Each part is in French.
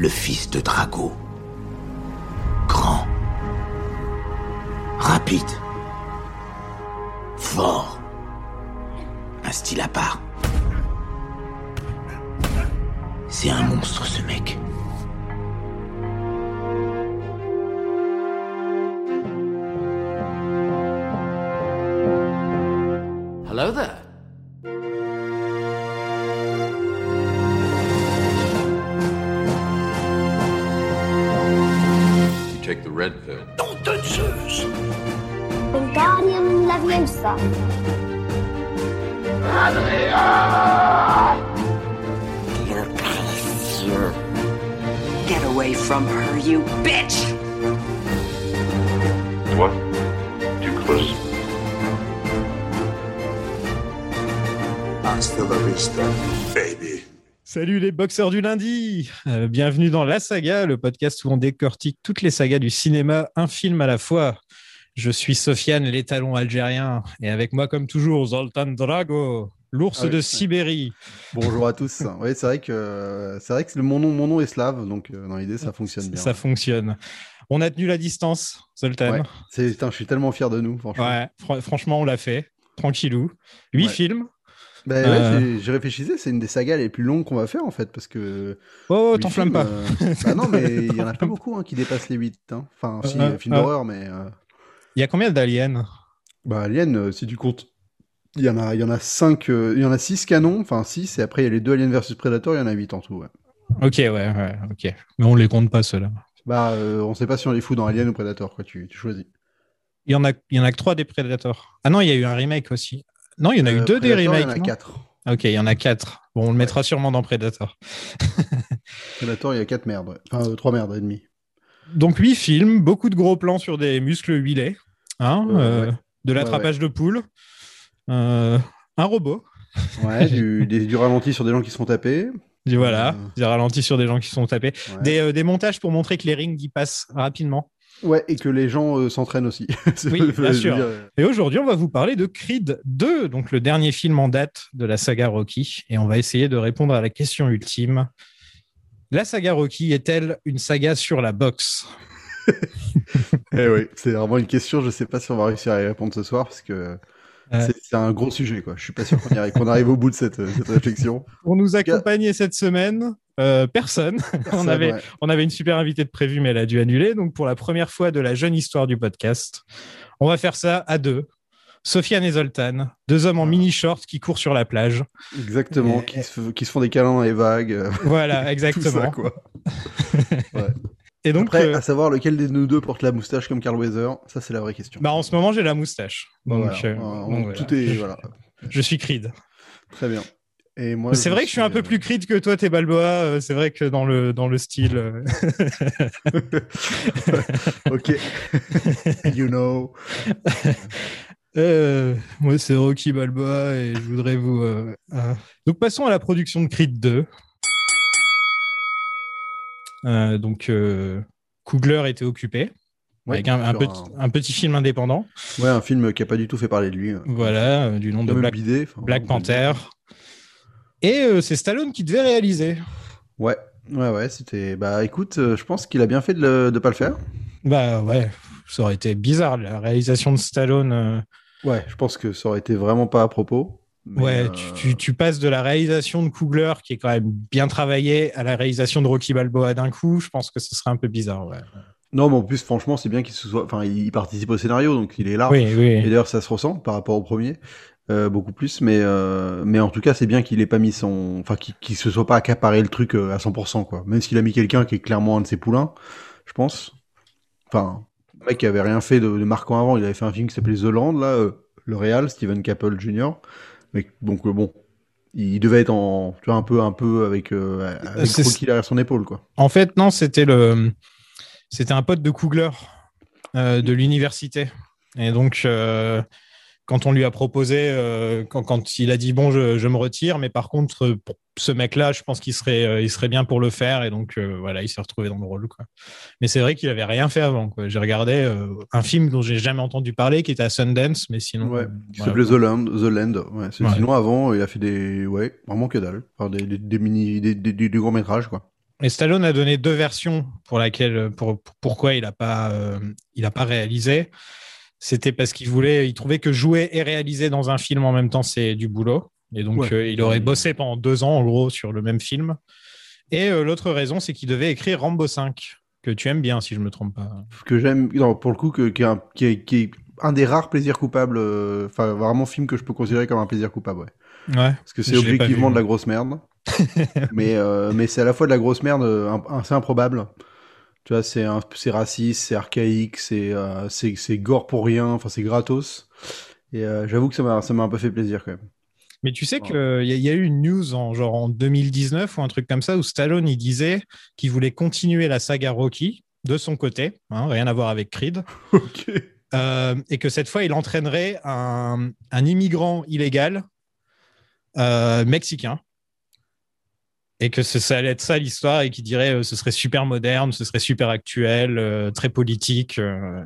le fils de Drago. Grand. Rapide. Fort. Un style à part. C'est un monstre ce mec. Salut les boxeurs du lundi Euh, Bienvenue dans La Saga, le podcast où on décortique toutes les sagas du cinéma, un film à la fois. Je suis Sofiane, l'étalon algérien, et avec moi comme toujours Zoltan Drago, l'ours Ah oui, de. Sibérie. Bonjour à tous. Oui, c'est vrai que c'est vrai que le- mon nom, mon nom est slave, donc euh, dans l'idée ça fonctionne bien. Ça fonctionne. On a tenu la distance, Zoltan. Ouais. C'est, putain, je suis tellement fier de nous, franchement. Ouais, fr- franchement, on l'a fait. Tranquillou. Huit Ouais. films. Ben Euh. ouais, j'ai- réfléchissais, c'est une des sagas les plus longues qu'on va faire en fait, parce que. Oh, films, pas. euh, bah non, mais il y en a pas beaucoup hein, qui dépassent les 8. Enfin, si, Euh, film d'horreur, mais. Il y a combien d'aliens Bah, Alien, euh, si tu comptes. Il y en a, il y en a 5, il y en a 6 canons, enfin 6, et après il y a les deux Alien versus Predator, il y en a 8 en tout. Ouais. Ok, ouais, ouais, ok. Mais on les compte pas, ceux-là. Bah, euh, on sait pas si on les fout dans Alien ou Predator, quoi, tu, tu choisis. Il y en a, il y en a que trois des Predators. Ah non, il y a eu un remake aussi. Non, il y en a eu Euh, deux des remakes. Il y en a 4. Ok, il y en a quatre. Bon, on le mettra sûrement dans Predator. Predator, il y a 4 merdes, enfin 3 merdes et demi. Donc, huit films, beaucoup de gros plans sur des muscles huilés, hein, Ouais, euh, ouais. de l'attrapage de poules, euh, un robot, Ouais, du, des- du ralenti sur des gens qui se font taper. et voilà, Euh. des ralentis sur des gens qui sont tapés, des, euh, des montages pour montrer que les rings y passent rapidement. Ouais, et que les gens euh, s'entraînent aussi. Oui, bien sûr. dire, Et aujourd'hui, on va vous parler de Creed 2, donc le dernier film en date de la saga Rocky, et on va essayer de répondre à la question ultime. La saga Rocky est-elle une saga sur la boxe? Eh oui, c'est vraiment une question. Je sais pas si on va réussir à y répondre ce soir parce que Ouais. c'est un gros sujet, quoi. Je suis pas sûr qu'on arrive, au bout de cette, cette réflexion. Pour nous accompagner cette semaine, euh, personne. on, avait, ouais. on avait une super invitée de prévu, mais elle a dû annuler. Donc, pour la première fois de la jeune histoire du podcast, on va faire ça à deux. Sofiane et Zoltan, deux hommes en mini-short qui courent sur la plage. Exactement, Et- qui, se, qui se font des câlins dans les vagues. Voilà, tout exactement. ça, quoi. Et donc, Après, euh, à savoir lequel des nous deux porte la moustache comme Carl Weather, ça c'est la vraie question. bah, en ce moment, j'ai la moustache. Bon, Donc, voilà, euh, on- donc, voilà. tout est voilà, Je suis Creed. très bien. C'est vrai que je suis un peu plus Creed que toi, t'es Balboa. euh, C'est vrai que dans le, dans le style. euh, ok. you know. Euh, moi, c'est Rocky Balboa et je voudrais vous. euh, euh. Donc, passons à la production de Creed 2. Euh, donc, euh, Coogler était occupé Ouais, avec un, petit, un petit film indépendant. Ouais, un film qui a pas du tout fait parler de lui. euh, Voilà, euh, du nom de Black, bidé, Black. Panther. Et euh, c'est Stallone qui devait réaliser. Ouais, ouais, ouais, c'était. Bah écoute, euh, je pense qu'il a bien fait de, de pas le faire. Bah ouais, ça aurait été bizarre la réalisation de Stallone. euh, Ouais, je pense que ça aurait été vraiment pas à propos. mais, ouais, euh, tu, tu- tu passes de la réalisation de Coogler, qui est quand même bien travaillée, à la réalisation de Rocky Balboa d'un coup. Je pense que ce serait un peu bizarre. Ouais. Non, mais en plus, franchement, c'est bien qu'il se soit. Enfin, il participe au scénario, donc il est là. Oui, Et oui. d'ailleurs, ça se ressent par rapport au premier, euh, beaucoup plus. Mais, euh, mais en tout cas, c'est bien qu'il ait pas mis son. Enfin, qu'il qu'il se soit pas accaparé le truc euh, à 100%, quoi. Même s'il a mis quelqu'un qui est clairement un de ses poulains, je pense. Enfin, le mec qui avait rien fait de, de marquant avant, il avait fait un film qui s'appelait The Land, là, euh, le Real, Steven Caple Jr. Mais, donc, bon. Il devait être en, tu vois, un peu, un peu avec, avec C'est- Rocky derrière son épaule, quoi. En fait, non, c'était le, c'était un pote de euh, de l'université. Et donc, quand on lui a proposé, euh, quand, quand il a dit bon, je, je me retire, mais par contre, pour ce mec-là, je pense qu'il serait, euh, il serait bien pour le faire. Et donc, euh, voilà, il s'est retrouvé dans le rôle. Quoi. Mais c'est vrai qu'il avait rien fait avant. J'ai regardé un film dont j'ai jamais entendu parler, qui était à Sundance, mais sinon. Ouais, qui voilà. s'appelait The Land. The Land. Ouais, c'est- Ouais. Sinon, avant, il a fait des, ouais, vraiment que dalle. Enfin, des, des, des mini, des, des, des, courts métrages, quoi. Et Stallone a donné deux versions pour laquelle, pour, pour- pourquoi il n'a pas, il a pas réalisé. C'était parce qu'il voulait, il trouvait que jouer et réaliser dans un film en même temps, c'est du boulot. Et donc, Ouais. euh, il aurait bossé pendant deux ans, en gros, sur le même film. Et euh, l'autre raison, c'est qu'il devait écrire Rambo 5, que tu aimes bien, si je me trompe pas. que j'aime, non, pour le coup, que, qui, est un, qui, est, qui est un des rares plaisirs coupables, euh, enfin vraiment film que je peux considérer comme un plaisir coupable, ouais. Ouais. Parce que c'est objectivement vu. de la grosse merde. mais euh, mais c'est à la fois de la grosse merde euh, assez improbable. Tu vois, c'est un- c'est raciste, c'est archaïque, c'est euh, c'est c'est gore pour rien, enfin c'est gratos. Et euh, j'avoue que ça m'a ça m'a un peu fait plaisir quand même. Mais tu sais qu'il y, a- y a eu une news en, genre en 2019 ou un truc comme ça où Stallone il disait qu'il voulait continuer la saga Rocky de son côté, hein, rien à voir avec Creed, Ok. euh, et que cette fois il entraînerait un, un immigrant illégal euh, mexicain. Et que ça allait être ça l'histoire et qu'il dirait euh, ce serait super moderne, ce serait super actuel, euh, très politique. euh,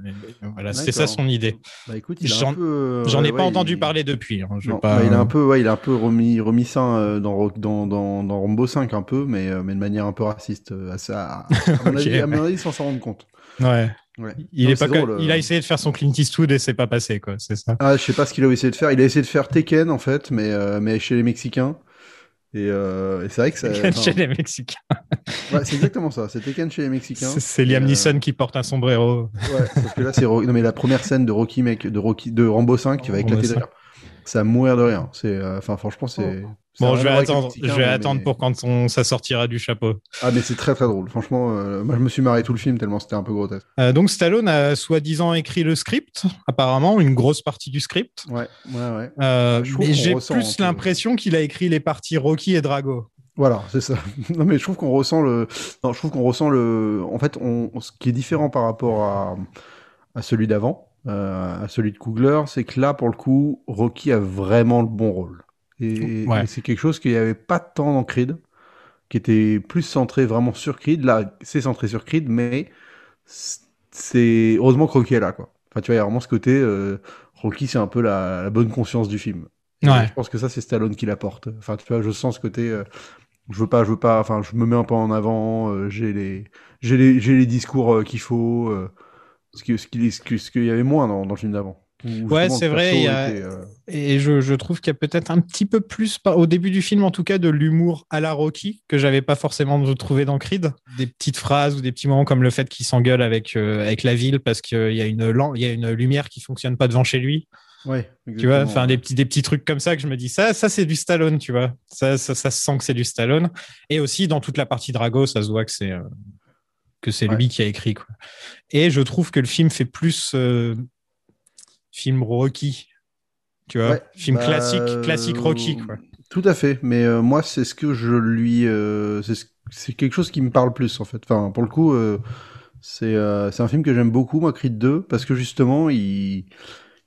voilà, c'était ça son idée. Bah écoute, J'en- peu. euh, ai pas ouais, entendu il- parler depuis. hein, Non, pas- bah, il a un peu, ouais, il a un peu remis, remis ça dans, dans, dans, dans Rambo 5 un peu, mais, mais de manière un peu raciste. à, ça, à, mon avis, sans s'en rendre compte. Ouais. Ouais. Il, Non, est pas c'est drôle, il a essayé de faire son Clint Eastwood et c'est pas passé, quoi. C'est ça. Ah, je sais pas ce qu'il a essayé de faire. Il a essayé de faire Tekken en fait, mais, euh, mais chez les Mexicains. Et, euh, et c'est vrai que ça. enfin, Chez les Mexicains. ouais, c'est exactement ça. C'est Tekken chez les Mexicains. C'est- Liam euh, Neeson qui porte un sombrero. Ouais, sauf que là, c'est non mais la première scène de Rocky mec, de Rocky, de Rambo 5, tu vas Rambo éclater de 5. rire. Ça mourir de rien. C'est, euh, enfin, franchement, c'est. a Bon, je vais attendre. Je vais mais- attendre pour quand on- ça sortira du chapeau. Ah, mais c'est très très drôle. Franchement, euh, moi je me suis marré tout le film tellement c'était un peu grotesque. Euh, donc Stallone a soi-disant écrit le script, apparemment une grosse partie du script. Ouais, ouais, ouais. Euh, Je trouve mais qu'on j'ai plus peu. l'impression qu'il a écrit les parties Rocky et Drago. Voilà, c'est ça. non, mais je trouve qu'on ressent le. Non, je trouve qu'on ressent le. En fait, on... ce qui est différent par rapport à, à celui d'avant, euh, à celui de Coogler, c'est que là, pour le coup, Rocky a vraiment le bon rôle. Et, Ouais. et c'est quelque chose qu'il n'y avait pas tant dans Creed, qui était plus centré vraiment sur Creed. Là, c'est centré sur Creed, mais c'est. Heureusement que Rocky est là, quoi. Enfin, tu vois, il y a vraiment ce côté. euh, Rocky, c'est un peu la, la bonne conscience du film. Et Ouais. Je pense que ça, c'est Stallone qui l'apporte. Enfin, tu vois, je sens ce côté. euh, je veux pas, je veux pas. Enfin, je me mets un peu en avant. euh, j'ai les, j'ai les, j'ai les discours euh, qu'il faut. Euh, ce qui, ce qui, ce qui- ce qu'il y avait moins dans, dans le film d'avant. Ouais, c'est vrai, y a- était, euh, Et je, je trouve qu'il y a peut-être un petit peu plus, au début du film en tout cas, de l'humour à la Rocky que j'avais pas forcément retrouvé dans Creed. Des petites phrases ou des petits moments comme le fait qu'il s'engueule avec, euh, avec la ville parce qu'il y, a une y a une lumière qui fonctionne pas devant chez lui. Ouais. Tu vois, enfin des petits, des petits trucs comme ça que je me dis, ça, ça c'est du Stallone, tu vois. Ça, ça, ça se sent que c'est du Stallone. Et aussi dans toute la partie Drago, ça se voit que c'est euh, que c'est Ouais. lui qui a écrit. Quoi. Et je trouve que le film fait plus euh, film Rocky. Tu vois, Ouais, film bah, classique, classique Rocky. Quoi. Tout à fait, mais euh, moi c'est ce que je lui, euh, c'est ce- c'est quelque chose qui me parle plus en fait. Enfin, pour le coup, c'est un film que j'aime beaucoup, moi Creed 2, parce que justement il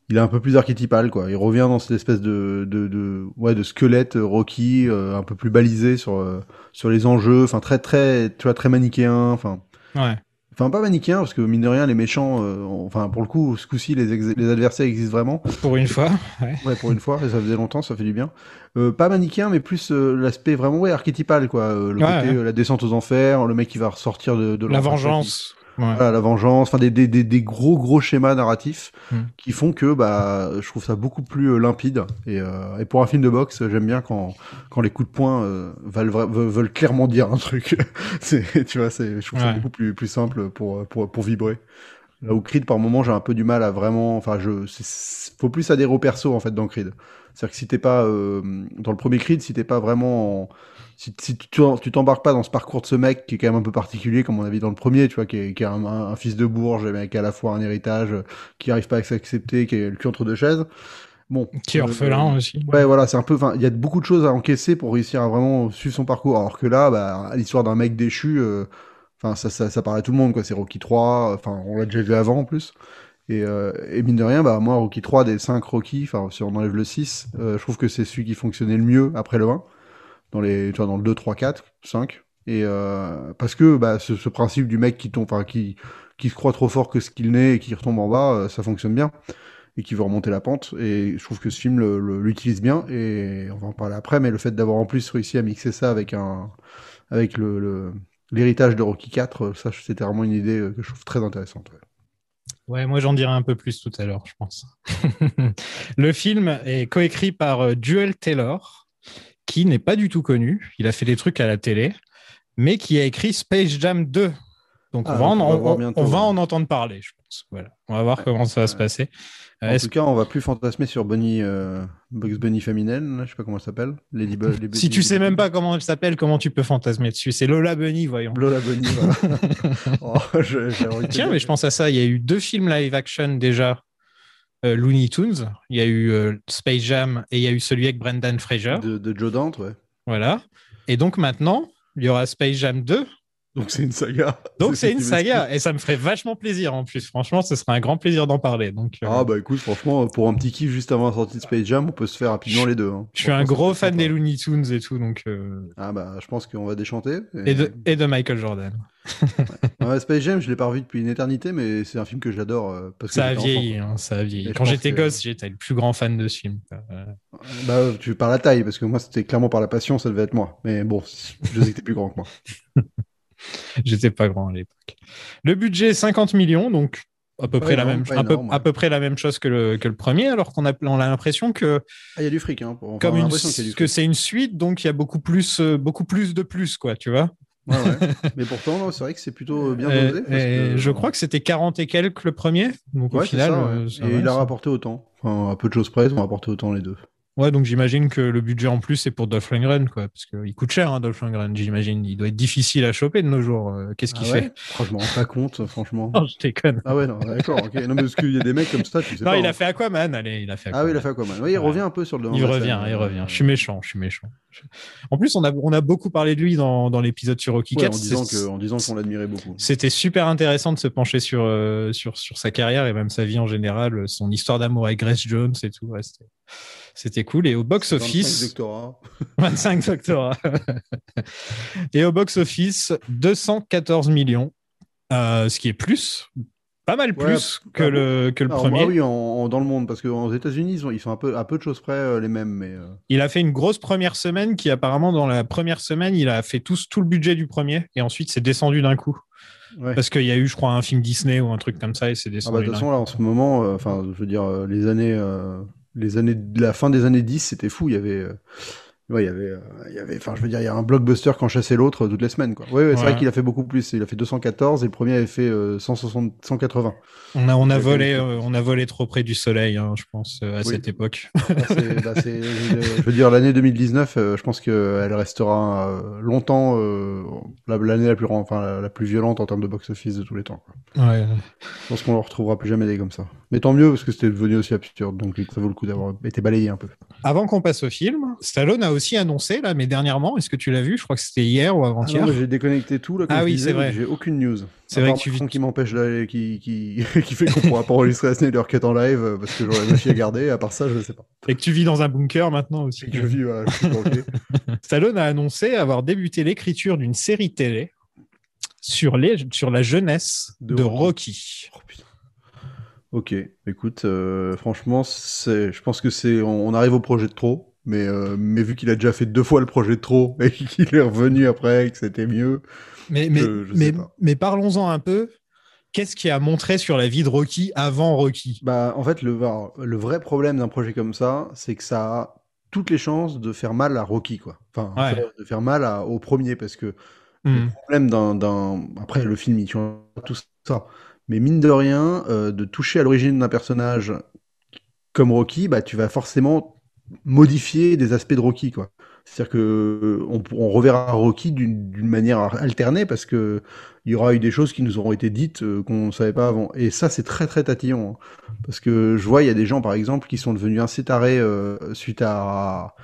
il est un peu plus archétypal quoi. Il revient dans cette espèce de de, de ouais de squelette Rocky, euh, un peu plus balisé sur euh, sur les enjeux, enfin très très tu vois très manichéen, enfin. Ouais. Enfin, pas manichéen, parce que mine de rien, les méchants, euh, enfin, pour le coup, ce coup-ci, les, ex- les adversaires existent vraiment. Pour une fois. Ouais. Ouais, pour une fois, et ça faisait longtemps, ça fait du bien. Euh, pas manichéen, mais plus euh, l'aspect vraiment ouais, archétypal, quoi. Euh, le Ouais, côté, ouais. euh, la descente aux enfers, le mec qui va ressortir de, de La vengeance. Ouais. Voilà, la vengeance, enfin des, des, des, des gros gros schémas narratifs Hmm. qui font que bah je trouve ça beaucoup plus euh, limpide. Et, euh, et pour un film de boxe j'aime bien quand quand les coups de poing euh, veulent, veulent clairement dire un truc. C'est tu vois c'est je trouve ça beaucoup plus plus simple pour pour pour vibrer. Là où Creed par moment j'ai un peu du mal à vraiment enfin je faut plus adhérer au perso en fait dans Creed. C'est-à-dire que si t'es pas euh, dans le premier Creed si t'es pas vraiment en- si, si tu t'embarques pas dans ce parcours de ce mec qui est quand même un peu particulier comme on a vu dans le premier tu vois qui est, qui est un, un- un fils de bourge mais qui a à la fois un héritage euh, qui arrive pas à s'accepter qui est le cul entre deux chaises bon Qui est euh, orphelin aussi. Ouais, voilà, c'est un peu. Enfin, il y a beaucoup de choses à encaisser pour réussir à vraiment suivre son parcours. Alors que là, bah, l'histoire d'un mec déchu, euh, enfin, ça, ça, ça paraît à tout le monde, quoi. C'est Rocky 3. Enfin, on l'a déjà vu avant en plus. Et, euh, et mine de rien, bah, moi, Rocky 3 des 5 Rocky, enfin, si on enlève le 6, euh, je trouve que c'est celui qui fonctionnait le mieux après le 1. Dans les, tu dans le 2, 3, 4, 5. Et euh, parce que bah, ce, principe du mec qui tombe, enfin, qui, qui se croit trop fort que ce qu'il n'est et qui retombe en bas, euh, ça fonctionne bien et qui veut remonter la pente. Et je trouve que ce film l'utilise bien. Et on va en parler après, mais le fait d'avoir en plus réussi à mixer ça avec un, avec le, l'héritage de Rocky 4, euh, ça, c'était vraiment une idée que je trouve très intéressante. ouais. Moi j'en dirai un peu plus tout à l'heure, je pense. le film est coécrit par Duel Taylor, qui n'est pas du tout connu. Il a fait des trucs à la télé, mais qui a écrit Space Jam 2. Donc Ah, on, va en, on va on- voir on- bientôt, on va ouais. en entendre parler, je pense. Voilà. On va voir comment ça va se passer. Euh, En est-ce tout cas, on va plus fantasmer sur Bunny, euh, Bugs Bunny féminine, je sais pas comment elle s'appelle. Ladybug. les- Si tu sais même pas comment elle s'appelle, comment tu peux fantasmer dessus? C'est Lola Bunny, voyons. Lola Bunny, voilà. Oh, je- Tiens, mais je pense à ça. Il y a eu deux films live action déjà. Euh, Looney Tunes. Il y a eu euh, Space Jam et il y a eu celui avec Brendan Fraser. De, de Joe Dante, ouais. Voilà. Et donc maintenant, il y aura Space Jam 2. Donc c'est une saga. Donc c'est ce une saga. Et ça me ferait vachement plaisir en plus. Franchement, ce serait un grand plaisir d'en parler. Donc, euh, Ah bah écoute, franchement, pour un petit kiff juste avant la sortie de Space Jam, on peut se faire rapidement les deux. hein. je suis un gros fan des. Looney Tunes et tout. Donc, euh, Ah bah je pense qu'on va déchanter. et, de, et de Michael Jordan. Ouais, Space Jam, je l'ai pas revu depuis une éternité, mais c'est un film que j'adore. euh, parce que Ça a j'étais enfant, vieilli. hein, ça a vieilli. Quand j'étais que- gosse, j'étais le plus grand fan de ce film. Euh. Bah tu par la taille, parce que moi c'était clairement par la passion, ça devait être moi. Mais bon, je sais que t'es plus grand que moi. J'étais pas grand à l'époque. Le budget 50 millions, donc à peu près la même, pas un peu, énorme, ouais. à peu près la même chose que le, que le premier, alors qu'on a, on a l'impression que Ah, il y a du fric, hein. Pour... enfin, comme a une, a du que c'est une suite, donc il y a beaucoup plus, euh, beaucoup plus de plus, quoi, tu vois. Ouais, ouais. mais pourtant, c'est vrai que c'est plutôt bien Et- dosé. parce et que- je crois que c'était 40 et quelques le premier, donc au Ouais, final, ça, euh, Et il a rapporté autant. Enfin, à peu de choses près, ils ont rapporté autant les deux. Ouais, donc j'imagine que le budget en plus c'est pour Dolph Lundgren, quoi, parce qu'il coûte cher, hein, Dolph Lundgren, j'imagine. Il doit être difficile à choper de nos jours. euh, Qu'est-ce qu'il Ah ouais fait? je m'en rends pas compte, franchement. Non, je déconne. Ah ouais, non, d'accord, ok. Non, mais parce qu'il y a des mecs comme ça, tu sais Non, pas. il hein. a fait Aquaman, allez, il a fait Ah oui, il a Aquaman. fait Aquaman. Oui, il Ouais. revient un peu sur le Il revient, il revient. Je suis méchant, je suis méchant. En plus, on a, on a beaucoup parlé de lui dans, dans l'épisode sur Rocky 4. en disant qu'on l'admirait beaucoup. C'était super intéressant de se pencher sur, euh, sur, sur sa carrière et même sa vie en général, son histoire d'amour avec Grace Jones et tout. ouais, c'était- cool. Et au 25 box-office, doctorats. 25 doctorats. et au box-office, 214 millions, euh, ce qui est plus, pas mal Ouais, plus que, ah le, que le Alors, premier. ah oui, en, en- dans le monde, parce qu'aux États-Unis, ils, ils sont un peu, à peu de choses près euh, les mêmes, mais. euh, Il a fait une grosse première semaine qui apparemment dans la première semaine il a fait tout, tout le budget du premier et ensuite c'est descendu d'un coup ouais. parce qu'il y a eu je crois un film Disney ou un truc comme ça et c'est Ah bah, descendu de toute façon, là, en ce moment, euh, enfin, je veux dire, les années, les années, la fin des années 10, c'était fou. Il y avait, euh, ouais, il y avait, euh, il y avait, enfin, je veux dire, il y a un blockbuster qui en chassait l'autre euh, toutes les semaines, quoi. Ouais, ouais, c'est Ouais. vrai qu'il a fait beaucoup plus. Il a fait 214 et le premier avait fait euh, 160, 180. On a, on a volé, euh, on a volé trop près du soleil, hein, je pense, euh, à Oui. cette époque. Bah, bah, je veux dire, l'année 2019, euh, je pense qu'elle restera euh, longtemps euh, la- l'année la plus, enfin, la, la plus violente en termes de box-office de tous les temps. quoi. Ouais. Je pense qu'on ne retrouvera plus jamais des comme ça. Mais tant mieux, parce que c'était devenu aussi absurde, donc ça vaut le coup d'avoir été balayé un peu. Avant qu'on passe au film, Stallone a aussi annoncé là, mais dernièrement, est-ce que tu l'as vu? Je crois que c'était hier ou Ah avant-hier. j'ai déconnecté tout, là, comme Ah oui, c'est vrai. J'ai aucune news. C'est vrai que tu vis- qui m'empêche d'aller, qui, qui, qui fait qu'on pourra pas enregistrer la Snyder Cut en live, euh, parce que j'aurais ma fille à garder, à part ça, je sais pas. Et que tu vis dans un bunker maintenant aussi. Et que je vis, voilà, je suis planqué. Stallone a annoncé avoir débuté l'écriture d'une série télé sur, les, sur la jeunesse de, De Rocky. Oh, putain. Ok, écoute, euh, franchement, c'est, je pense que c'est, on, on arrive au projet de trop, mais, euh, mais vu qu'il a déjà fait deux fois le projet de trop et qu'il est revenu après et que c'était mieux, Mais, mais, Je- je sais mais, parlons-en un peu. Qu'est-ce qui a montré sur la vie de Rocky avant Rocky? Bah, en fait, le, le vrai problème d'un projet comme ça, c'est que ça a toutes les chances de faire mal à Rocky, quoi. Enfin, Ouais. faire- de faire mal à- au premier, parce que Hmm. le problème d'un, d'un- après le film, il change tout ça, mais mine de rien, euh, de toucher à l'origine d'un personnage comme Rocky, bah tu vas forcément modifier des aspects de Rocky, quoi. C'est-à-dire que euh, on, reverra Rocky d'une, manière alternée parce que il y aura eu des choses qui nous auront été dites euh, qu'on ne savait pas avant. Et ça, c'est très très tatillon. hein. Parce que je vois, il y a des gens, par exemple, qui sont devenus assez tarés euh, suite à,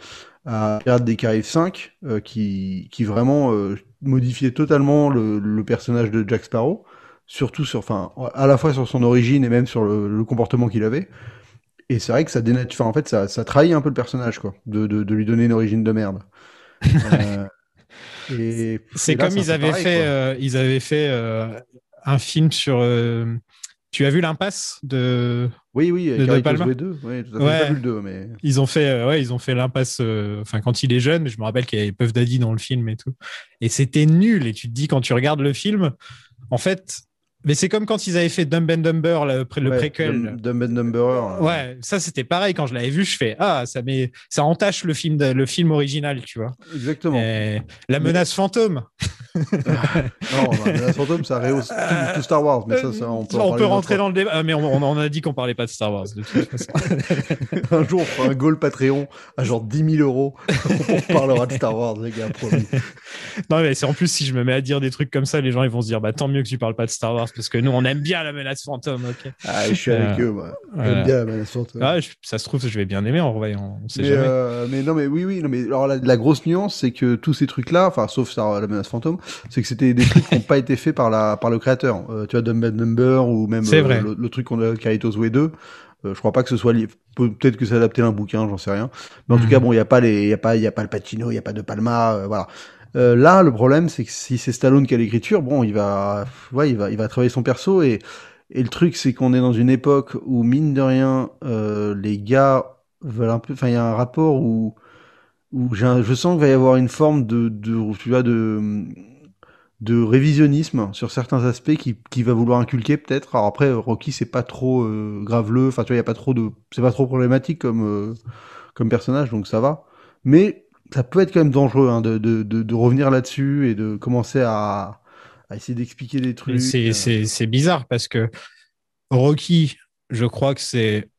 à Pirates des Caraïbes 5, euh, qui, qui vraiment modifiait totalement le, personnage de Jack Sparrow, surtout sur, enfin, à la fois sur son origine et même sur le comportement qu'il avait. Et c'est vrai que ça dénature, enfin, en fait, ça, ça trahit un peu le personnage, quoi, de, de, de lui donner une origine de merde. Euh, et C'est et là, comme un ils avaient, pareil, fait, euh, ils avaient fait euh, un film sur. euh, tu as vu l'impasse de Oui, oui, De De Palma? Way 2. Oui, tout à fait. Ouais. J'ai pas vu le 2, mais. Ils ont fait, euh, ouais, ils ont fait l'impasse. euh, Enfin, quand il est jeune, je me rappelle qu'il y avait Puff Daddy dans le film et tout. Et c'était nul. Et tu te dis quand tu regardes le film, en fait, mais c'est comme quand ils avaient fait Dumb and Dumber, le, pré- le Ouais, préquel. Dumb and Dumberer. euh, Ouais, ça c'était pareil quand je l'avais vu. Je fais ah, ça met, ça entache le film, de- le film original, tu vois. Exactement. Et la menace fantôme. Non, la fantôme, ça rehausse tout, tout Star Wars, mais ça, ça, on peut, on peut rentrer dans le débat, Ah, mais on, on en a dit qu'on parlait pas de Star Wars. De toute façon. Un jour, on fera un goal Patreon à genre 10 000 euros. on parlera de Star Wars, les gars, promis. Non, mais c'est en plus, si je me mets à dire des trucs comme ça, les gens ils vont se dire, bah tant mieux que tu parles pas de Star Wars parce que nous on aime bien la menace fantôme, ok. Ah, je suis avec Euh, eux, moi. J'aime bien la menace fantôme. Ah, je- ça se trouve, je vais bien aimer en revoyant, on sait mais, jamais. euh, mais non, mais oui, oui, non, mais alors la, la grosse nuance, c'est que tous ces trucs-là, enfin, sauf Star, la menace fantôme, c'est que c'était des trucs qui n'ont pas été faits par la, par le créateur. Euh, tu vois, Dumb and Number ou même vrai. le, le truc qu'on a Carlitos Way 2. euh, je crois pas que ce soit lié. Pe- Peut-être que c'est adapté d'un bouquin, j'en sais rien. Mais en tout Mhm. cas, bon, il y a pas les, il y a pas, il y a pas le Pacino, il y a pas de Palma, euh, voilà. Euh, là, le problème, c'est que si c'est Stallone qui a l'écriture, bon, il va, ouais, il va, il va travailler son perso et, et le truc, c'est qu'on est dans une époque où mine de rien, euh, les gars veulent un peu, enfin, il y a un rapport où, où un- je sens qu'il va y avoir une forme de, de, tu vois, de, de révisionnisme sur certains aspects qui, qui va vouloir inculquer peut-être. Alors après, Rocky, c'est pas trop euh, graveleux, enfin, tu vois, il y a pas trop de, c'est pas trop problématique comme, euh, comme personnage, donc ça va. Mais ça peut être quand même dangereux hein, de, de, de, de revenir là-dessus et de commencer à, à essayer d'expliquer des trucs. C'est, euh. c'est, bizarre parce que Rocky, je crois que c'est,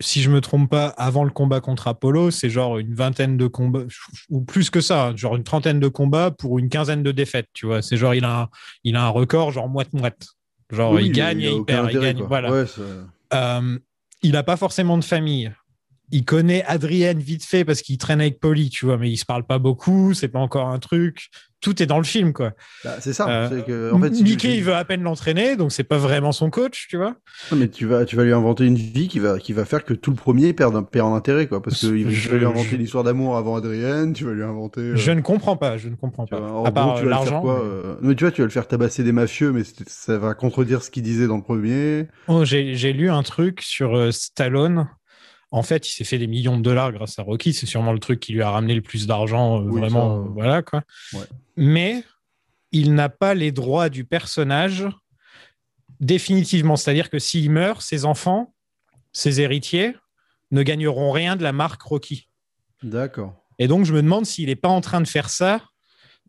si je me trompe pas, avant le combat contre Apollo, c'est genre une vingtaine de combats, ou plus que ça, hein, genre une trentaine de combats pour une quinzaine de défaites, tu vois. C'est genre, il a un, il a un record, genre moite-moite. Genre, Oui, il gagne et il perd, il gagne, voilà. Ouais, Euh, il n'a pas forcément de famille. Il connaît Adrienne vite fait parce qu'il traîne avec Polly, tu vois, mais ils se parlent pas beaucoup, c'est pas encore un truc. Tout est dans le film, quoi. bah, c'est ça. Euh, c'est que, en fait, si tu- Mickey, il veut à peine l'entraîner, donc c'est pas vraiment son coach, tu vois. Non, mais tu vas, tu vas lui inventer une vie qui va, qui va faire que tout le premier perd, perd en intérêt, quoi. Parce que il va- tu Je- vas lui inventer je- l'histoire d'amour avant Adrienne, tu vas lui inventer. euh, Je ne comprends pas, je ne comprends pas. vois, à part euh, l'argent. mais- euh, Mais tu vois, tu vas le faire tabasser des mafieux, mais ça va contredire ce qu'il disait dans le premier. Oh, j'ai j'ai lu un truc sur euh, Stallone. En fait, il s'est fait des millions de dollars grâce à Rocky. C'est sûrement le truc qui lui a ramené le plus d'argent, euh, Oui, vraiment. ça, euh, voilà, quoi. ouais. Mais il n'a pas les droits du personnage définitivement. C'est-à-dire que s'il meurt, ses enfants, ses héritiers, ne gagneront rien de la marque Rocky. D'accord. Et donc, je me demande s'il n'est pas en train de faire ça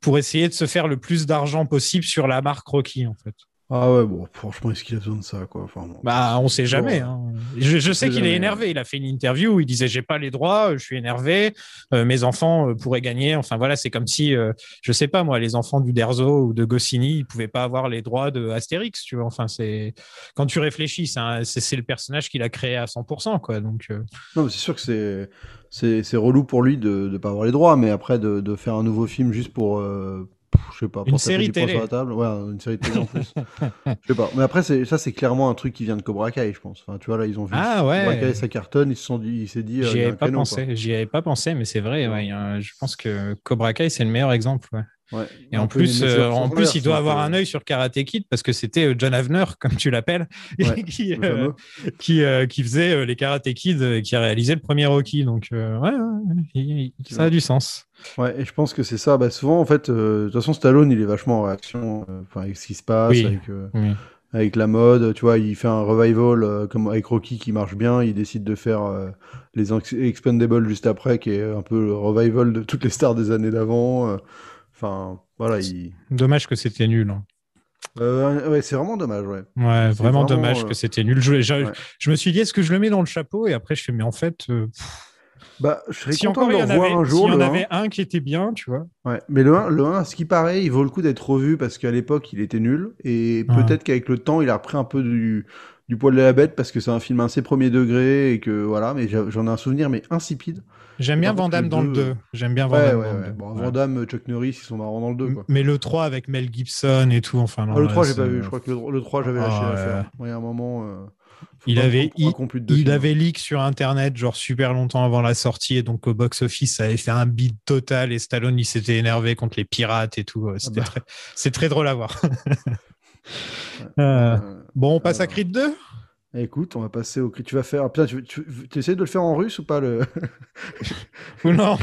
pour essayer de se faire le plus d'argent possible sur la marque Rocky, en fait. Ah ouais, bon, franchement, est-ce qu'il a besoin de ça, quoi? Enfin, bon. Bah, on sait jamais. Bon, hein. Je, je sais qu'il est énervé. Il a fait une interview où il disait j'ai pas les droits, je suis énervé. euh, mes enfants euh, pourraient gagner. Enfin voilà, c'est comme si euh, je sais pas moi, les enfants du Derzo ou de Goscinny, ils pouvaient pas avoir les droits de Astérix. Tu vois. Enfin c'est quand tu réfléchis, c'est le personnage qu'il a créé à 100%. Quoi. Donc euh, Non, mais c'est sûr que c'est, c'est, c'est relou pour lui de ne pas avoir les droits, mais après de, de faire un nouveau film juste pour, euh, je sais pas, Une série télé. sur la table. Ouais, une série télé en plus. je sais pas. Mais après, ça, c'est clairement un truc qui vient de Cobra Kai, je pense. Enfin, tu vois, là, ils ont vu Ah ouais. Cobra Kai, ça cartonne, ils se sont dit, il s'est dit, euh, j'y avais pas pensé. J'y avais pas pensé, mais c'est vrai. ouais, je pense que Cobra Kai c'est le meilleur exemple. ouais. Ouais. Et en plus, euh, en plus, il doit avoir un œil sur Karate Kid parce que c'était euh, John Avner, comme tu l'appelles, Ouais, qui, euh, qui, euh, qui faisait les Karate Kid, euh, qui a réalisé le premier Rocky. Donc, ouais, ça a du sens. Ouais, et je pense que c'est ça. Bah, souvent, en fait, de toute façon, Stallone, il est vachement en réaction avec ce qui se passe, Oui. avec, Oui. avec la mode. Tu vois, il fait un revival comme avec Rocky qui marche bien. Il décide de faire les Ex- Expendables juste après, qui est un peu le revival de toutes les stars des années d'avant. Enfin, voilà. Il... Dommage que c'était nul. hein. Euh, ouais, c'est vraiment dommage, ouais. Ouais, vraiment, vraiment, dommage euh, que c'était nul. Je, je- ouais. je me suis dit, est-ce que je le mets dans le chapeau? Et après, je fais, mais en fait, euh, Bah, je serais si content en avait, un s'il jour. y en avait un qui était bien, tu vois. Ouais, mais le 1, le 1, à ce qui paraît, il vaut le coup d'être revu parce qu'à l'époque, il était nul. Et peut-être qu'avec le temps, il a repris un peu du, du poil de la bête parce que c'est un film assez premier degré et que voilà, mais j'en ai un souvenir, mais insipide. J'aime bien Van Damme dans le deux, 2. J'aime bien Van Ouais, Damme ouais, dans le ouais. 2. Bon, Ouais. Van Damme, Chuck Norris, ils sont marrants dans le 2, quoi. Mais le 3 avec Mel Gibson et tout, enfin. non, Ah, le là, 3, j'ai pas vu. Je crois que le, le 3, j'avais lâché Ah, l'affaire. ouais. Ouais, à un moment. euh, Il avait- deux Il films. avait leak sur internet, genre super longtemps avant la sortie, et donc au box-office, ça avait fait un bid total, et Stallone, il s'était énervé contre les pirates et tout. euh, C'était bah. très drôle à voir. Euh, Euh, bon, on passe à Creed 2 Écoute, on va passer au. Tu vas faire. Putain, tu, tu, tu essaies de le faire en russe ou pas le. Non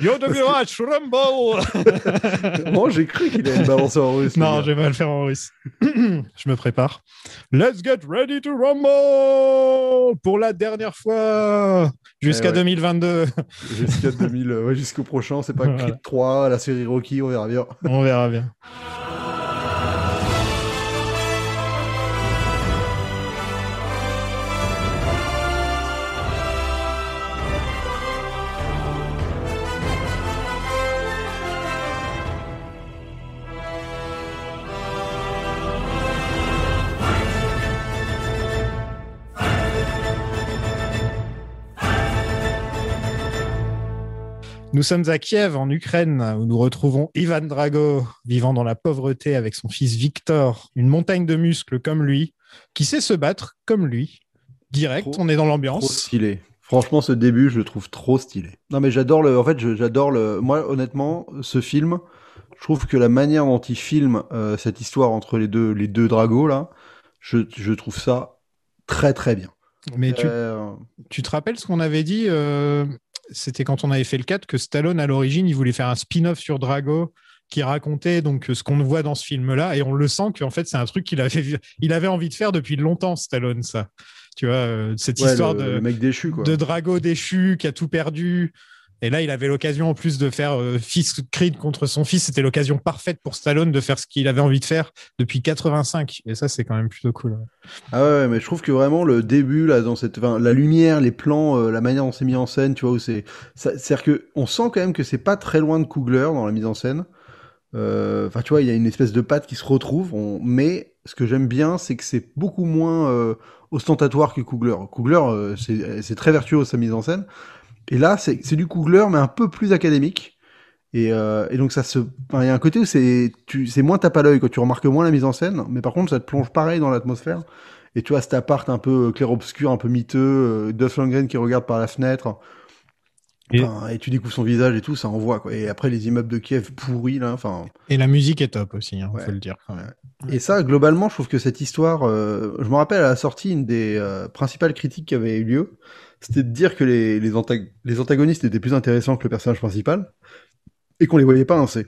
Yo de Mirage, Rumble Moi, j'ai cru qu'il allait le balancer en russe. Non, je vais pas le faire en russe. je me prépare. Let's get ready to rumble pour la dernière fois jusqu'à Eh ouais. 2022. Jusqu'à 2000, euh, ouais, jusqu'au prochain, c'est pas Voilà. Creed 3, la série Rocky, on verra bien. On verra bien. Nous sommes à Kiev, en Ukraine, où nous retrouvons Ivan Drago, vivant dans la pauvreté avec son fils Victor, une montagne de muscles comme lui, qui sait se battre comme lui. Direct, Trop- on est dans Trop l'ambiance. stylé. Franchement, ce début, je le trouve trop stylé. Non, mais j'adore le. En fait, j'adore le. Moi, honnêtement, ce film, je trouve que la manière dont il filme euh, cette histoire entre les deux, les deux dragos là, je, je trouve ça très très bien. Mais tu, Euh, tu te rappelles ce qu'on avait dit euh, C'était quand on avait fait le 4 que Stallone, à l'origine, il voulait faire un spin-off sur Drago qui racontait donc ce qu'on voit dans ce film-là. Et on le sent qu'en fait, c'est un truc qu'il avait, il avait envie de faire depuis longtemps, Stallone, ça. Tu vois, euh, cette ouais, histoire le, de, le mec déchu quoi. de Drago déchu qui a tout perdu. Et là, il avait l'occasion en plus de faire euh, fils Creed contre son fils. C'était l'occasion parfaite pour Stallone de faire ce qu'il avait envie de faire depuis 85. Et ça, c'est quand même plutôt cool. Ah ouais, mais je trouve que vraiment le début là dans cette, enfin, la lumière, les plans, euh, la manière dont c'est mis en scène, tu vois où c'est, c'est-à-dire que on sent quand même que c'est pas très loin de Coogler dans la mise en scène. Euh, Enfin, tu vois, il y a une espèce de patte qui se retrouve. Mais ce que j'aime bien, c'est que c'est beaucoup moins euh, ostentatoire que euh, c'est c'est très vertueux sa mise en scène. Et là, c'est du Coogler, mais un peu plus académique. Et, euh, et donc ça se, il y a un côté où c'est, moins tape à l'œil. Tu remarques moins la mise en scène, mais par contre ça te plonge pareil dans l'atmosphère. Et tu vois cet appart un peu clair-obscur, un peu miteux, euh, Duff Lundgren qui regarde par la fenêtre. Et- Enfin, Et... tu découvres son visage et tout, ça envoie quoi. Et après les immeubles de Kiev pourris là, enfin. Et la musique est top aussi, il Ouais. faut le dire quand même. Et ça, globalement, je trouve que cette histoire, euh, je me rappelle à la sortie, une des euh, principales critiques qui avait eu lieu, c'était de dire que les, les, antag- les antagonistes étaient plus intéressants que le personnage principal et qu'on les voyait pas ainsi.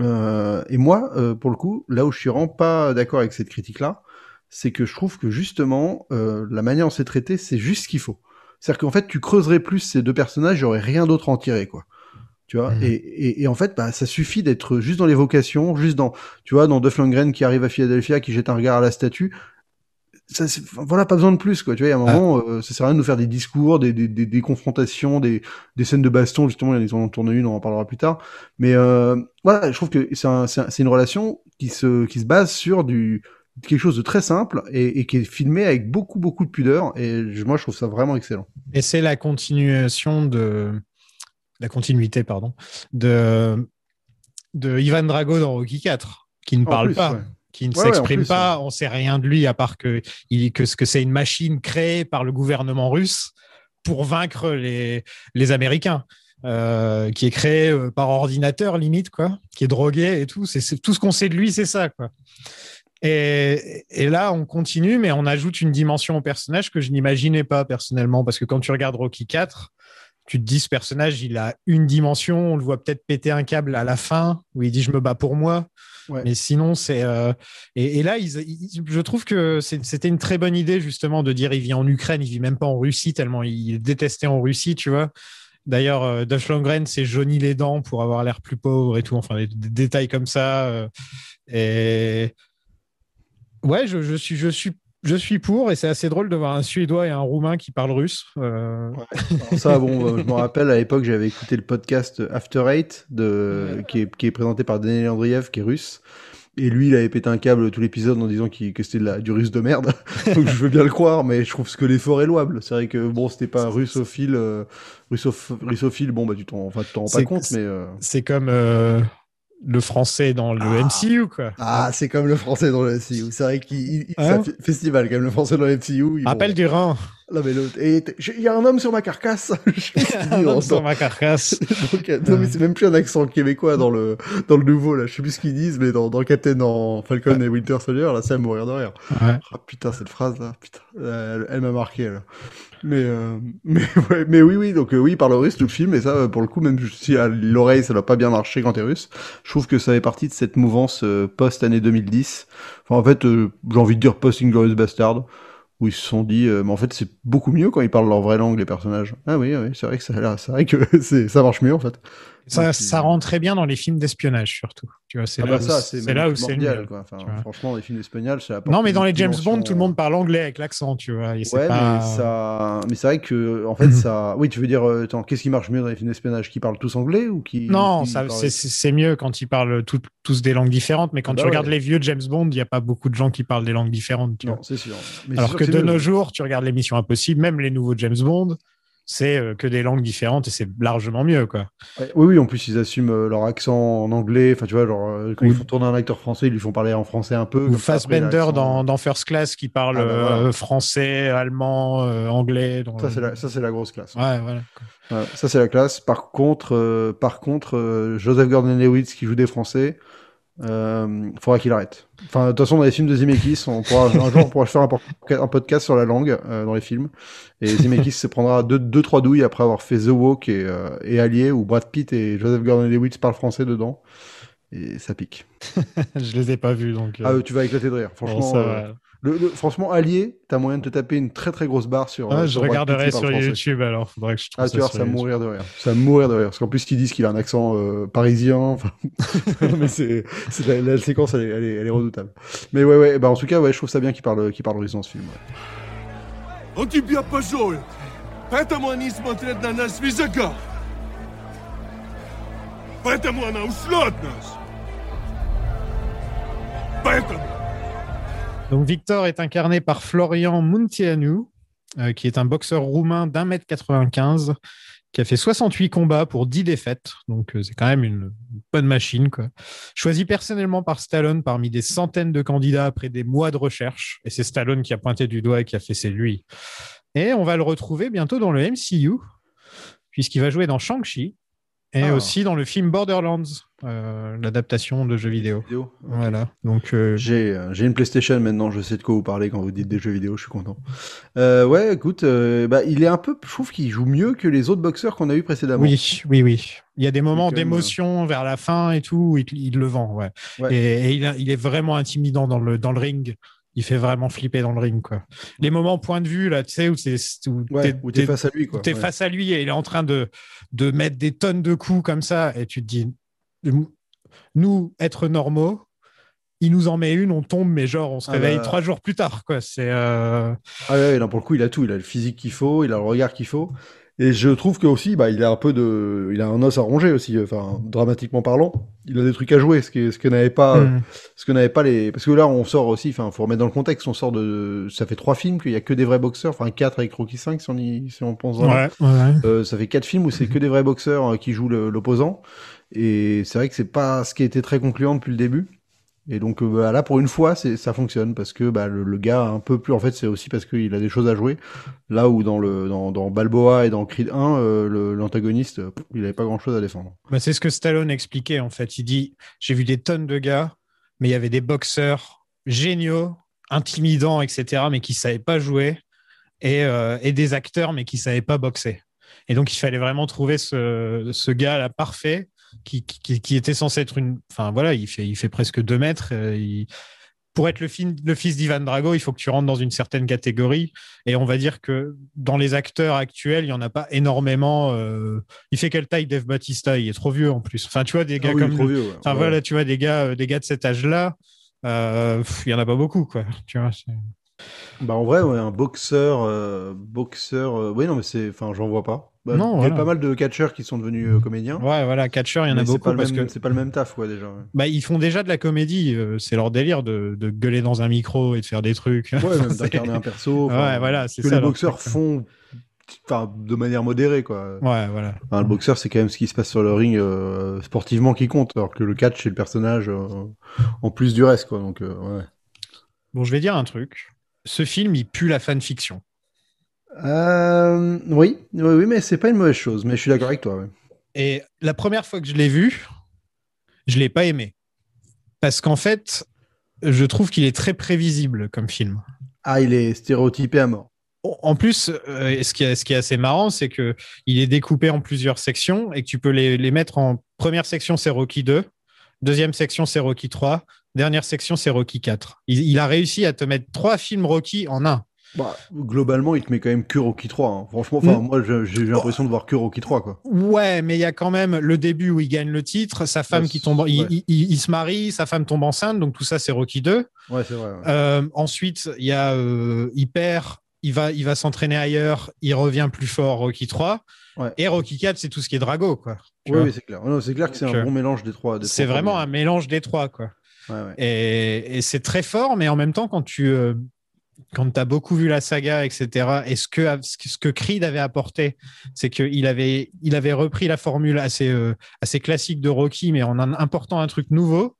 Euh, et moi, euh, pour le coup, là où je suis vraiment pas d'accord avec cette critique-là, c'est que je trouve que justement, euh, la manière dont c'est traité, c'est juste ce qu'il faut. C'est-à-dire qu'en fait, tu creuserais plus ces deux personnages, j'aurais rien d'autre à en tirer, quoi. Tu vois, Mhm. et, et, et en fait, bah, ça suffit d'être juste dans l'évocation, juste dans, tu vois, dans qui arrive à Philadelphia, qui jette un regard à la statue. Ça, voilà, pas besoin de plus, quoi. Tu vois, il y a un Ah. moment, euh, ça sert à rien de nous faire des discours, des, des, des, des confrontations, des, des scènes de baston, justement, ils en tournent une, on en parlera plus tard. Mais euh, voilà, je trouve que c'est un, une relation qui se, qui se base sur du quelque chose de très simple et, et qui est filmé avec beaucoup, beaucoup de pudeur. Et je- moi, je trouve ça vraiment excellent. Et c'est la continuation de la continuité, pardon, de de Ivan Drago dans Rocky 4, qui ne En parle plus, pas. ouais. Qui ne Ouais, ouais, s'exprime en plus, pas, on sait rien de lui à part que, il, que ce que c'est une machine créée par le gouvernement russe pour vaincre les, les Américains, euh, qui est créé euh, par ordinateur limite quoi, qui est drogué et tout. C'est- tout ce qu'on sait de lui, c'est ça quoi. Et, et là, on continue, mais on ajoute une dimension au personnage que je n'imaginais pas personnellement, parce que quand tu regardes Rocky 4, tu te dis ce personnage, il a une dimension, on le voit peut-être péter un câble à la fin, où il dit je me bats pour moi. Ouais. Mais sinon, c'est. euh, Et, et là, ils- ils- je trouve que c'était une très bonne idée, justement, de dire il vit en Ukraine, il vit même pas en Russie, tellement il est détesté en Russie, tu vois. D'ailleurs, euh, Duff Lundgren s'est jauni les dents pour avoir l'air plus pauvre et tout, enfin, des, des détails comme ça. euh, et. Ouais, je, je suis, je, suis, je suis pour, et c'est assez drôle de voir un Suédois et un Roumain qui parlent russe. euh, ça, bon, euh, je me rappelle à l'époque, j'avais écouté le podcast After Eight, de, qui, est, qui est présenté par Daniel Andriev, qui est russe. Et lui, il avait pété un câble tout l'épisode en disant qu'il- que c'était de la- du russe de merde. Donc je veux bien le croire, mais je trouve que l'effort est louable. C'est vrai que bon, c'était pas russophile, euh, russoph- russophile, bon, bah tu t'en enfin, tu t'en rends pas compte, mais. euh, C'est comme euh, le français dans le Ah. MCU, quoi. Ah, c'est comme le français dans le MCU. C'est vrai qu'il il- Hein fe- festival quand même, le français dans le MCU. ils Rappel vont- du Rhin. Non, mais l'autre. Il y a un homme sur ma carcasse. Un homme sur ma carcasse. Donc, euh, non, mais c'est même plus un accent québécois dans le, dans le nouveau, là. Je sais plus ce qu'ils disent, mais dans, dans Captain, dans Falcon et Winter Soldier, là, c'est à mourir de rire. Ouais. Ah, putain, cette phrase-là, putain, elle, elle m'a marqué, là. Mais, euh, mais, ouais, mais oui, oui, donc, euh, oui, il parle russe tout le film, et ça, euh, pour le coup, même si à l'oreille, ça doit pas bien marcher quand t'es russe, je trouve que ça fait partie de cette mouvance euh, post-année 2010. Enfin, en fait, euh, j'ai envie de dire post-Inglorious Bastard, où ils se sont dit, euh, mais en fait, c'est beaucoup mieux quand ils parlent leur vraie langue, les personnages. Ah oui, oui, c'est vrai que ça, l'air- c'est vrai que ça marche mieux, en fait. Ça, rend très bien dans les films d'espionnage, surtout. Tu vois, c'est Ah là, bah là où c'est le quoi. Enfin, franchement, les films d'espagnol, ça Non, mais dans les James dimension- Bond, tout le monde parle anglais avec l'accent, tu vois. et Ouais, pas... mais ça, mais c'est vrai que, en fait, ça, oui, tu veux dire, euh, qu'est-ce qui marche mieux dans les films d'espionnage, qui parlent tous anglais ou qui Non, qui ça, parlent- c'est- mieux quand ils parlent tout- tous des langues différentes, mais quand Ah bah tu regardes les vieux James Bond, il n'y a pas beaucoup de gens qui parlent des langues différentes. Tu vois. Non, c'est sûr. Mais Alors sûr que c'est de nos jours, tu regardes l'émission Impossible, même les nouveaux James Bond, c'est euh, que des langues différentes et c'est largement mieux, quoi. Oui, oui, en plus, ils assument euh, leur accent en anglais. Enfin, tu vois, genre, euh, quand ils font tourner un acteur français, ils lui font parler en français un peu. Ou Fassbender dans, dans First Class qui parle Ah bah voilà. français, allemand, euh, anglais. dans- Ça, c'est la, ça, c'est la grosse classe. Ouais, voilà. Ouais, ça, c'est la classe. Par contre, euh, par contre, euh, Joseph Gordon-Levitt qui joue des Français, euh, faudra qu'il arrête. Enfin, de toute façon, dans les films de Zemeckis, on pourra, un jour, on pourra faire un, podcast sur la langue euh, dans les films. Et Zemeckis se prendra deux, deux, trois douilles après avoir fait The Walk et, euh, et Allier, où Brad Pitt et Joseph Gordon-Levitt parlent français dedans. Et ça pique. Je les ai pas vus, donc. euh, Ah, tu vas éclater de rire. bon, Franchement, ça euh, va. le, le- franchement, Allier, t'as moyen de te taper une très très grosse barre sur. Ah, euh, je sur Brad Pitt regarderai qui parle sur français. YouTube alors. Faudrait que je trouve Ah, ça tu vois, sur ça va YouTube. mourir de rire. Ça va mourir de rire. Parce qu'en plus, ils disent qu'il a un accent euh, parisien. Enfin, mais c'est, c'est la, la séquence, elle est, elle, est, elle est redoutable. Mais ouais, ouais, bah en tout cas, ouais, je trouve ça bien qu'il parle, qu'il parle russe dans ce film. ouais. Он тебя позорит. Поэтому они смотрят на нас свысока. Поэтому она ушла от нас. Поэтому. donc Victor est incarné par Florian Munteanu, euh, qui est un boxeur roumain d'un mètre 95, qui a fait 68 combats pour 10 défaites. Donc euh, c'est quand même une bonne machine. Quoi. Choisi personnellement par Stallone parmi des centaines de candidats après des mois de recherche. Et c'est Stallone qui a pointé du doigt et qui a fait c'est lui. Et on va le retrouver bientôt dans le MCU, puisqu'il va jouer dans Shang-Chi et Ah. aussi dans le film Borderlands, euh, l'adaptation de jeux vidéo. Vidéo. Voilà. Donc euh, J'ai, euh, j'ai une PlayStation maintenant, je sais de quoi vous parlez quand vous dites des jeux vidéo, je suis content. Euh, ouais, écoute, bah, il est un peu, je trouve qu'il joue mieux que les autres boxeurs qu'on a eu précédemment. Oui, oui, oui. Il y a des moments d'émotion vers la fin et tout, où il, il le vend, ouais. Ouais. Et, et il, a- il est vraiment intimidant dans le, dans le ring. Il fait vraiment flipper dans le ring, quoi. Les moments point de vue, là, tu sais, où c'est où Ouais, t'es- t'es- face à lui, quoi. t'es Ouais. face à lui et il est en train de, de mettre des tonnes de coups comme ça, et tu te dis, nous, être normaux, il nous en met une, on tombe, mais genre, on se Ah réveille bah. trois jours plus tard, quoi. C'est. euh, Ah ouais, là, pour le coup, il a tout. Il a le physique qu'il faut, il a le regard qu'il faut. Et je trouve que aussi, bah, il a un peu de, il a un os à ronger aussi, enfin, dramatiquement parlant. Il a des trucs à jouer, ce que, ce que n'avait pas, hmm. ce que n'avait pas les, parce que là, on sort aussi, enfin, faut remettre dans le contexte, on sort de, ça fait trois films qu'il y a que des vrais boxeurs, enfin, quatre avec Rocky 5, si on y, si on pense. Ouais, ouais. Euh, ça fait quatre films où c'est que des vrais boxeurs euh, qui jouent l'opposant. Et c'est vrai que c'est pas ce qui été très concluant depuis le début. Et donc euh, bah, là, pour une fois, ça fonctionne parce que bah, le, gars a un peu plus. En fait, c'est aussi parce qu'il a des choses à jouer. Là où dans le dans, dans Balboa et dans Creed 1, euh, l'antagoniste, il avait pas grand chose à défendre. Bah, c'est ce que Stallone expliquait en fait. Il dit J'ai vu des tonnes de gars, mais il y avait des boxeurs géniaux, intimidants, etc., mais qui ne savaient pas jouer, et, euh, et des acteurs, mais qui ne savaient pas boxer. Et donc, il fallait vraiment trouver ce, ce gars-là parfait, qui, qui, qui était censé être une. Enfin, voilà, il fait, il fait presque deux mètres. euh, il- Pour être le, film, le fils d'Ivan Drago, il faut que tu rentres dans une certaine catégorie. Et on va dire que dans les acteurs actuels, il n'y en a pas énormément. euh, il fait quelle taille Dave Batista Il est trop vieux en plus. Enfin, tu vois, des gars Ah oui, il est comme. trop le- vieux, ouais. Enfin, Ouais. voilà, tu vois, des gars, euh, des gars de cet âge-là, euh, pff, il n'y en a pas beaucoup, quoi. Tu vois, Bah en vrai, ouais, un boxeur, euh, boxeur. euh, Oui, non, mais c'est, enfin, j'en vois pas. Bah, Non, il y voilà. a pas mal de catcheurs qui sont devenus euh, comédiens. ouais, voilà, catcheur, il y en a mais beaucoup pas parce même, que c'est pas le même taf, quoi, déjà. ouais. bah, ils font déjà de la comédie. euh, c'est leur délire de, de gueuler dans un micro et de faire des trucs. Ouais, même d'incarner un perso. Ouais, voilà, ce c'est que ça, les boxeurs truc, font, enfin, de manière modérée, quoi. Ouais, voilà. Enfin, le boxeur, c'est quand même ce qui se passe sur le ring euh, sportivement qui compte, alors que le catch, c'est le personnage en plus du reste, quoi. Donc, ouais. Bon, je vais dire un truc. Ce film, il pue la fanfiction. Euh, oui, oui, oui, mais c'est pas une mauvaise chose. Mais je suis d'accord avec toi. ouais. Et la première fois que je l'ai vu, je l'ai pas aimé. Parce qu'en fait, je trouve qu'il est très prévisible comme film. Ah, il est stéréotypé à mort. En plus, euh, ce, qui est, ce qui est assez marrant, c'est que il est découpé en plusieurs sections et que tu peux les, les mettre en première section, c'est Rocky 2, deuxième section, c'est Rocky 3, dernière section, c'est Rocky 4. Il, il a réussi à te mettre trois films Rocky en un. Bah, globalement, il te met quand même que Rocky 3. hein. Franchement, Mm. moi, j'ai l'impression de voir que Rocky 3, quoi. Ouais, mais il y a quand même le début où il gagne le titre, sa femme qui tombe, il, ouais. il- il- il se marie, sa femme tombe enceinte, donc tout ça c'est Rocky 2. Ouais, c'est vrai. ouais. Euh, ensuite, il y a, euh, il perd, il va, il va s'entraîner ailleurs, il revient plus fort Rocky 3. Ouais. Et Rocky 4, c'est tout ce qui est Drago, quoi. Oui, oui, c'est clair. C'est clair que c'est un euh, bon mélange des trois. c'est vraiment un mélange des trois, quoi. Et, et c'est très fort, mais en même temps, quand tu euh, quand as beaucoup vu la saga, etc., et ce que, Creed avait apporté, c'est qu'il avait, il avait repris la formule assez, euh, assez classique de Rocky, mais en en important un truc nouveau.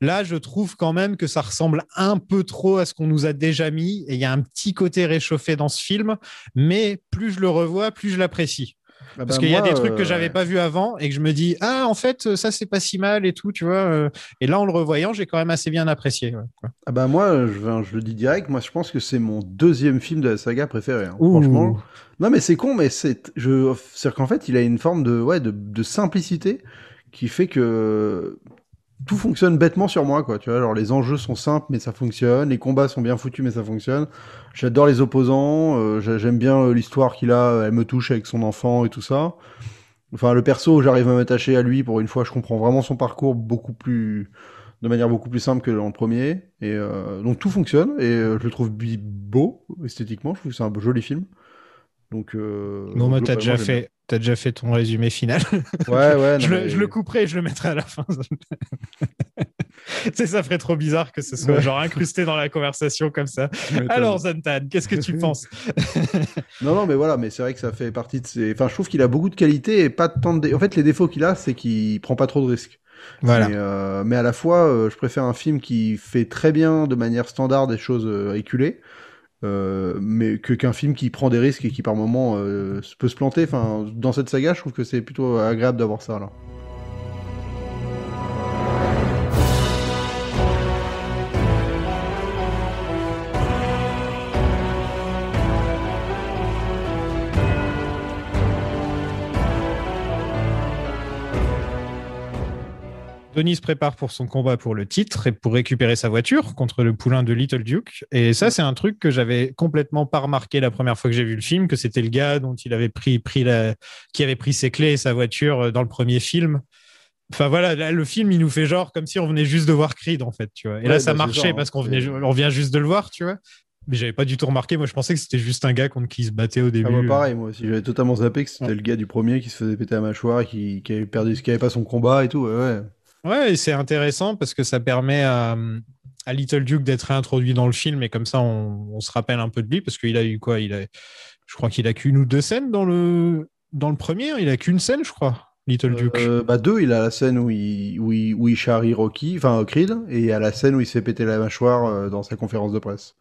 Là, je trouve quand même que ça ressemble un peu trop à ce qu'on nous a déjà mis, et il y a un petit côté réchauffé dans ce film, mais plus je le revois, plus je l'apprécie. Ah Parce bah, qu'il y a des trucs que euh, j'avais pas vu avant et que je me dis ah en fait ça c'est pas si mal et tout tu vois euh, et là en le revoyant j'ai quand même assez bien apprécié ouais. Ah bah moi, je, je le dis direct, moi je pense que c'est mon deuxième film de la saga préféré. hein. Franchement. Non mais c'est con, mais c'est, je, c'est qu'en fait il a une forme de, ouais, de, de simplicité qui fait que tout fonctionne bêtement sur moi, quoi. Tu vois, genre les enjeux sont simples, mais ça fonctionne. Les combats sont bien foutus, mais ça fonctionne. J'adore les opposants. euh, j'a- j'aime bien euh, l'histoire qu'il a. Elle me touche avec son enfant et tout ça. Enfin, le perso, j'arrive à m'attacher à lui. Pour une fois, je comprends vraiment son parcours beaucoup plus, de manière beaucoup plus simple que dans le premier. Et euh, donc tout fonctionne. Et euh, je le trouve beau esthétiquement. Je trouve que c'est un beau- joli film. Donc. Euh, non mais t'as déjà fait t'as déjà fait ton résumé final. Ouais, ouais. je, non, le, mais- je le couperai et je le mettrai à la fin tu sais ça ferait trop bizarre que ce soit Ouais. genre incrusté dans la conversation comme ça alors Zantan qu'est-ce que tu penses? Non, non, mais voilà, mais c'est vrai que ça fait partie de ses. Enfin, je trouve qu'il a beaucoup de qualités et pas tant de. En fait, les défauts qu'il a, c'est qu'il prend pas trop de risques. voilà Mais, euh, mais à la fois, euh, je préfère un film qui fait très bien, de manière standard, des choses euh, éculées, euh, mais que qu'un film qui prend des risques et qui par moments euh, peut se planter. Dans cette saga, je trouve que c'est plutôt agréable d'avoir ça là. Denis se prépare pour son combat pour le titre et pour récupérer sa voiture contre le poulain de Little Duke. Et ça, c'est un truc que j'avais complètement pas remarqué la première fois que j'ai vu le film, que c'était le gars dont il avait pris, pris la, qui avait pris ses clés et sa voiture euh, dans le premier film. Enfin voilà, là, le film, il nous fait genre comme si on venait juste de voir Creed, en fait, tu vois. Et Ouais, là, bah, ça c'est marchait hein. parce qu'on C'est- venait, on vient juste de le voir, tu vois. Mais j'avais pas du tout remarqué. Moi, je pensais que c'était juste un gars contre qui il se battait au début. Ah bah pareil, moi aussi, j'avais totalement zappé que c'était le gars du premier qui se faisait péter la mâchoire et qui, qui avait perdu, qui avait pas son combat et tout. Ouais, ouais. Ouais, et c'est intéressant parce que ça permet à, à Little Duke d'être réintroduit dans le film et comme ça on, on se rappelle un peu de lui parce qu'il a eu quoi? Il a, Je crois qu'il a qu'une ou deux scènes dans le, dans le premier, il a qu'une scène, je crois, Little Duke. Euh, bah deux, il a la scène où il, où il, où il charrie Rocky, enfin Creed, et il y a la scène où il se fait péter la mâchoire euh, dans sa conférence de presse.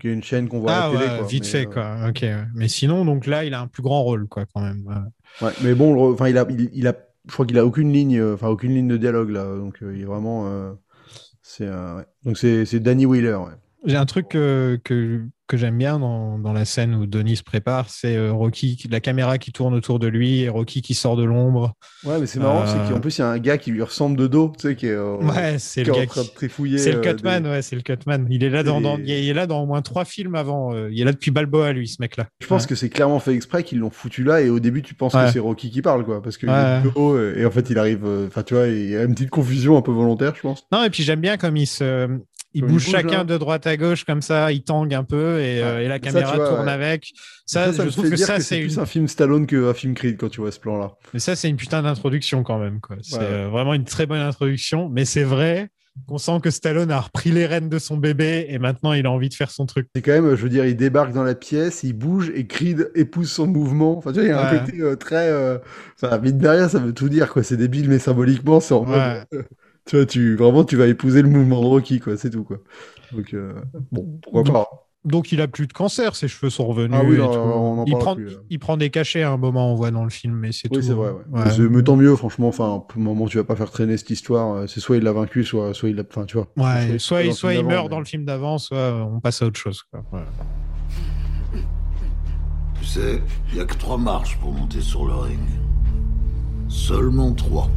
Qui est une chaîne qu'on voit ah à la télé. ouais, quoi, vite mais, fait euh, quoi. Ok. Mais sinon donc là il a un plus grand rôle quoi quand même. Ouais. Mais bon, enfin, il a, il, il a, je crois qu'il a aucune ligne, euh, enfin aucune ligne de dialogue là, donc euh, il est vraiment, euh, c'est, ouais. donc c'est Danny Wheeler. Ouais. J'ai un truc que, que, que j'aime bien dans, dans la scène où Denis se prépare, c'est euh, Rocky, la caméra qui tourne autour de lui et Rocky qui sort de l'ombre. Ouais, mais c'est marrant, Euh. c'est qu'en plus il y a un gars qui lui ressemble de dos, tu sais, qui est, euh, Ouais, c'est le gars train qui... C'est le euh, Cutman, des- ouais, c'est le Cutman. Il est là dans, il est là dans au moins trois films avant. euh, il est là depuis Balboa, lui, ce mec-là. Je pense Ouais. que c'est clairement fait exprès qu'ils l'ont foutu là et au début tu penses Ouais. que c'est Rocky qui parle quoi parce qu'il Ouais. est haut et, en fait il arrive euh, enfin tu vois il y a une petite confusion un peu volontaire je pense. Non, et puis j'aime bien comme il se. Il Comme il bouge chacun là. de droite à gauche comme ça, il tangue un peu et, euh, et la caméra vois, tourne ouais. avec. Ça, ça, je trouve que ça, c'est une... plus un film Stallone qu'un film Creed quand tu vois ce plan là. Mais ça, c'est une putain d'introduction quand même. quoi. C'est euh, vraiment une très bonne introduction. Mais c'est vrai qu'on sent que Stallone a repris les rênes de son bébé et maintenant il a envie de faire son truc. C'est quand même je veux dire il débarque dans la pièce, il bouge et Creed épouse son mouvement. Enfin tu vois il y a un Ouais. côté euh, très euh... enfin mine de rien ça veut tout dire quoi c'est débile mais symboliquement c'est en mode tu vois tu vraiment tu vas épouser le mouvement de Rocky quoi c'est tout quoi. Donc euh, bon pourquoi Donc, pas. Donc il a plus de cancer, ses cheveux sont revenus. Ah oui, et non, tout. on en il, prend, plus, là. il prend des cachets à un moment, on voit dans le film, mais c'est tout. Oui, c'est vrai. hein. Ouais. Ouais. C'est- Mais tant mieux, franchement. Enfin, pour le moment, tu vas pas faire traîner cette histoire. euh, C'est soit il l'a vaincu, soit, soit il l'a. Enfin, tu vois. Ouais, soit, il, soit film il meurt mais- dans le film d'avant, soit on passe à autre chose. Quoi. Tu sais, il y a que trois marches pour monter sur le ring. Seulement trois.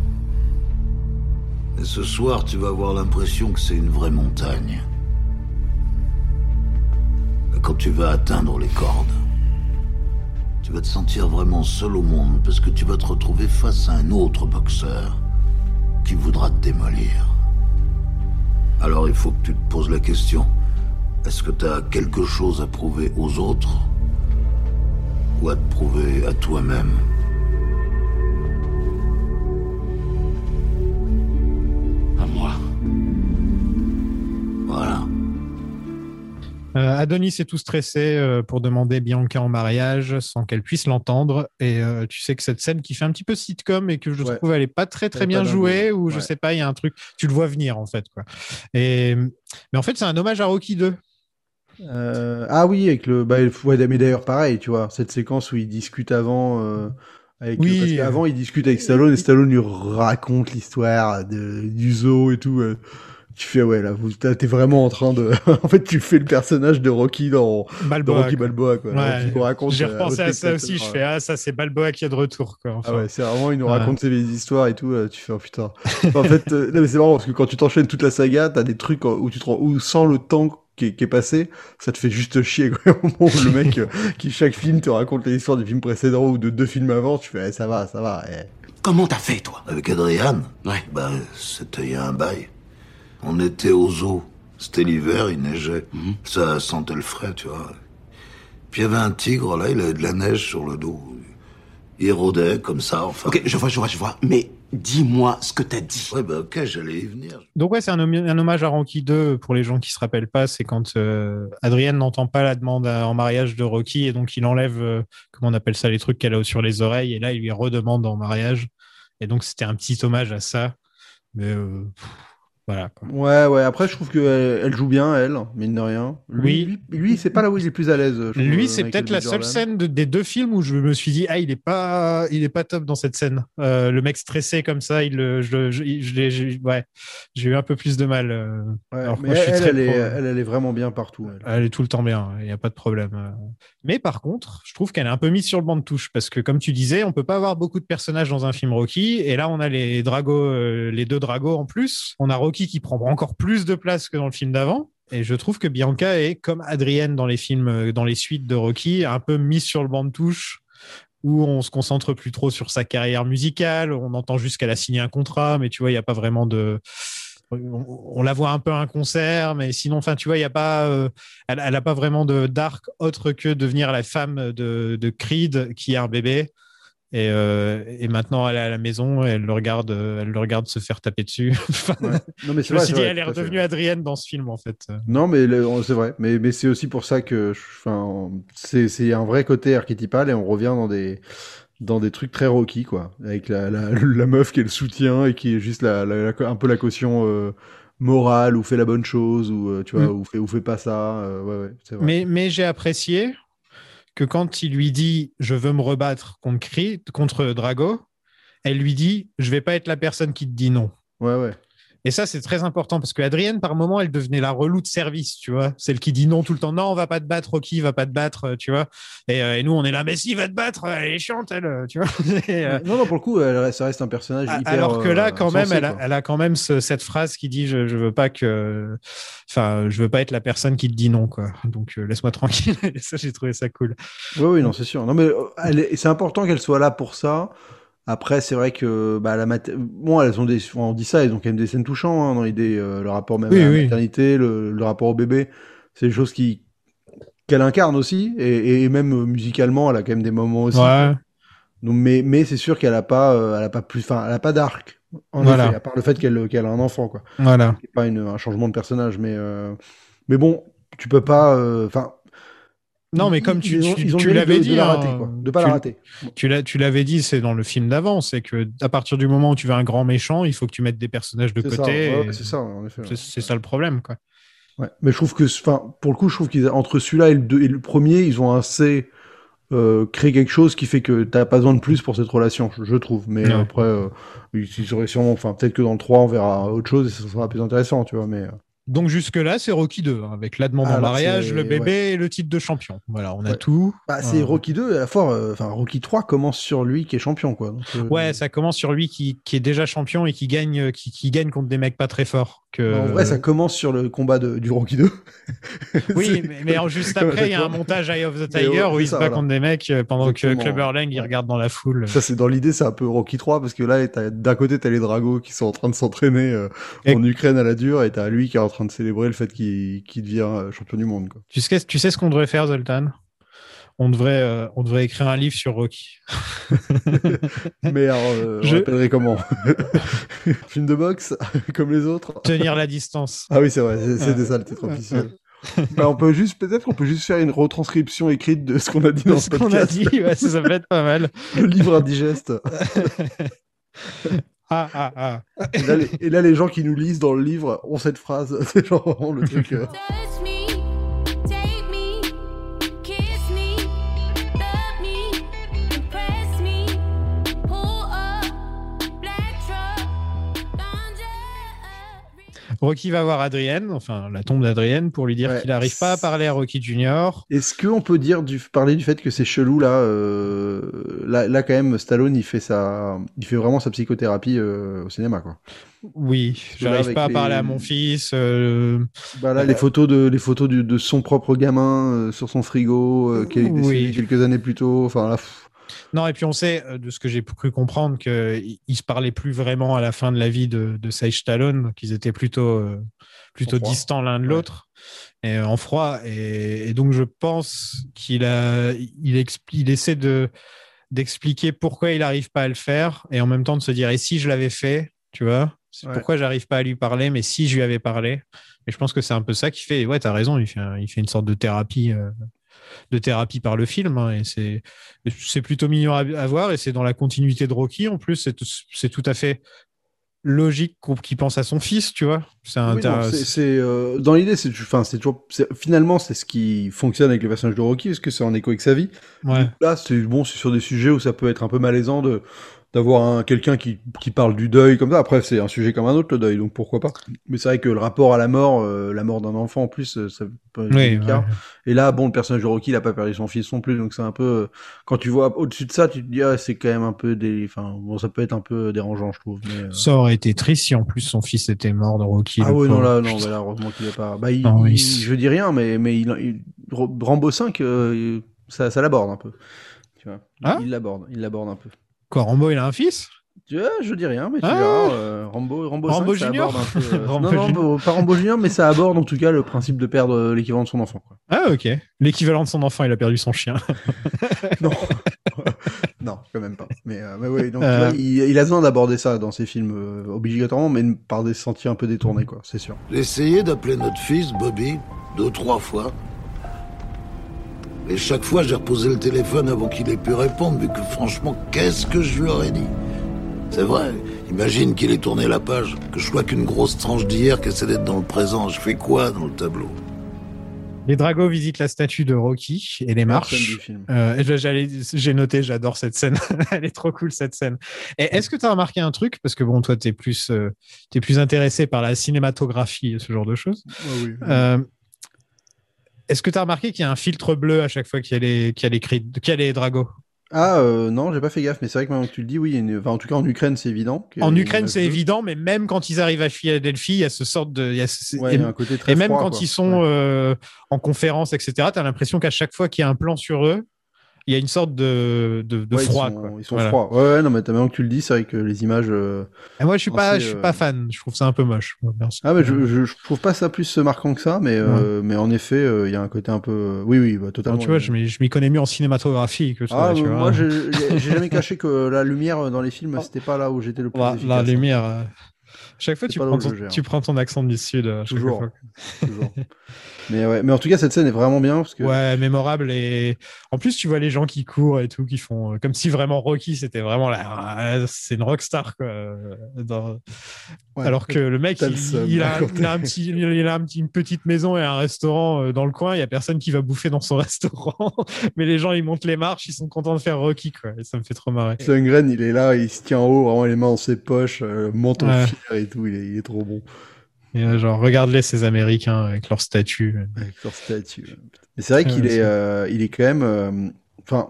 Et ce soir, tu vas avoir l'impression que c'est une vraie montagne. Quand tu vas atteindre les cordes, tu vas te sentir vraiment seul au monde parce que tu vas te retrouver face à un autre boxeur qui voudra te démolir. Alors il faut que tu te poses la question. Est-ce que tu as quelque chose à prouver aux autres ou à te prouver à toi-même? Euh, Adonis est tout stressé euh, pour demander Bianca en mariage sans qu'elle puisse l'entendre. Et euh, tu sais que cette scène qui fait un petit peu sitcom et que je Ouais. trouve elle est pas très très Elle bien jouée ouais. ou je Ouais. sais pas, il y a un truc, tu le vois venir en fait quoi. Et mais en fait c'est un hommage à Rocky 2. Euh, ah oui, avec le. Bah, il faut- ouais, mais d'ailleurs, pareil, tu vois, cette séquence où il discute avant. Avec, Oui. Parce qu'avant, il discute avec Stallone et Stallone lui raconte l'histoire de, du zoo et tout. Tu fais, ouais, là, vous- t'es vraiment en train de. en fait, tu fais le personnage de Rocky dans, dans Balboa. Rocky quoi. Balboa, quoi. Ouais. Il nous raconte, J'ai euh, repensé à ça aussi. Je ouais. fais ah ça c'est Balboa qui est de retour quoi. Enfin, Ah ouais, c'est vraiment, il nous Ouais. raconte ses vieilles histoires et tout, euh, tu fais, oh putain. en fait, euh, non, mais c'est marrant parce que quand tu t'enchaînes toute la saga, t'as des trucs où tu te rends, où sans le temps qui est, qui est passé, ça te fait juste chier, quoi. Au moment où le mec, euh, qui chaque film te raconte les histoires du film précédent ou de deux films avant, tu fais, eh, ça va, ça va, eh. Comment t'as fait, toi? Avec Adriane Ouais. Bah, c'était il y a un bail. On était au zoo. C'était l'hiver, il neigeait. Ça sentait le frais, tu vois. Puis il y avait un tigre, là, il avait de la neige sur le dos. Il rôdait comme ça, enfin. Ok, je vois, je vois, je vois. Mais dis-moi ce que t'as dit. Ouais, bah, ok, j'allais y venir. Donc ouais, c'est un, hommage à Rocky 2 pour les gens qui se rappellent pas. C'est quand euh, Adrienne n'entend pas la demande à- en mariage de Rocky et donc il enlève, euh, comment on appelle ça, les trucs qu'elle a sur les oreilles et là il lui redemande en mariage. Et donc c'était un petit hommage à ça. Mais euh, pff, voilà. quoi. Ouais, ouais, après, je trouve qu'elle elle joue bien, elle, mine de rien. Lui, Oui. Lui, lui, c'est pas là où il est le plus à l'aise. Lui, c'est peut-être la seule scène de- des deux films où je me suis dit ah il est pas il est pas top dans cette scène. Euh, le mec stressé comme ça, il le- je, je, je ouais, j'ai eu un peu plus de mal. euh, Ouais, alors que mais moi, je suis elle, très elle, est, pro. elle, elle est vraiment bien partout. elle. Elle est tout le temps bien, il n'y a pas de problème. Euh, Mais par contre, je trouve qu'elle est un peu mise sur le banc de touche parce que, comme tu disais, on peut pas avoir beaucoup de personnages dans un film Rocky. Et là, on a les dragos, euh, les deux dragos en plus. On a Rocky qui prend encore plus de place que dans le film d'avant. Et je trouve que Bianca est comme Adrienne dans les films, euh, dans les suites de Rocky, un peu mise sur le banc de touche où on se concentre plus trop sur sa carrière musicale. On entend juste qu'elle a signé un contrat, mais tu vois, il n'y a pas vraiment de. On, la voit un peu à un concert, mais sinon, enfin, tu vois, il y a pas. euh, elle, elle a pas vraiment de d'arc autre que devenir la femme de, de Creed qui a un bébé. Et, euh, et maintenant, elle est à la maison, et elle le regarde, euh, elle le regarde se faire taper dessus. Enfin, Ouais. Non, mais je c'est vrai, dit, elle est fait. redevenue Adrienne dans ce film, en fait. Non, mais c'est vrai. Mais, mais c'est aussi pour ça que, enfin, c'est un vrai côté archétypal et on revient dans des dans des trucs très Rocky, quoi, avec la, la, la meuf qui est le soutien et qui est juste la, la- la- un peu la caution euh, morale ou fait la bonne chose ou tu vois Mm. ou fait ou fait pas ça. euh, ouais, ouais, c'est vrai. Mais, mais j'ai apprécié quand il lui dit je veux me rebattre contre, contre Drago, elle lui dit je vais pas être la personne qui te dit non. Ouais, ouais. Et ça, c'est très important parce que Adrienne, par moment, elle devenait la relou de service, tu vois. Celle qui dit non tout le temps. Non, on va pas te battre, Rocky, va pas te battre, euh, tu vois. Et, euh, et nous, on est là, mais si, va te battre, elle est chiante, elle, euh, tu vois. Et, euh, Non, non, pour le coup, elle ça reste un personnage hyper. alors que là, euh, quand même, sensé, elle a, elle a quand même ce- cette phrase qui dit je, je veux pas que, enfin, je veux pas être la personne qui te dit non, quoi. Donc euh, laisse-moi tranquille. Et ça, j'ai trouvé ça cool. Oui, oui, non, c'est sûr. Non, mais euh, c'est important qu'elle soit là pour ça. Après, c'est vrai que bah, la mat- bon, elles ont des, on dit ça, elles ont quand même des scènes touchantes hein, dans l'idée, euh, le rapport même Oui, à la oui. maternité, le, le rapport au bébé, c'est des choses qui qu'elle incarne aussi, et, et même euh, musicalement, elle a quand même des moments aussi. Ouais. Donc, mais mais c'est sûr qu'elle a pas, euh, elle a pas plus, enfin, elle a pas d'arc. En Voilà. effet, à part le fait qu'elle qu'elle a un enfant, quoi. Voilà. C'est pas une, un changement de personnage, mais euh, mais bon, tu peux pas, enfin. Non, mais comme tu, l'avais dit, de la hein, rater, quoi, de pas tu- la rater. Tu l'avais dit, c'est dans le film d'avant, c'est que à partir du moment où tu veux un grand méchant, il faut que tu mettes des personnages de côté. ça, ouais, et ouais, c'est ça, en effet. c'est- c'est ça le problème, quoi. Ouais. Mais je trouve que, enfin, pour le coup, je trouve qu'ils entre celui-là et le, deux- et le premier, ils ont assez euh, créé quelque chose qui fait que t'as pas besoin de plus pour cette relation, je, je trouve. Mais Ouais. après, euh, ils ils auraient sûrement, enfin, peut-être que dans le 3, on verra autre chose et ça sera plus intéressant, tu vois. Mais euh, Donc jusque-là, c'est Rocky 2, hein, avec la demande Ah, en mariage, le bébé ouais. et le titre de champion. Voilà, on a tout. bah, c'est Euh, Rocky 2 à la fois, euh, enfin, Rocky 3 commence sur lui qui est champion, quoi. Donc, euh, Ouais, ça commence sur lui qui, qui est déjà champion et qui gagne, qui, qui gagne contre des mecs pas très forts. Que... En vrai, ça commence sur le combat de, du Rocky 2. Oui, mais, juste après, il y a un montage Eye of the Tiger ouais, où il se bat voilà. contre des mecs euh, pendant que. Clubber Lang il regarde dans la foule. Ça, c'est dans l'idée, c'est un peu Rocky 3 parce que là, d'un côté, t'as les Dragos qui sont en train de s'entraîner euh, Et- en Ukraine à la dure et t'as lui qui est en train de célébrer le fait qu'il devient euh, champion du monde. Quoi. Tu sais, tu sais ce qu'on devrait faire, Zoltan? On devrait, euh, on devrait écrire un livre sur Rocky. Mais alors, euh, Je- on l'appellerait comment? Film de boxe comme les autres? Tenir la distance. Ah oui, c'est vrai, c'est- c'était Ouais. ça le titre officiel. Bah, on peut juste, peut-être qu'on peut juste faire une retranscription écrite de ce qu'on a dit dans ce ce qu'on a dit, ouais, ça, ça peut être pas mal. Le livre indigeste. Ah, ah, ah. Et là, les, et là, les gens qui nous lisent dans le livre ont cette phrase. C'est genre vraiment le truc. euh, Rocky va voir Adrienne, enfin la tombe d'Adrienne, pour lui dire Ouais. qu'il n'arrive pas à parler à Rocky Junior. Est-ce qu'on peut dire du, parler du fait que c'est chelou là, euh, là Là, quand même, Stallone, il fait sa, il fait vraiment sa psychothérapie euh, au cinéma, quoi. Oui, j'arrive pas à les- parler à mon fils. euh, Bah là, les photos de, les photos du- de son propre gamin sur son frigo, qui est Oui. quelques années plus tôt. Enfin là, pff, Non, et puis on sait, euh, de ce que j'ai cru comprendre, qu'ils ne se parlaient plus vraiment à la fin de la vie de, de Sage Stallone, qu'ils étaient plutôt, euh, plutôt En distants l'un de Ouais. l'autre, et euh, en froid. Et, et donc je pense qu'il a, il, expli- il essaie de d'expliquer pourquoi il n'arrive pas à le faire, et en même temps de se dire, et si je l'avais fait, tu vois Ouais. Pourquoi j'arrive pas à lui parler, mais si je lui avais parlé? Et je pense que c'est un peu ça qui fait. Ouais, tu as raison, il fait, un- il fait une sorte de thérapie. euh, de thérapie par le film hein, et c'est plutôt mignon à, à voir et c'est dans la continuité de Rocky en plus c'est tout- à fait logique qu'il pense à son fils tu vois c'est oui, euh, dans l'idée, c'est, enfin, c'est toujours, finalement, c'est ce qui fonctionne avec le personnage de Rocky, parce que c'est en écho avec sa vie. ouais. Là, c'est bon, c'est sur des sujets où ça peut être un peu malaisant de d'avoir un quelqu'un qui, qui parle du deuil comme ça. Après, c'est un sujet comme un autre le deuil, donc pourquoi pas. Mais c'est vrai que le rapport à la mort, euh, la mort d'un enfant en plus, euh, ça peut être Oui, ouais. Et là, bon, le personnage de Rocky, il a pas perdu son fils non plus, donc c'est un peu. euh, Quand tu vois au-dessus de ça, tu te dis, ah, c'est quand même un peu des. Enfin, bon, ça peut être un peu dérangeant, je trouve. Mais, euh, ça aurait été triste si en plus son fils était mort de Rocky Ah oui, non, là, non, bah là, heureusement qu'il est pas. Bah, il, Non, il- il- je dis rien, mais, mais il, il- Rambo 5, euh, ça, ça l'aborde un peu. Tu vois. Ah il l'aborde, il l'aborde un peu. Quoi Rambo il a un fils? Tu vois, je dis rien, mais tu Ah. verras. euh, Rambo, Rambo, Rambo 5, ça Junior peu, euh, Rambo non, non, Junior. pas Rambo Junior, mais ça aborde en tout cas le principe de perdre euh, l'équivalent de son enfant. Quoi. ah ok l'équivalent de son enfant il a perdu son chien Non, non, quand même pas. Mais, euh, mais oui, donc Euh. vois, il, il a besoin d'aborder ça dans ses films euh, obligatoirement, mais par des sentiers un peu détournés, quoi, c'est sûr. J'ai essayé d'appeler notre fils, Bobby, deux, trois fois. Et chaque fois, j'ai reposé le téléphone avant qu'il ait pu répondre, vu que franchement, qu'est-ce que je lui aurais dit? C'est vrai, imagine qu'il ait tourné la page, que je sois qu'une grosse tranche d'hier qui essaie d'être dans le présent. Je fais quoi dans le tableau? Les Dragos visitent la statue de Rocky et les marches. Euh, j'ai noté, j'adore cette scène. Elle est trop cool cette scène. Est-ce que tu as remarqué un truc? Parce que bon, toi, tu es plus, euh, t'es plus intéressé par la cinématographie et ce genre de choses. Ouais, oui. Euh, est-ce que tu as remarqué qu'il y a un filtre bleu à chaque fois qu'il y a les, qu'il y a les, cris- qu'il y a les Dragos Ah euh, non, j'ai pas fait gaffe, mais c'est vrai que maintenant que tu le dis, oui, une- enfin, en tout cas en Ukraine, c'est évident. En Ukraine, c'est évident, mais même quand ils arrivent à Philadelphie, il y a ce sorte de. il y a ce- Ouais, et, il y a un côté très et même froid, quand quoi. ils sont Ouais. euh, en conférence, etc., tu as l'impression qu'à chaque fois qu'il y a un plan sur eux, il y a une sorte de, de, de Ouais, froid. Ils sont, quoi. ils sont Voilà. froids. Ouais, non, mais t'as- maintenant que tu le dis, c'est vrai que les images. euh, Et moi, je suis pas, je suis euh, pas fan. Je trouve ça un peu moche. Ah, mais je, je, je trouve pas ça plus marquant que ça, mais, euh, mais en effet, euh, il y a un côté un peu. Oui, oui, bah, Alors, totalement. tu vois, je m'y connais mieux en cinématographie que toi. Ah, tu euh, vois. moi, j'ai jamais caché que la lumière dans les films, c'était pas là où j'étais le plus la, efficace. la lumière. euh, Chaque fois, tu prends, ton, gère. tu prends ton accent du sud. euh. Toujours. Mais ouais, mais en tout cas, cette scène est vraiment bien parce que. Ouais, mémorable. Et en plus, tu vois les gens qui courent et tout, qui font euh, comme si vraiment Rocky, c'était vraiment là. C'est une rockstar, quoi. euh, dans- Ouais. Alors que le mec, il, a, quand il a un petit, il a un petit- une petite maison et un restaurant euh, dans le coin. Il y a personne qui va bouffer dans son restaurant. Mais les gens, ils montent les marches, ils sont contents de faire Rocky, quoi. Et ça me fait trop marrer. Lundgren, il est là, il se tient en haut, vraiment les mains dans ses poches, euh, menton Ouais. fier et tout, il est, il est trop bon. Et, euh, genre, regarde-les, ces Américains avec leur statut. Avec leur statue. ouais. Mais c'est vrai qu'il est, euh, il est quand même, euh, enfin,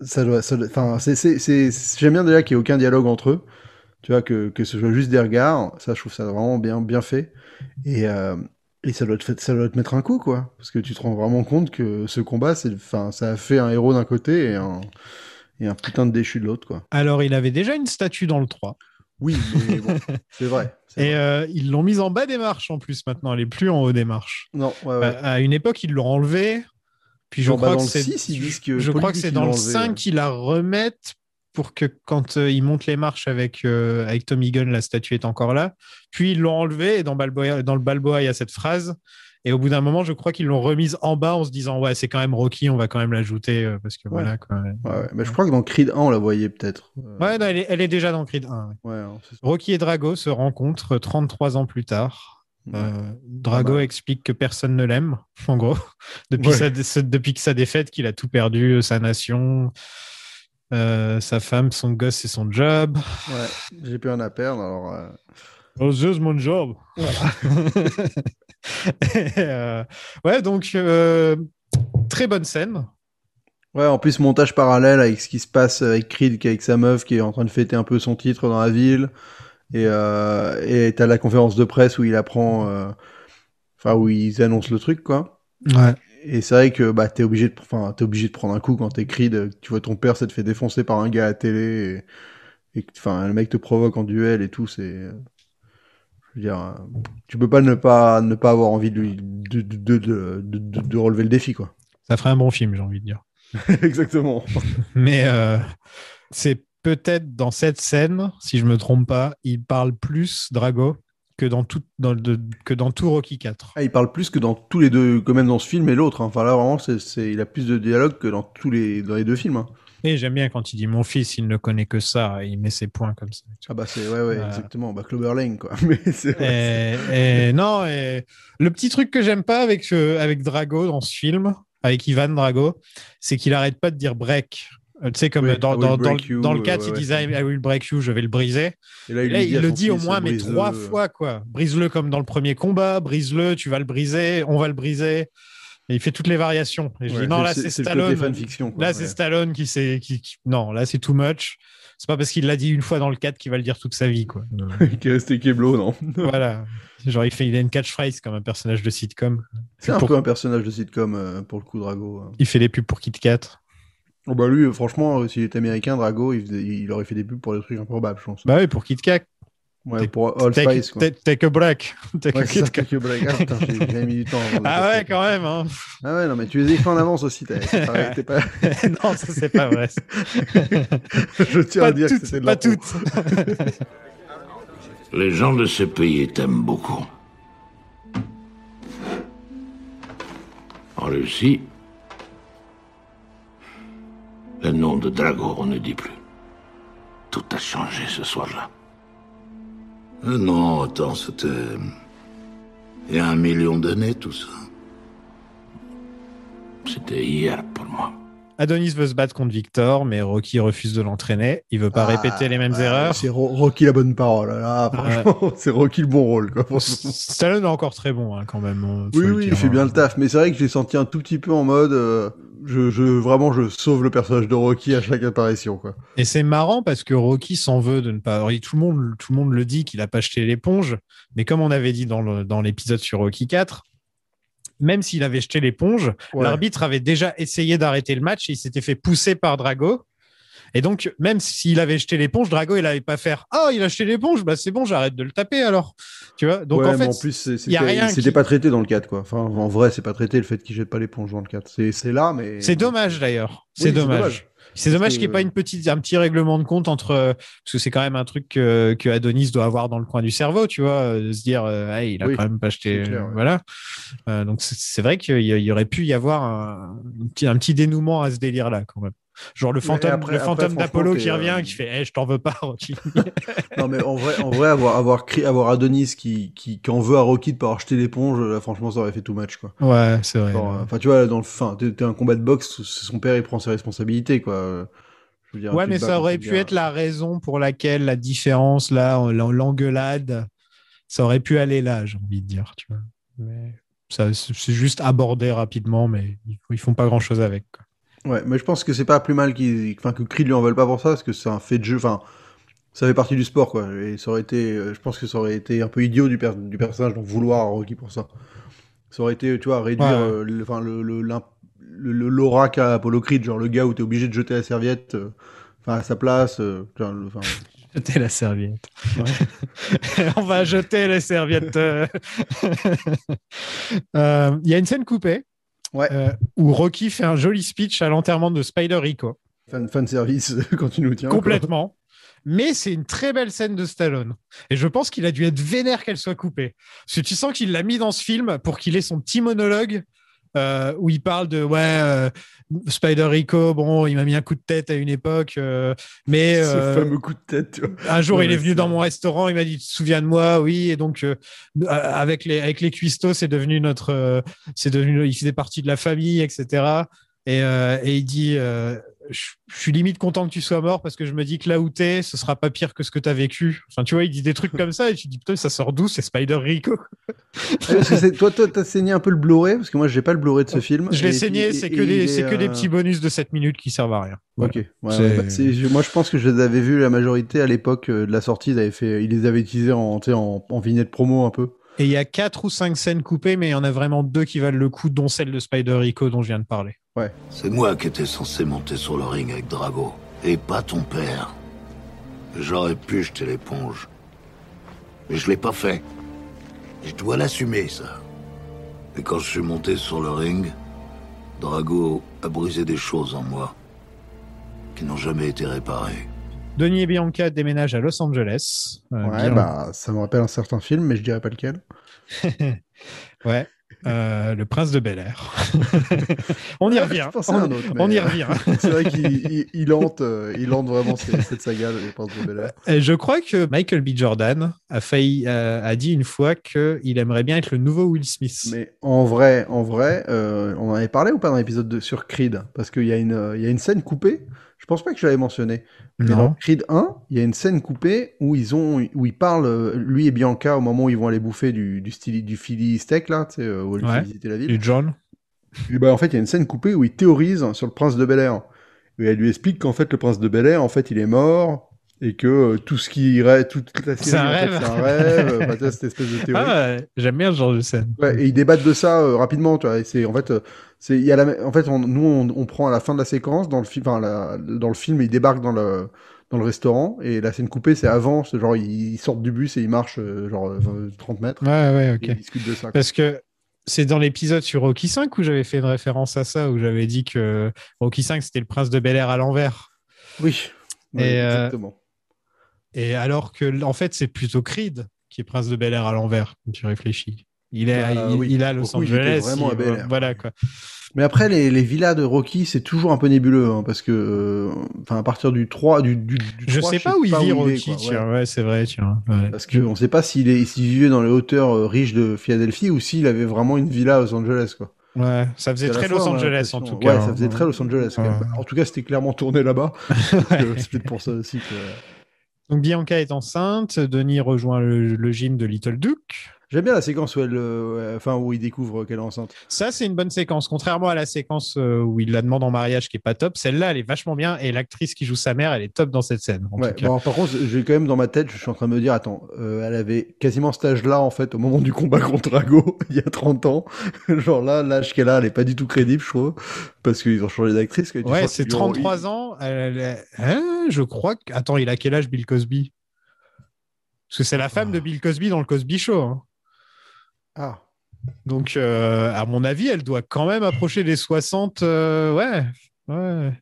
ça doit, ça doit- enfin, c'est, c'est, c'est, j'aime bien déjà qu'il n'y ait aucun dialogue entre eux. Tu vois, que, que ce soit juste des regards. Ça, je trouve ça vraiment bien, bien fait. Et, euh, et ça doit te, ça doit te mettre un coup, quoi. Parce que tu te rends vraiment compte que ce combat, c'est, enfin, ça a fait un héros d'un côté et un, et un putain de déchu de l'autre, quoi. Alors, il avait déjà une statue dans le 3. Oui, mais bon, c'est vrai. Et vrai. euh, ils l'ont mise en bas des marches en plus maintenant. Elle est plus en haut des marches. Non, ouais, ouais. À, à une époque, ils l'ont enlevé. Puis je bah, crois que c'est 6, ils disent que je crois que politique, c'est ils dans le enlevé, 5 ouais. qu'ils la remettent pour que quand euh, ils montent les marches avec, euh, avec Tommy Gunn, la statue est encore là. Puis ils l'ont enlevé et dans, Balboa, dans le Balboa, il y a cette phrase. Et au bout d'un moment, je crois qu'ils l'ont remise en bas en se disant Ouais, c'est quand même Rocky, on va quand même l'ajouter euh, parce que Ouais. voilà. Quoi. Ouais, ouais. Mais je crois que dans Creed 1, on la voyait peut-être. Euh, Ouais, non, elle, est, elle est déjà dans Creed 1. ouais. ouais, hein, Rocky et Drago se rencontrent 33 ans plus tard. Euh, Drago Ah bah. explique que personne ne l'aime, en gros, depuis, sa, depuis que sa défaite, qu'il a tout perdu, sa nation, sa femme, son gosse et son job. Ouais, j'ai plus rien à perdre, alors. Oh, mon job. euh, ouais, donc euh, très bonne scène. Ouais, en plus, montage parallèle avec ce qui se passe avec Creed, qui est avec sa meuf, qui est en train de fêter un peu son titre dans la ville. Et euh, et t'as la conférence de presse où il apprend. euh, Enfin, où ils annoncent le truc, quoi. Ouais. Et c'est vrai que bah, t'es obligé, de... enfin, t'es obligé de prendre un coup quand t'es Creed. Tu vois ton père, ça te fait défoncer par un gars à la télé. Et, enfin, le mec te provoque en duel et tout. C'est. Je veux dire, euh, tu peux pas ne pas, ne pas avoir envie de, de, de, de, relever le défi, quoi. Ça ferait un bon film, j'ai envie de dire. Exactement. Mais euh, c'est peut-être dans cette scène, si je me trompe pas, il parle plus Drago que dans tout, dans que dans tout Rocky 4. Ah, il parle plus que dans tous les deux, quand même dans ce film et l'autre. hein. Enfin là, vraiment, c'est- il a plus de dialogue que dans tous les, dans les deux films. hein. Et j'aime bien quand il dit mon fils, il ne connaît que ça, et il met ses points comme ça. Ah bah c'est, ouais, ouais, Euh. exactement. Bah Clover Lane, quoi. Mais vrai. Et, et non, et le petit truc que j'aime pas avec, euh, avec Drago dans ce film, avec Ivan Drago, c'est qu'il arrête pas de dire break. Euh, tu sais, comme Oui, dans, dans, dans, you, dans le euh, 4, ouais, il disait I will break you, je vais le briser. Et là, il à le dit au moins, mais trois fois, quoi. Brise-le comme dans le premier combat, brise-le, tu vas le briser, on va le briser. Et il fait toutes les variations. Et je Ouais, dis, non, là, c'est, Stallone. fanfiction. quoi. Là, c'est. Stallone qui s'est. Qui, qui- Non, là, c'est too much. C'est pas parce qu'il l'a dit une fois dans le 4 qu'il va le dire toute sa vie, quoi. Qui est resté Keblo, non voilà. Genre, il, fait, il a une catchphrase comme un personnage de sitcom. C'est un Pour- peu un personnage de sitcom euh, pour le coup, Drago. hein. Il fait des pubs pour Kit Kat. Oh, bah lui, euh, franchement, euh, s'il était américain, Drago, il, faisait- il aurait fait des pubs pour des trucs improbables, je pense. Bah oui, pour Kit Kat. Ouais, take- pour All Take, Spice, quoi. take- take a break. Take Ouais, a c'est Kit ça, Kat. Take a break. Ah, putain, j'ai j'ai mis du temps. avant de Ah ouais, quand même. Hein. Ah ouais, non, mais tu les ai fait en avance aussi. T'es pas, t'es pas- non, ça, c'est pas vrai. Je tiens pas à dire que c'était de pas l'impro. toutes. Les gens de ce pays t'aiment beaucoup. En Russie, le nom de Drago, on ne dit plus. Tout a changé ce soir-là. Euh, non, attends, c'était... Il y a un million d'années, tout ça. C'était hier pour moi. Adonis veut se battre contre Victor, mais Rocky refuse de l'entraîner. Il veut pas Ah, répéter les mêmes ouais, erreurs. C'est Ro- Rocky la bonne parole. Là, franchement, c'est Rocky le bon rôle. Quoi. Stallone est encore très bon hein, quand même. hein, Oui, oui, il fait bien le taf. Mais c'est vrai que j'ai senti un tout petit peu en mode. euh, je, je, vraiment, je sauve le personnage de Rocky à chaque apparition. Quoi. Et c'est marrant parce que Rocky s'en veut de ne pas. alors, tout, le monde, tout le monde le dit qu'il a pas jeté l'éponge, mais comme on avait dit dans l'épisode sur Rocky 4, même s'il avait jeté l'éponge, Ouais. l'arbitre avait déjà essayé d'arrêter le match et il s'était fait pousser par Drago. Et donc, même s'il avait jeté l'éponge, Drago, il n'avait pas faire Ah, il a jeté l'éponge, bah c'est bon, j'arrête de le taper alors. Tu vois? Donc Ouais, en fait, en plus, c'était qui- pas traité dans le 4. Quoi. Enfin, en vrai, c'est pas traité le fait qu'il jette pas l'éponge dans le 4. C'est là, mais. c'est dommage d'ailleurs. Oui, C'est dommage. C'est dommage qu'il n'y ait pas une petite, un petit règlement de compte entre. euh, Parce que c'est quand même un truc que, que Adonis doit avoir dans le coin du cerveau, tu vois, euh, de se dire, euh, Hey, il a Oui, quand même pas acheté. c'est clair, euh, ouais. Voilà. Euh, donc c'est- vrai qu'il y, aurait pu y avoir un, un petit, un petit dénouement à ce délire-là, quand même. Genre le fantôme, après- le fantôme d'Apollo qui t'es, revient, euh, qui fait hey, Je t'en veux pas, Rocky. Non, mais en vrai, en vrai avoir, avoir, cri- avoir Adonis qui, qui, qui en veut à Rocky de pas avoir jeté l'éponge, là, franchement, ça aurait fait tout match, quoi. ouais, c'est vrai. Euh, Enfin, tu vois, dans le, fin, t'es t'es un combat de boxe, c'est son père, il prend ses responsabilités, quoi. Euh, Je veux dire, Ouais, mais ça aurait pu être la raison pour laquelle la différence, là, en- l'en- l'engueulade, ça aurait pu aller là, j'ai envie de dire, tu vois. Mais ça, c'est c'est juste abordé rapidement, mais ils, ils font pas grand chose avec. quoi. Ouais, mais je pense que c'est pas plus mal qu'ils, enfin, que Creed lui en veulent pas pour ça, parce que c'est un fait de jeu, enfin, ça fait partie du sport, quoi. Et ça aurait été, euh, je pense que ça aurait été un peu idiot du, per- du personnage d'en vouloir à Rocky pour ça. Ça aurait été, tu vois, réduire, Ouais. euh, le- enfin, le, le, l'aura qu'a Apollo Creed, genre le gars où t'es obligé de jeter la serviette, euh, enfin, à sa place, euh, enfin, Jeter la serviette. On va jeter les serviettes. euh. Euh, Il y a une scène coupée Ouais. euh, où Rocky fait un joli speech à l'enterrement de Spider Rico. fan, fan service quand tu nous tiens. quoi. complètement. Mais c'est une très belle scène de Stallone. Et je pense qu'il a dû être vénère qu'elle soit coupée. Parce que tu sens qu'il l'a mis dans ce film pour qu'il ait son petit monologue euh, où il parle de ouais, euh, Spider Rico, bon, il m'a mis un coup de tête à une époque, euh, mais Ce fameux coup de tête, tu vois. un jour Ouais, il est venu dans mon restaurant, il m'a dit tu te souviens de moi, oui, et donc avec les avec les cuistots, c'est devenu notre, c'est devenu, il faisait partie de la famille, etc. Et, et il dit, je je suis limite content que tu sois mort parce que je me dis que là où t'es, ce sera pas pire que ce que t'as vécu. Enfin, tu vois, il dit des trucs comme ça et tu te dis putain, ça sort d'où C'est Spider Rico? Parce que toi, toi, t'as saigné un peu le Blu-ray parce que moi, j'ai pas le Blu-ray de ce film. Je l'ai saigné, c'est que des, c'est que des euh, petits bonus de 7 minutes qui servent à rien. Ok. Ouais, ouais, bah, moi, je pense que je les avais vus la majorité à l'époque euh, de la sortie. Ils, avaient fait, ils les avaient utilisés en, en, en vignette promo un peu. Et il y a quatre ou cinq scènes coupées, mais il y en a vraiment deux qui valent le coup, dont celle de Spider Rico dont je viens de parler. C'est moi qui étais censé monter sur le ring avec Drago, et pas ton père. J'aurais pu jeter l'éponge. Mais je l'ai pas fait. Je dois l'assumer, ça. Et quand je suis monté sur le ring, Drago a brisé des choses en moi qui n'ont jamais été réparées. Denis et Bianca déménagent à Los Angeles. Euh, ouais, bah, ça me rappelle un certain film, mais je dirais pas lequel. ouais. Euh, le prince de Bel Air. on y revient. On, un autre, on y euh, revient. C'est vrai qu'il il, il hante, il hante vraiment cette saga, les Princes de Bel-Air. Et je crois que Michael B. Jordan a failli, a dit une fois qu'il aimerait bien être le nouveau Will Smith. Mais en vrai, en vrai, euh, on en avait parlé ou pas dans l'épisode de- sur Creed? Parce qu'il y, a une, il y a une scène coupée. Je pense pas que je l'avais mentionné. Mais dans non. Creed 1, il y a une scène coupée où ils ont, où ils parlent, lui et Bianca, au moment où ils vont aller bouffer du, du, style, du Philly steak, là, tu sais, euh, où ils Ouais. font visiter la ville. Et John. Et bah, en fait, il y a une scène coupée où il théorise sur le prince de Bel Air. Et elle lui explique qu'en fait, le prince de Bel Air, en fait, il est mort. Et que euh, tout ce qui irait, toute la série, C'est un en fait, rêve. c'est un rêve. Enfin, tu vois, cette espèce de théorie. Ah, ouais, j'aime bien ce genre de scène. Ouais, et ils débattent de ça euh, rapidement, tu vois. Et c'est en fait, euh, c'est il y a la, en fait, on- nous on, on prend à la fin de la séquence dans le film, enfin dans le film, ils débarquent dans le dans le restaurant et la scène coupée c'est avant, c'est genre ils, ils sortent du bus et ils marchent genre euh, 20, 30 mètres. Ouais, ouais, Et ok. ils discutent de ça. quoi. Parce que c'est dans l'épisode sur Rocky 5 où j'avais fait une référence à ça, où j'avais dit que Rocky 5 c'était le prince de Bel Air à l'envers. Oui. Ouais, Et, exactement. Et alors que, en fait, c'est plutôt Creed qui est prince de Bel Air à l'envers, quand tu réfléchis. Il est, Bah, il, oui. il à Los il Angeles. vraiment à il- Bel Air. Voilà, quoi. Mais après les, les villas de Rocky c'est toujours un peu nébuleux hein, parce que euh, enfin à partir du 3 du, du, du Je 3, sais pas où il vit, est, Rocky, quoi. Ouais. tiens. Ouais, c'est vrai, tiens. Ouais. Parce qu'on sait pas s'il est s'il vivait dans les hauteurs euh, riches de Philadelphie ou s'il avait vraiment une villa à Los Angeles quoi. Ouais, ça faisait très Los on a Angeles, en tout cas. Ouais, ça faisait très Los Angeles. En tout cas, c'était clairement tourné là-bas. Euh, C'est peut-être pour ça aussi que. Donc, Bianca est enceinte, Denis rejoint le, le gym de Little Duke. J'aime bien la séquence où elle, euh, enfin où il découvre qu'elle est enceinte. Ça, c'est une bonne séquence. Contrairement à la séquence euh, où il la demande en mariage qui est pas top, celle-là, elle est vachement bien. Et l'actrice qui joue sa mère, elle est top dans cette scène. En Ouais. tout cas. Bon, par contre, j'ai quand même dans ma tête, je suis en train de me dire, attends, euh, elle avait quasiment cet âge-là en fait au moment du combat contre Drago, il y a 30 ans. Genre là, l'âge qu'elle a, elle est pas du tout crédible, je trouve, parce qu'ils ont changé d'actrice. Ouais, c'est qu'ils lui ont- 33 ans. Elle- elle- hein, je crois que. Attends, il a quel âge Bill Cosby? Parce que c'est la femme de Bill Cosby dans le Cosby Show. hein. Ah. Donc, euh, à mon avis, elle doit quand même approcher les 60. euh, ouais. Ouais.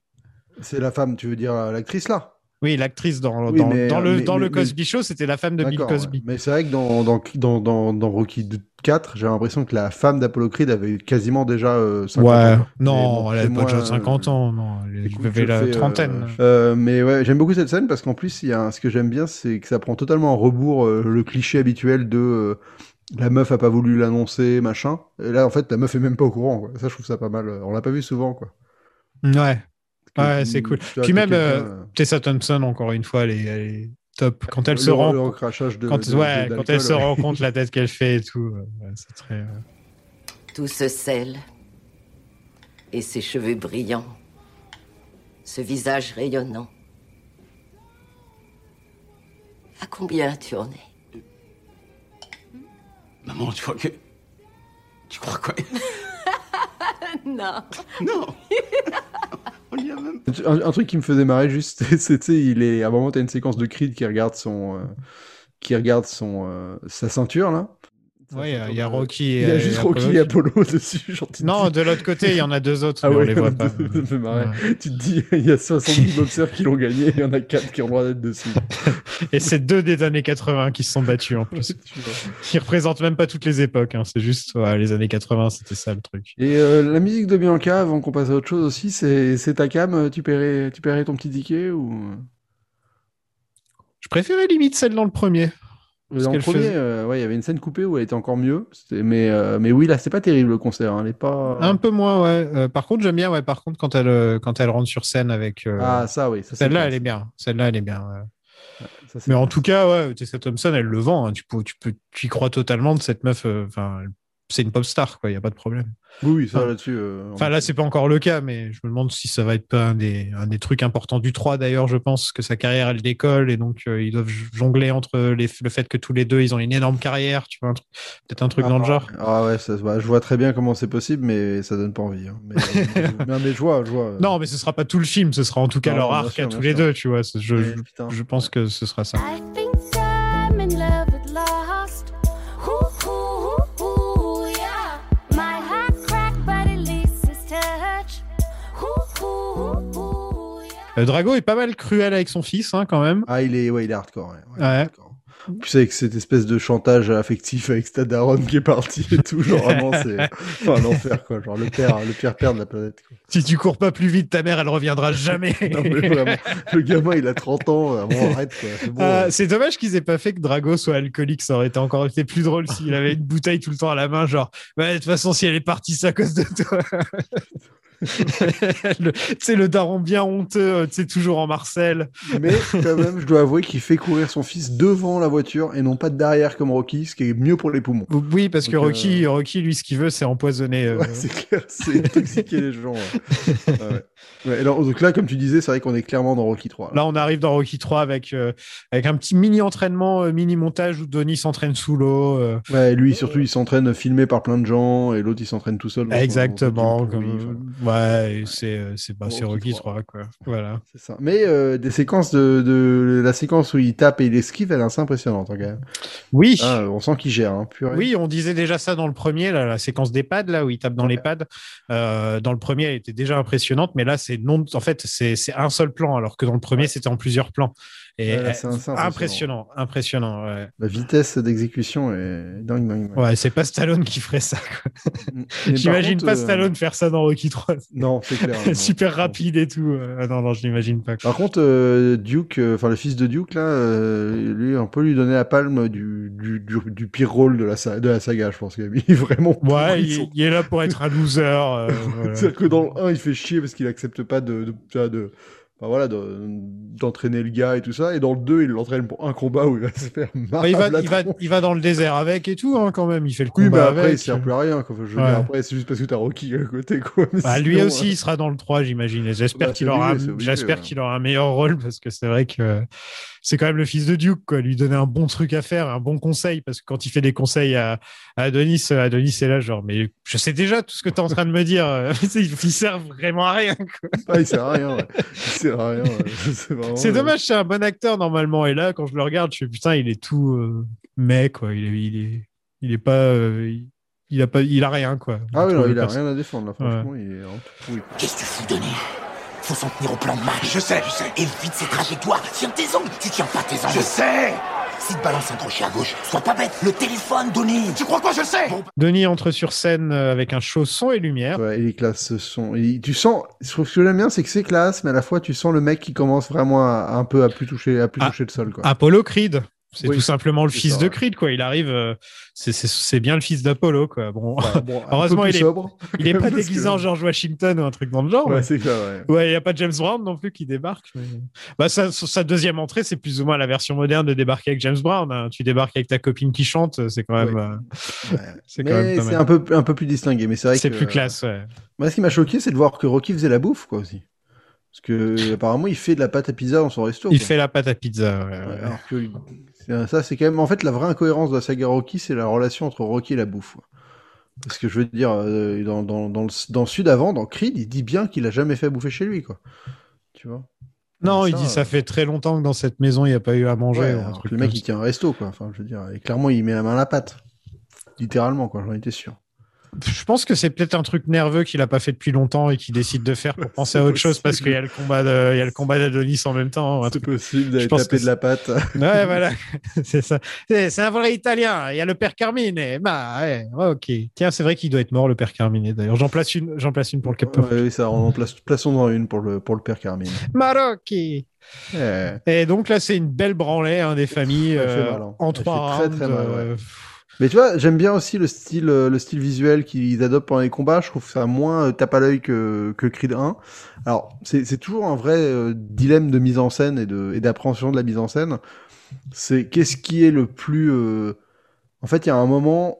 C'est la femme, tu veux dire euh, l'actrice là? Oui, l'actrice dans, Oui, dans, mais, dans le, mais- dans le Cosby Show, c'était la femme de Bill Cosby. ouais. Mais c'est vrai que dans, dans, dans, dans, dans Rocky 4, j'ai l'impression que la femme d'Apollo Creed avait quasiment déjà euh, 50 Ouais, ans. non, bon, elle avait pas déjà moins, 50 euh, ans, non, elle Écoute, avait la fais, trentaine. euh, mais ouais, j'aime beaucoup cette scène parce qu'en plus, il y a un- ce que j'aime bien, c'est que ça prend totalement en rebours le cliché habituel de la meuf a pas voulu l'annoncer, machin. Et là, en fait, la meuf est même pas au courant. Quoi. Ça, je trouve ça pas mal. On l'a pas vu souvent, quoi. Ouais, ouais, c'est cool. tu vois, Puis même euh, euh, Tessa Thompson, encore une fois, elle est, elle est top. Quand elle le, se rend, le de, quand, de- ouais, de- quand elle se rend compte la tête qu'elle fait et tout, euh, ouais, c'est très. euh, Tout ce sel et ces cheveux brillants, ce visage rayonnant. À combien tu en es Maman, tu crois que. Tu crois quoi? Non. Non On y a même. Un, un truc qui me faisait marrer juste, c'est, il est, à un moment, t'as une séquence de Creed qui regarde son, euh, qui regarde son, euh, sa ceinture, là. Ouais, il y a- ceinture il y a de- Rocky et- Il y a et juste Apollo Rocky et Apollo dessus, Non, de l'autre côté, il y en a deux autres, Ah mais on ouais, les voit pas. ça me fait marrer. Tu te dis, il y a 70 boxeurs qui l'ont gagné, il y en a 4 qui ont le droit d'être dessus. Et c'est deux des années 80 qui se sont battus en plus. Ils représentent même pas toutes les époques, hein, c'est juste ouais, les années 80, c'était ça le truc. Et euh, la musique de Bianca, avant qu'on passe à autre chose aussi, c'est, c'est ta cam, euh, tu paierais, tu paierais ton petit ticket ou... Je préférais limite celle dans le premier. Parce Dans le premier, faisait- euh, ouais, il y avait une scène coupée où elle était encore mieux. C'était- Mais, euh, mais oui, là, c'est pas terrible le concert. hein, Elle est pas. Un peu moins, ouais. Euh, par contre, j'aime bien, ouais. Par contre, quand elle, euh, quand elle rentre sur scène avec. euh, Ah, ça, oui. Celle-là, elle est bien. Celle-là, elle est bien. ouais. Ça, Mais en tout cas, ouais, Tessa Thompson, elle le vend. hein. Tu peux, tu peux, tu y crois totalement de cette meuf. euh, Enfin, c'est une pop star, quoi. Il y a pas de problème. Oui, oui, ça Enfin, là-dessus. euh, Enfin, là, c'est pas encore le cas, mais je me demande si ça va être pas un des, un des trucs importants du 3. D'ailleurs, je pense que sa carrière, elle décolle et donc euh, ils doivent jongler entre les, le fait que tous les deux, ils ont une énorme carrière. Tu vois, peut-être un truc dans le genre. Ah ouais, ça, se voit. je vois très bien comment c'est possible, mais ça donne pas envie. hein. Mais, mais, mais je vois, je vois. Non, mais ce sera pas tout le film, ce sera en tout cas Non, leur arc sûr, à tous les sûr. deux, tu vois. Je, putain. je pense que ce sera ça. Drago est pas mal cruel avec son fils, hein, quand même. Ah, il est, ouais, il est hardcore. Ouais, ouais, hardcore. Puis avec cette espèce de chantage affectif avec Stadaron qui est parti et tout, genre vraiment c'est enfin l'enfer quoi, genre le père, le pire père de la planète. Quoi. Si tu cours pas plus vite, ta mère, elle reviendra jamais. Non mais vraiment, le gamin il a 30 ans, euh, bon arrête quoi. C'est bon, euh. c'est dommage qu'ils aient pas fait que Drago soit alcoolique, ça aurait été encore été plus drôle s'il avait une bouteille tout le temps à la main, genre, ouais, de toute façon, si elle est partie, c'est à cause de toi. Le- sais, le daron bien honteux, tu sais, toujours en Marcel. Mais quand même, je dois avouer qu'il fait courir son fils devant la voiture et non pas derrière comme Rocky, ce qui est mieux pour les poumons. Oui, parce que Donc, Rocky, Rocky, lui, ce qu'il veut, c'est empoisonner. euh, Ouais, c'est clair, c'est intoxiquer les gens. ouais. Ouais, ouais. Ouais, alors, donc là, comme tu disais, c'est vrai qu'on est clairement dans Rocky 3. Là, on arrive dans Rocky 3 avec, euh, avec un petit mini entraînement, euh, mini montage où Donnie s'entraîne sous l'eau. euh, Ouais, lui surtout, il s'entraîne filmé par plein de gens et l'autre il s'entraîne tout seul. Exactement. son comme-. Ouais, et c'est bah, Rocky Rocky 3, quoi. Voilà. C'est ça. Mais des séquences de, de la séquence où il tape et il esquive, elle est assez impressionnante hein, quand même. Oui. Ah, on sent qu'il gère. Hein. Oui, on disait déjà ça dans le premier, là, la séquence des pads, là où il tape dans les pads. Dans le premier, elle était déjà impressionnante, mais là, c'est non. En fait, c'est c'est un seul plan, alors que dans le premier, c'était en plusieurs plans. Et Ouais, c'est impressionnant, impressionnant. Ouais, La vitesse d'exécution est dingue, dingue. ouais c'est pas Stallone qui ferait ça. J'imagine pas euh, Stallone faire ça dans Rocky 3. Non, c'est clair. non. Super rapide et tout. Euh, non, non, je l'imagine pas. quoi. Par contre, euh, Duke, enfin le fils de Duke là, lui, on peut lui donner la palme du, du, du, du pire rôle de la, sa- de la saga, je pense qu'il est vraiment. Ouais, il, il est là pour être un loser. voilà. C'est-à-dire que dans le 1, il fait chier parce qu'il accepte pas de, de, de, bah voilà, de- d'entraîner le gars et tout ça. Et dans le 2, il l'entraîne pour un combat où il va se faire marre. Ouais, il, va, il, va, il va dans le désert avec et tout, hein, quand même. Il fait le combat Oui, mais après, avec. il sert plus à rien. Quoi. Je veux Ouais. dire, après, c'est juste parce que t'as Rocky à côté, quoi. Bah, lui aussi, il sera dans le 3, j'imagine. J'espère Bah, qu'il aura, j'espère ouais. qu'il aura un meilleur rôle parce que c'est vrai que c'est quand même le fils de Duke, quoi. Lui donner un bon truc à faire, un bon conseil, parce que quand il fait des conseils à, à Adonis, euh, Adonis est là, genre, mais je sais déjà tout ce que tu es en train de me dire. il, sert vraiment à rien, quoi. Ah, il sert à rien, ouais. Il sert à rien, ouais. C'est euh, dommage, c'est un bon acteur normalement. Et là, quand je le regarde, je fais putain, il est tout euh, mec, quoi. Il est, il est, il est pas, euh, il, a pas, il a rien, quoi. Ah oui, non, il a rien à défendre, là. Franchement, il est vraiment tout pourri. Qu'est-ce que tu fous, Denis? Faut s'en tenir au plan de match. Je sais, je sais. Évite ces trajectoires. Tiens tes angles. Tu tiens pas tes angles. Je sais Si te balance un crochet à gauche, sois pas bête. Le téléphone, Denis. Tu crois quoi, je sais Denis entre sur scène euh, avec un show son et lumière. Ouais, et les classes sont. et tu sens. Je trouve que ce que j'aime bien, c'est que c'est classe, mais à la fois, tu sens le mec qui commence vraiment à, un peu à plus toucher, à plus Ah, toucher le sol, quoi. Apollo Creed. C'est Oui, tout simplement le fils ça, de. Creed, quoi. Il arrive, euh, c'est- bien le fils d'Apollo, quoi. Bon, Ouais, bon, un heureusement, il est, sobre. il est pas déguisé en George Washington ou un truc dans le genre. Ouais, c'est ça, ouais. Ouais, il n'y a pas James Brown non plus qui débarque. mais- Bah, sa, sa deuxième entrée, c'est plus ou moins la version moderne de débarquer avec James Brown. hein. Tu débarques avec ta copine qui chante, c'est quand même. Ouais. euh, c'est même un peu, un peu plus distingué. Mais c'est vrai C'est plus classe, ouais. Moi, ce qui m'a choqué, c'est de voir que Rocky faisait la bouffe, quoi, aussi. Parce que, apparemment, il fait de la pâte à pizza dans son resto. Il quoi. fait la pâte à pizza. ouais, Ouais, ouais. alors que ça, c'est quand même en fait la vraie incohérence de la saga Rocky, c'est la relation entre Rocky et la bouffe. Parce que je veux dire, euh, dans, dans, dans, le, dans le sud avant, dans Creed, il dit bien qu'il a jamais fait à bouffer chez lui, quoi. Tu vois? Non, Ça, il dit ça fait très longtemps que dans cette maison, il n'y a pas eu à manger. Ouais, alors que le mec il tient un resto, quoi. Enfin, je veux dire, et clairement il met la main à la pâte, littéralement, quoi. J'en étais sûr. Je pense que c'est peut-être un truc nerveux qu'il a pas fait depuis longtemps et qu'il décide de faire pour penser à autre chose parce qu'il y a le combat de, il y a le combat d'Adonis en même temps. C'est possible d'aller taper de la pâte. Ouais, voilà, c'est ça. C'est un vrai italien. Il y a le père Carmine. Bah, ouais, ok. Tiens, c'est vrai qu'il doit être mort, le père Carmine. D'ailleurs, j'en place une, j'en place une pour le. Ouais, oui, ça, on en place, plaçons dans une pour le, pour le père Carmine. Marocchi. Ouais. Et donc là, c'est une belle branlée hein, des familles euh, hein. en trois rounds. très, très mal, euh, Mais tu vois, j'aime bien aussi le style, euh, le style visuel qu'ils adoptent pendant les combats. Je trouve ça moins euh, tape à l'œil que, que Creed 1. Alors, c'est toujours un vrai euh, dilemme de mise en scène et de et d'appréhension de la mise en scène. C'est qu'est-ce qui est le plus. En fait, il y a un moment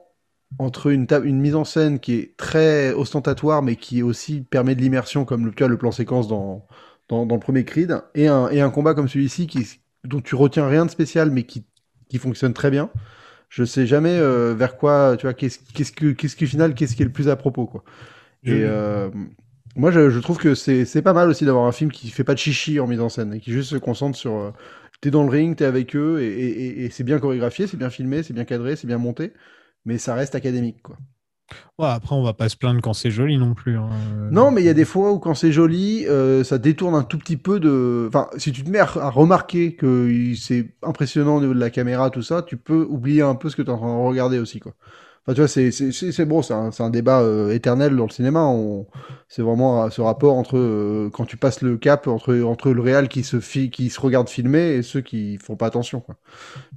entre une, mise en scène qui est très ostentatoire, mais qui aussi permet de l'immersion, comme le, tu vois, le plan séquence dans, dans, dans le premier Creed, et un, et un combat comme celui-ci qui, dont tu retiens rien de spécial, mais qui, qui fonctionne très bien je sais jamais euh, vers quoi, tu vois, qu'est-ce qu'est-ce que qu'est-ce qui au final, qu'est-ce qui est le plus à propos, quoi. Et euh, moi, je, je trouve que c'est c'est pas mal aussi d'avoir un film qui fait pas de chichi en mise en scène et qui juste se concentre sur. euh, t'es dans le ring, t'es avec eux et, et, et- et c'est bien chorégraphié, c'est bien filmé, c'est bien cadré, c'est bien monté, mais ça reste académique, quoi. Ouais, après, on va pas se plaindre quand c'est joli non plus. hein. Non, mais il y a des fois où quand c'est joli, euh, ça détourne un tout petit peu de. Enfin, si tu te mets à, remarquer que c'est impressionnant au niveau de la caméra, tout ça, tu peux oublier un peu ce que tu es en train de regarder aussi, quoi. Enfin, tu vois, c'est bon, c'est un, un débat euh, éternel dans le cinéma. C'est vraiment euh, ce rapport entre quand tu passes le cap entre entre le réal qui se qui se regarde filmer et ceux qui font pas attention. Quoi.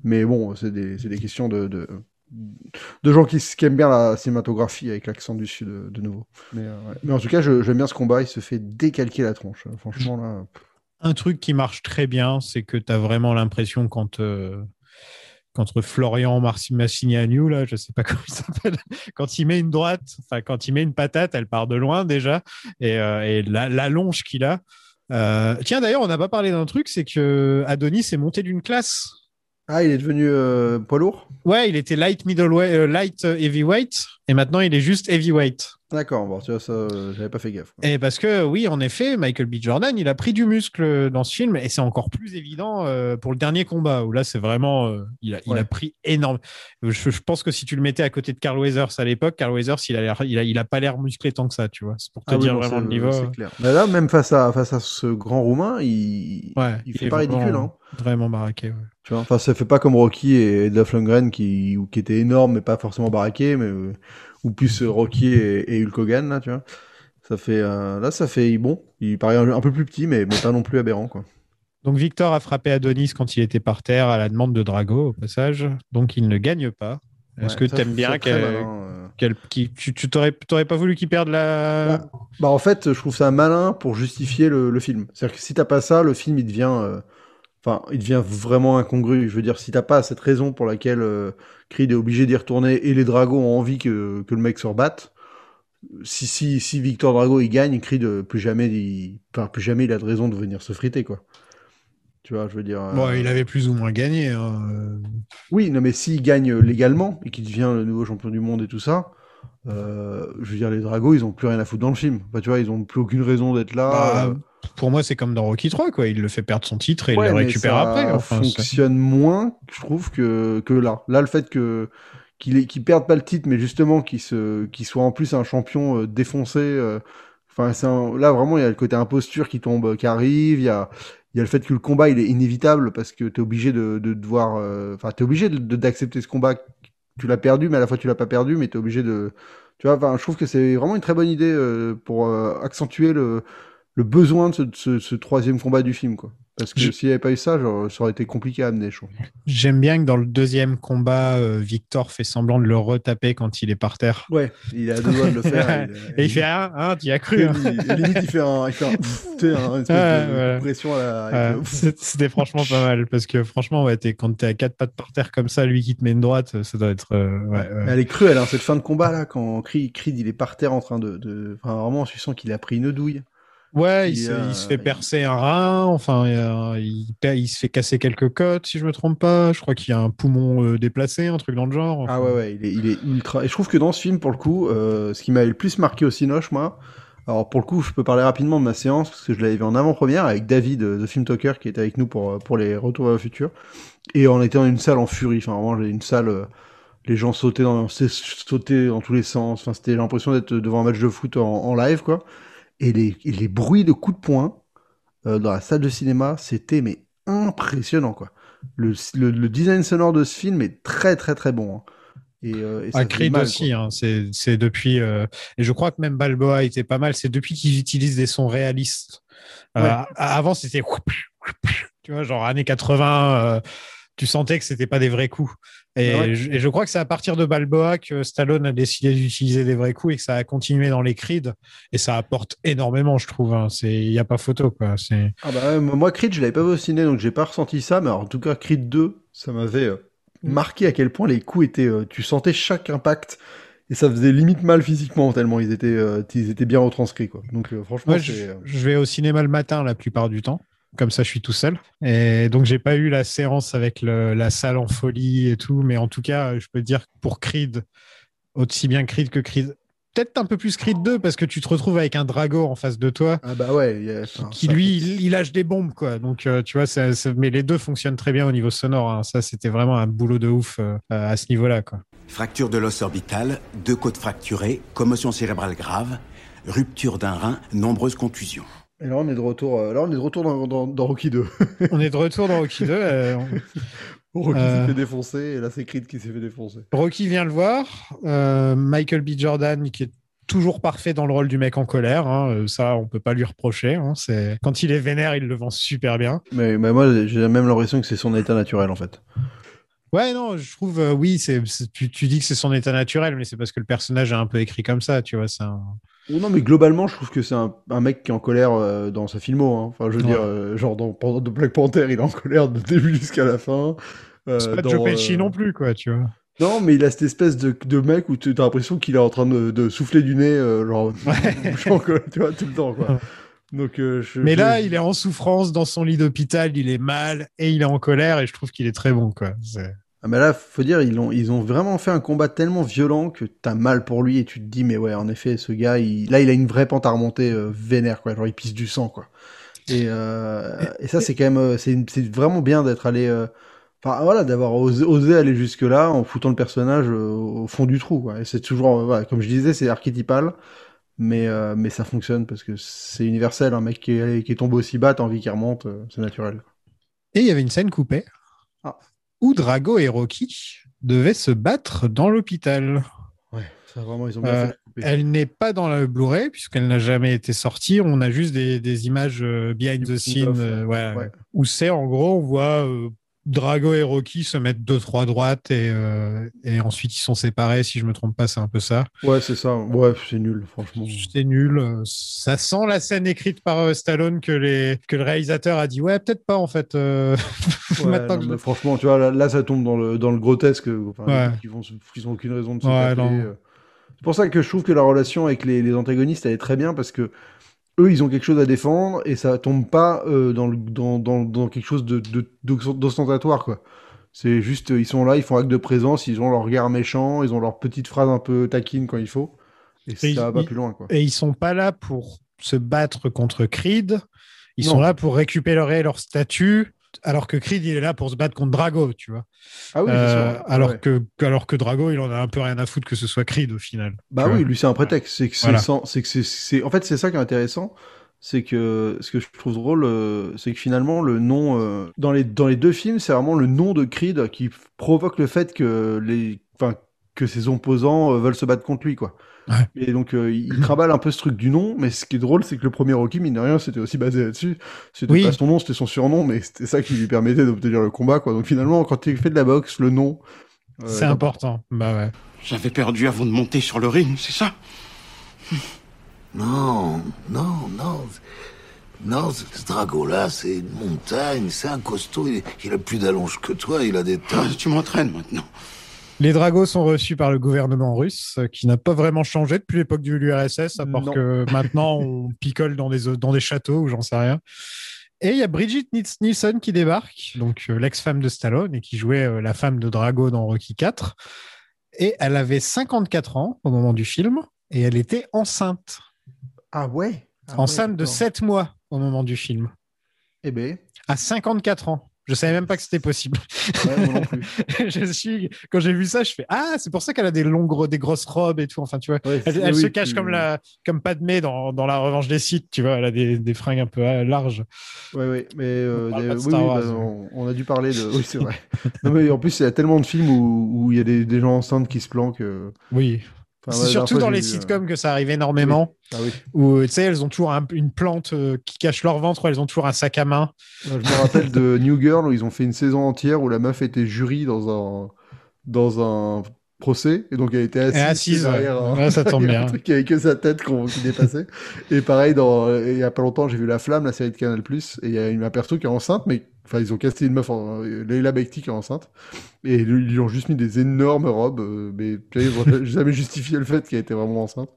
Mais bon, c'est des des questions de de gens qui, aiment bien la cinématographie avec l'accent du sud de, de nouveau. Mais, euh, ouais. Mais en tout cas, j'aime bien ce combat. Il se fait décalquer la tronche. Franchement là. Un truc qui marche très bien, c'est que tu as vraiment l'impression quand. euh, Florian Massignagnou, là, je sais pas comment il s'appelle, quand il met une droite, enfin quand il met une patate, elle part de loin déjà, et, euh, et la, la longe qu'il a. Euh, tiens, d'ailleurs, on n'a pas parlé d'un truc, c'est que Adonis est monté d'une classe. Ah, il est devenu euh, poids lourd? Ouais, il était light middleweight, euh, light euh, heavyweight, et maintenant il est juste heavyweight. D'accord. Bon, tu vois ça, euh, j'avais pas fait gaffe. quoi. Et parce que oui, en effet, Michael B. Jordan, il a pris du muscle dans ce film et c'est encore plus évident euh, pour le dernier combat où là, c'est vraiment, euh, il, a, il a pris énorme. Je, je pense que si tu le mettais à côté de Carl Weathers à l'époque, Carl Weathers, il a, il a, il a pas l'air musclé tant que ça, tu vois. C'est pour te Ah oui, dire vraiment le niveau. C'est clair. Mais là, même face à face à ce grand roumain, il Ouais, il fait pas ridicule. vraiment- Hein. Vraiment baraqué. ouais. Tu vois, enfin, ça fait pas comme Rocky et Dolph Lundgren qui, qui étaient énormes mais pas forcément baraqués, mais ou plus euh, Rocky et, et Hulk Hogan là, tu vois. Ça fait euh, là, ça fait bon. Il paraît un, un peu plus petit, mais, mais pas non plus aberrant quoi. Donc Victor a frappé Adonis quand il était par terre à la demande de Drago au passage, donc il ne gagne pas. Est-ce Ouais, que tu aimes bien qu'elle, euh. qu'elle- qui- tu, tu t'aurais, t'aurais pas voulu qu'il perde la. Bah, bah, en fait, je trouve ça malin pour justifier le, le film. C'est-à-dire que si t'as pas ça, le film il devient, euh, enfin, il devient vraiment incongru. Je veux dire, si t'as pas cette raison pour laquelle euh, Creed est obligé d'y retourner et les Dragons ont envie que, que le mec se rebatte, si, si, si Victor Drago il gagne, Creed euh, plus jamais, il, enfin, plus jamais il a de raison de venir se friter quoi. Tu vois, je veux dire. Bon, euh, il avait plus ou moins gagné. hein, euh. Oui, non, mais s'il gagne légalement et qu'il devient le nouveau champion du monde et tout ça, euh, je veux dire, les Dragos, ils ont plus rien à foutre dans le film. Bah, tu vois, ils ont plus aucune raison d'être là. Bah, euh, Pour moi, c'est comme dans Rocky 3, quoi. Il le fait perdre son titre et Ouais, il le récupère ça après. Enfin, fonctionne moins, je trouve, que, que là. Là, le fait que qu'il qu'il perde pas le titre, mais justement qu'il se qu'il soit en plus un champion euh, défoncé, euh, Enfin, un- là vraiment, il y a le côté imposture qui tombe, qui arrive. Il y a, il y a le fait que le combat il est inévitable parce que t'es obligé de, de devoir, euh, enfin, t'es obligé de de- d'accepter ce combat. Tu l'as perdu, mais à la fois tu l'as pas perdu, mais t'es obligé de, tu vois. Enfin, je trouve que c'est vraiment une très bonne idée euh, pour euh, accentuer le, besoin de ce, de ce- ce troisième combat du film, quoi. Parce que s'il n'y avait pas eu ça, genre, ça aurait été compliqué à amener, je trouve. J'aime bien que dans le deuxième combat, euh, Victor fait semblant de le retaper quand il est par terre. Ouais, il a deux doigts de le faire. Et il fait Ah, hein, tu y as cru. hein. Limite, il fait un, il fait un, un espèce Ouais, de voilà. pression à la. C'était franchement pas mal parce que franchement, ouais, t'es- quand t'es à quatre pattes par terre comme ça, lui qui te met une droite, ça doit être. euh, ouais, ouais. Mais elle est cruelle, hein, cette fin de combat là, quand Creed, Creed, il est par terre en train de, de... enfin vraiment, tu sens qu'il a pris une douille. Ouais, il, se, euh, il se fait percer un rein, enfin, il, se fait casser quelques côtes, si je me trompe pas. Je crois qu'il y a un poumon euh, déplacé, un truc dans le genre. Ah ouais, ouais, il est, il est ultra. Et je trouve que dans ce film, pour le coup, euh, ce qui m'a le plus marqué au Cinoche, moi, alors pour le coup, je peux parler rapidement de ma séance parce que je l'avais vu en avant-première avec David de Film Talker qui était avec nous pour, pour les Retours le futur. Et on était dans une salle en furie, enfin vraiment, j'ai une salle. euh, les gens sautaient dans, sautaient dans tous les sens. Enfin, c'était l'impression d'être devant un match de foot en, en live, quoi. Et les, et les bruits de coups de poing euh, dans la salle de cinéma, c'était mais impressionnant, quoi. Le, le, le design sonore de ce film est très, très, très bon. hein. Et, euh, et ça Ah, Creed mal, aussi, hein, c'est c'est depuis. euh, et je crois que même Balboa était pas mal. C'est depuis qu'ils utilisent des sons réalistes. Euh, Ouais. Avant, c'était. Tu vois, genre années 80, euh, tu sentais que c'était pas des vrais coups. Et, ouais. je, et je crois que c'est à partir de Balboa que Stallone a décidé d'utiliser des vrais coups et que ça a continué dans les Creed. Et ça apporte énormément, je trouve. hein. C'est- Il n'y a pas photo, quoi. C'est. Ah bah, ouais, moi, Creed, je l'avais pas vu au ciné, donc j'ai pas ressenti ça. Mais alors, en tout cas, Creed 2, ça m'avait euh, marqué à quel point les coups étaient. euh, tu sentais chaque impact. Et ça faisait limite mal physiquement, tellement ils étaient, euh, ils étaient bien retranscrits, quoi. Donc, euh, franchement, Moi, c'est. je, je vais au cinéma le matin la plupart du temps. Comme ça, je suis tout seul. Et donc, j'ai pas eu la séance avec le- la salle en folie et tout. Mais en tout cas, je peux te dire que pour Creed, aussi bien Creed que Creed, peut-être un peu plus Creed 2 parce que tu te retrouves avec un Drago en face de toi Ah bah ouais. qui ça- lui, il, il lâche des bombes, quoi. Donc, euh, tu vois, ça, ça- mais les deux fonctionnent très bien au niveau sonore. hein. Ça, c'était vraiment un boulot de ouf euh, à ce niveau-là, quoi. Fracture de l'os orbital, deux côtes fracturées, commotion cérébrale grave, rupture d'un rein, nombreuses contusions. Et là, on est de retour, euh, là, on est de retour dans, dans, dans Rocky 2. On est de retour dans Rocky 2. euh, on- Rocky Euh. s'est fait défoncer, et là, c'est Creed qui s'est fait défoncer. Rocky vient le voir. euh, Michael B. Jordan, qui est toujours parfait dans le rôle du mec en colère. hein, euh, ça, on peut pas lui reprocher. hein, c'est quand il est vénère, il le vend super bien. Mais, mais moi, j'ai même l'impression que c'est son état naturel, en fait. Ouais, non, je trouve, euh, oui, c'est, c'est- tu, tu dis que c'est son état naturel, mais c'est parce que le personnage est un peu écrit comme ça, tu vois. C'est un- Non, mais globalement, je trouve que c'est un, un mec qui est en colère euh, dans sa filmo. hein. Enfin, je veux Ouais. dire, euh, genre dans, dans Black Panther, il est en colère de début jusqu'à la fin. Euh, C'est pas dans, Joe Pesci non plus, quoi, tu vois. Non, mais il a cette espèce de, de mec où tu as l'impression qu'il est en train de, de souffler du nez, genre, bouchant, quoi, tu vois, tout le temps, quoi. Donc, je, Mais je- là, il est en souffrance dans son lit d'hôpital, il est mal et il est en colère, et je trouve qu'il est très bon, quoi. C'est- Ah, mais là, faut dire, ils ont, ils ont vraiment fait un combat tellement violent que t'as mal pour lui et tu te dis, mais ouais, en effet, ce gars, il, là, il a une vraie pente à remonter euh, vénère, quoi. Genre, il pisse du sang, quoi. Et, euh, et ça, c'est quand même, euh, c'est une- c'est vraiment bien d'être allé, euh, enfin, voilà, d'avoir osé, osé aller jusque-là en foutant le personnage euh, au fond du trou, quoi. Et c'est toujours, euh, voilà, comme je disais, c'est archétypal. Mais, euh, mais ça fonctionne parce que c'est universel. Un mec qui est, qui est tombé aussi bas, t'as envie qu'il remonte, euh, c'est naturel. Et il y avait une scène coupée Ah. Où Drago et Rocky devaient se battre dans l'hôpital. Ouais, ça vraiment, ils ont bien Euh, fait. Elle n'est pas dans le Blu-ray puisqu'elle n'a jamais été sortie. On a juste des, des images euh, behind the Du scene off, euh, ouais, ouais. où c'est en gros, on voit Drago et Rocky se mettre deux, trois droites et, euh, et ensuite ils sont séparés. Si je me trompe pas, c'est un peu ça. Ouais, c'est ça. Ouais, c'est nul, franchement. C'est nul. euh, Ça sent la scène écrite par euh, Stallone que, les, que le réalisateur a dit Ouais, peut-être pas en fait. euh, Ouais, maintenant non, que je- mais franchement, tu vois, là, là, ça tombe dans le, dans le grotesque. Enfin, Ouais. les mecs qui vont ils ont aucune raison de se Ouais. C'est pour ça que je trouve que la relation avec les, les antagonistes, elle est très bien parce que eux, ils ont quelque chose à défendre et ça tombe pas euh, dans, le, dans, dans, dans quelque chose de, de, d'ostentatoire, quoi. C'est juste, ils sont là, ils font acte de présence, ils ont leur regard méchant, ils ont leur petite phrase un peu taquine quand il faut. Et, Et ça va ils- pas plus loin, quoi. Et ils sont pas là pour se battre contre Creed. Ils Non. sont là pour récupérer leur statut alors que Creed, il est là pour se battre contre Drago, tu vois. Ah oui, Euh, sûr. alors, Ouais. que, alors que Drago, il en a un peu rien à foutre que ce soit Creed au final. Bah oui, vois. lui c'est un prétexte. C'est que c'est Voilà. en fait c'est ça qui est intéressant, c'est que ce que je trouve drôle, euh, c'est que finalement le nom euh, dans les dans les deux films, c'est vraiment le nom de Creed qui provoque le fait que les que ses opposants veulent se battre contre lui quoi. Ouais. Et donc euh, il trimballe un peu ce truc du nom, mais ce qui est drôle, c'est que le premier Rocky, mine de rien, c'était aussi basé là-dessus. C'était Oui. pas son nom, c'était son surnom, mais c'était ça qui lui permettait d'obtenir le combat quoi. Donc finalement, quand tu fais de la boxe, le nom. euh, C'est est important. Bah ouais. J'avais perdu avant de monter sur le ring, c'est ça? Non, non, non. Non, ce ce Drago-là, c'est une montagne, c'est un costaud, il, il a plus d'allonge que toi, il a des tas. Ah, Tu m'entraînes maintenant. Les Dragos sont reçus par le gouvernement russe, euh, qui n'a pas vraiment changé depuis l'époque du l'URSS, à part Non. que maintenant on picole dans des, dans des châteaux ou j'en sais rien. Et il y a Brigitte Nielsen qui débarque, donc euh, l'ex-femme de Stallone et qui jouait euh, la femme de Drago dans Rocky 4. Et elle avait 54 ans au moment du film et elle était enceinte. Ah ouais. Ah enceinte ouais, de d'accord. 7 mois au moment du film. Eh ben. À 54 ans. Je savais même pas que c'était possible. Ouais, moi non plus. je suis quand j'ai vu ça, je fais ah c'est pour ça qu'elle a des longues des grosses robes et tout. Enfin tu vois, Ouais, elle, c'est- elle oui, se cache tu- comme la comme Padmé dans, dans la Revanche des Sith. Tu vois, elle a des, des fringues un peu euh, larges. Ouais, ouais, mais euh, On oui, Wars, bah, on, on a dû parler de. Oui, c'est vrai. non, mais en plus, il y a tellement de films où où il y a des, des gens enceintes qui se planquent. euh, Oui. Enfin, c'est ouais, surtout dans les vu, sitcoms que ça arrive énormément. euh, Ah oui. Où tu sais, elles ont toujours un- une plante euh, qui cache leur ventre, ou elles ont toujours un sac à main. Je me rappelle de New Girl où ils ont fait une saison entière où la meuf était jury dans un dans un procès et donc elle était assise, assise, derrière ouais. Ouais, ça tombe bien. truc avec que sa tête qui dépassait. et pareil, dans, il y a pas longtemps, j'ai vu La Flamme, la série de Canal+, et il y a une un perso qui est enceinte, mais enfin ils ont casté une meuf, en, Leila Bekti qui est enceinte, et ils lui ont juste mis des énormes robes, euh, mais ils jamais justifié le fait qu'elle était vraiment enceinte.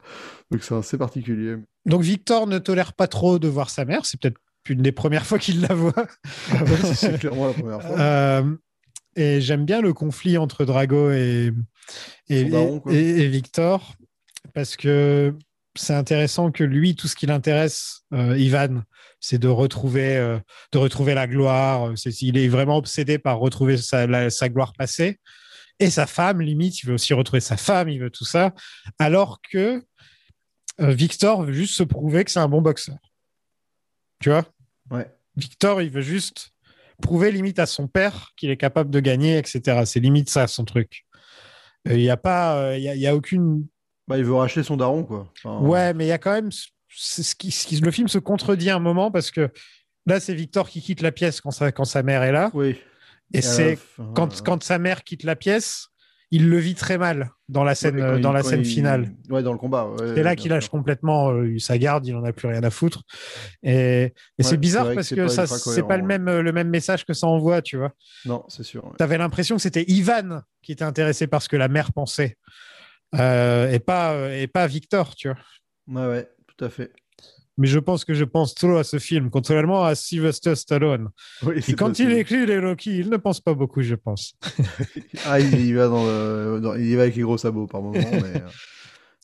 Donc c'est assez particulier. Donc Victor ne tolère pas trop de voir sa mère. C'est peut-être une des premières fois qu'il la voit. Ah ouais, c'est clairement la première fois. Euh, et j'aime bien le conflit entre Drago et, et, Victor, parce que c'est intéressant que lui, tout ce qui l'intéresse, euh, Ivan, c'est de retrouver, euh, de retrouver la gloire. C'est, il est vraiment obsédé par retrouver sa, la- sa gloire passée. Et sa femme, limite, il veut aussi retrouver sa femme, il veut tout ça. Alors que euh, Victor veut juste se prouver que c'est un bon boxeur. Tu vois? Ouais. Victor, il veut juste prouver limite à son père qu'il est capable de gagner, etc. C'est limite ça son truc. Euh, Il n'y a pas, euh, il y a, il y a aucune. Bah, il veut racheter son daron, quoi. Enfin, Ouais, mais il y a quand même c'est ce qui, ce qui- le film se contredit un moment parce que là c'est Victor qui quitte la pièce quand sa, quand sa mère est là. Oui. Et la c'est quand, euh, quand sa mère quitte la pièce, il le vit très mal dans la scène, Ouais, euh, il- dans la quand scène il- finale. Ouais, dans le combat. ouais, C'est là qu'il lâche complètement euh, sa garde, il en a plus rien à foutre. Et, et c'est bizarre que parce que ça, c'est pas le même, le même message que ça envoie, tu vois. Non, c'est sûr. ouais. T'avais l'impression que c'était Ivan qui était intéressé par ce que la mère pensait, euh, et pas et pas Victor, tu vois. Ouais, ouais, tout à fait. Mais je pense que je pense trop à ce film, contrairement à Sylvester Stallone. Oui, Et quand il écrit les Rocky, il ne pense pas beaucoup, je pense. Ah, il y va dans le, dans- il y va avec les gros sabots par moment, mais, euh,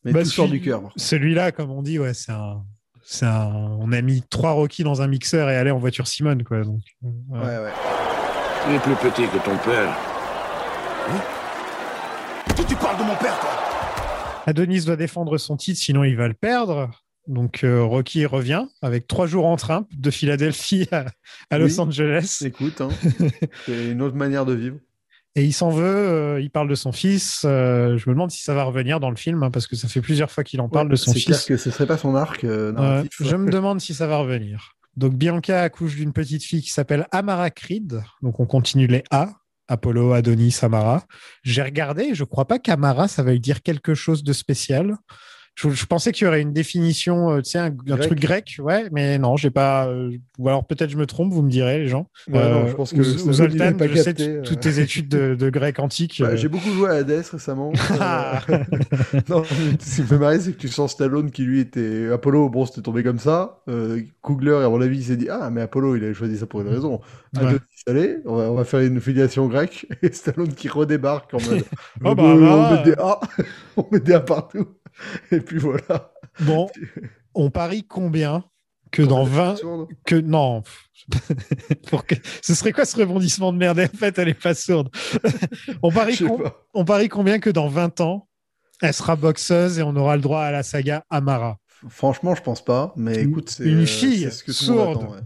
mais Bah, tout sort du cœur. Celui-là, comme on dit, ouais, c'est un, c'est un. On a mis trois Rocky dans un mixeur et allez en voiture Simone, quoi. Donc, euh, ouais. Ouais, ouais. Tu es plus petit que ton père. Qui tu parles de mon père, toi? Adonis doit défendre son titre, sinon il va le perdre. Donc euh, Rocky revient avec trois jours en train de Philadelphie à, à Los Oui. Angeles. Écoute, hein, c'est une autre manière de vivre. Et il s'en veut, euh, il parle de son fils. euh, je me demande si ça va revenir dans le film, hein, parce que ça fait plusieurs fois qu'il en parle de son c'est clair fils. que ce serait pas son arc narratif. je me demande si ça va revenir. Donc Bianca accouche d'une petite fille qui s'appelle Amara Creed. Donc on continue les A. Apollo, Adonis, Amara. J'ai regardé, je crois pas qu'Amara, ça va lui dire quelque chose de spécial. Je, je pensais qu'il y aurait une définition, euh, tu sais, un, truc grec, ouais, mais non, j'ai pas. euh, ou alors peut-être je me trompe, vous me direz, les gens. Ouais, non, je pense que Zoltan, avait pas je capté, euh. toutes tes études de, de grec antique. Bah, euh, J'ai beaucoup joué à Hades récemment. Ah. Euh, non, ce qui me fait marrer, c'est que tu sens Stallone qui lui était Apollo. Bon, c'était tombé comme ça. Euh, Coogler, à mon avis, il s'est dit ah mais Apollo, il avait choisi ça pour une raison. Ouais. Adonis, allez, on va, on va faire une filiation grecque. Et Stallone qui redébarque en mode Oh, euh, bah, on bah, met des A, on met des A partout. Et puis voilà. Bon, on parie combien que dans 20 Sourde. que non pour que ce serait quoi ce rebondissement de merde? En fait elle est pas sourde on parie pas. on parie combien que dans 20 ans elle sera boxeuse et on aura le droit à la saga Amara? Franchement, je pense pas, mais Une- écoute, c'est une euh, fille c'est ce que sourde. attend, ouais.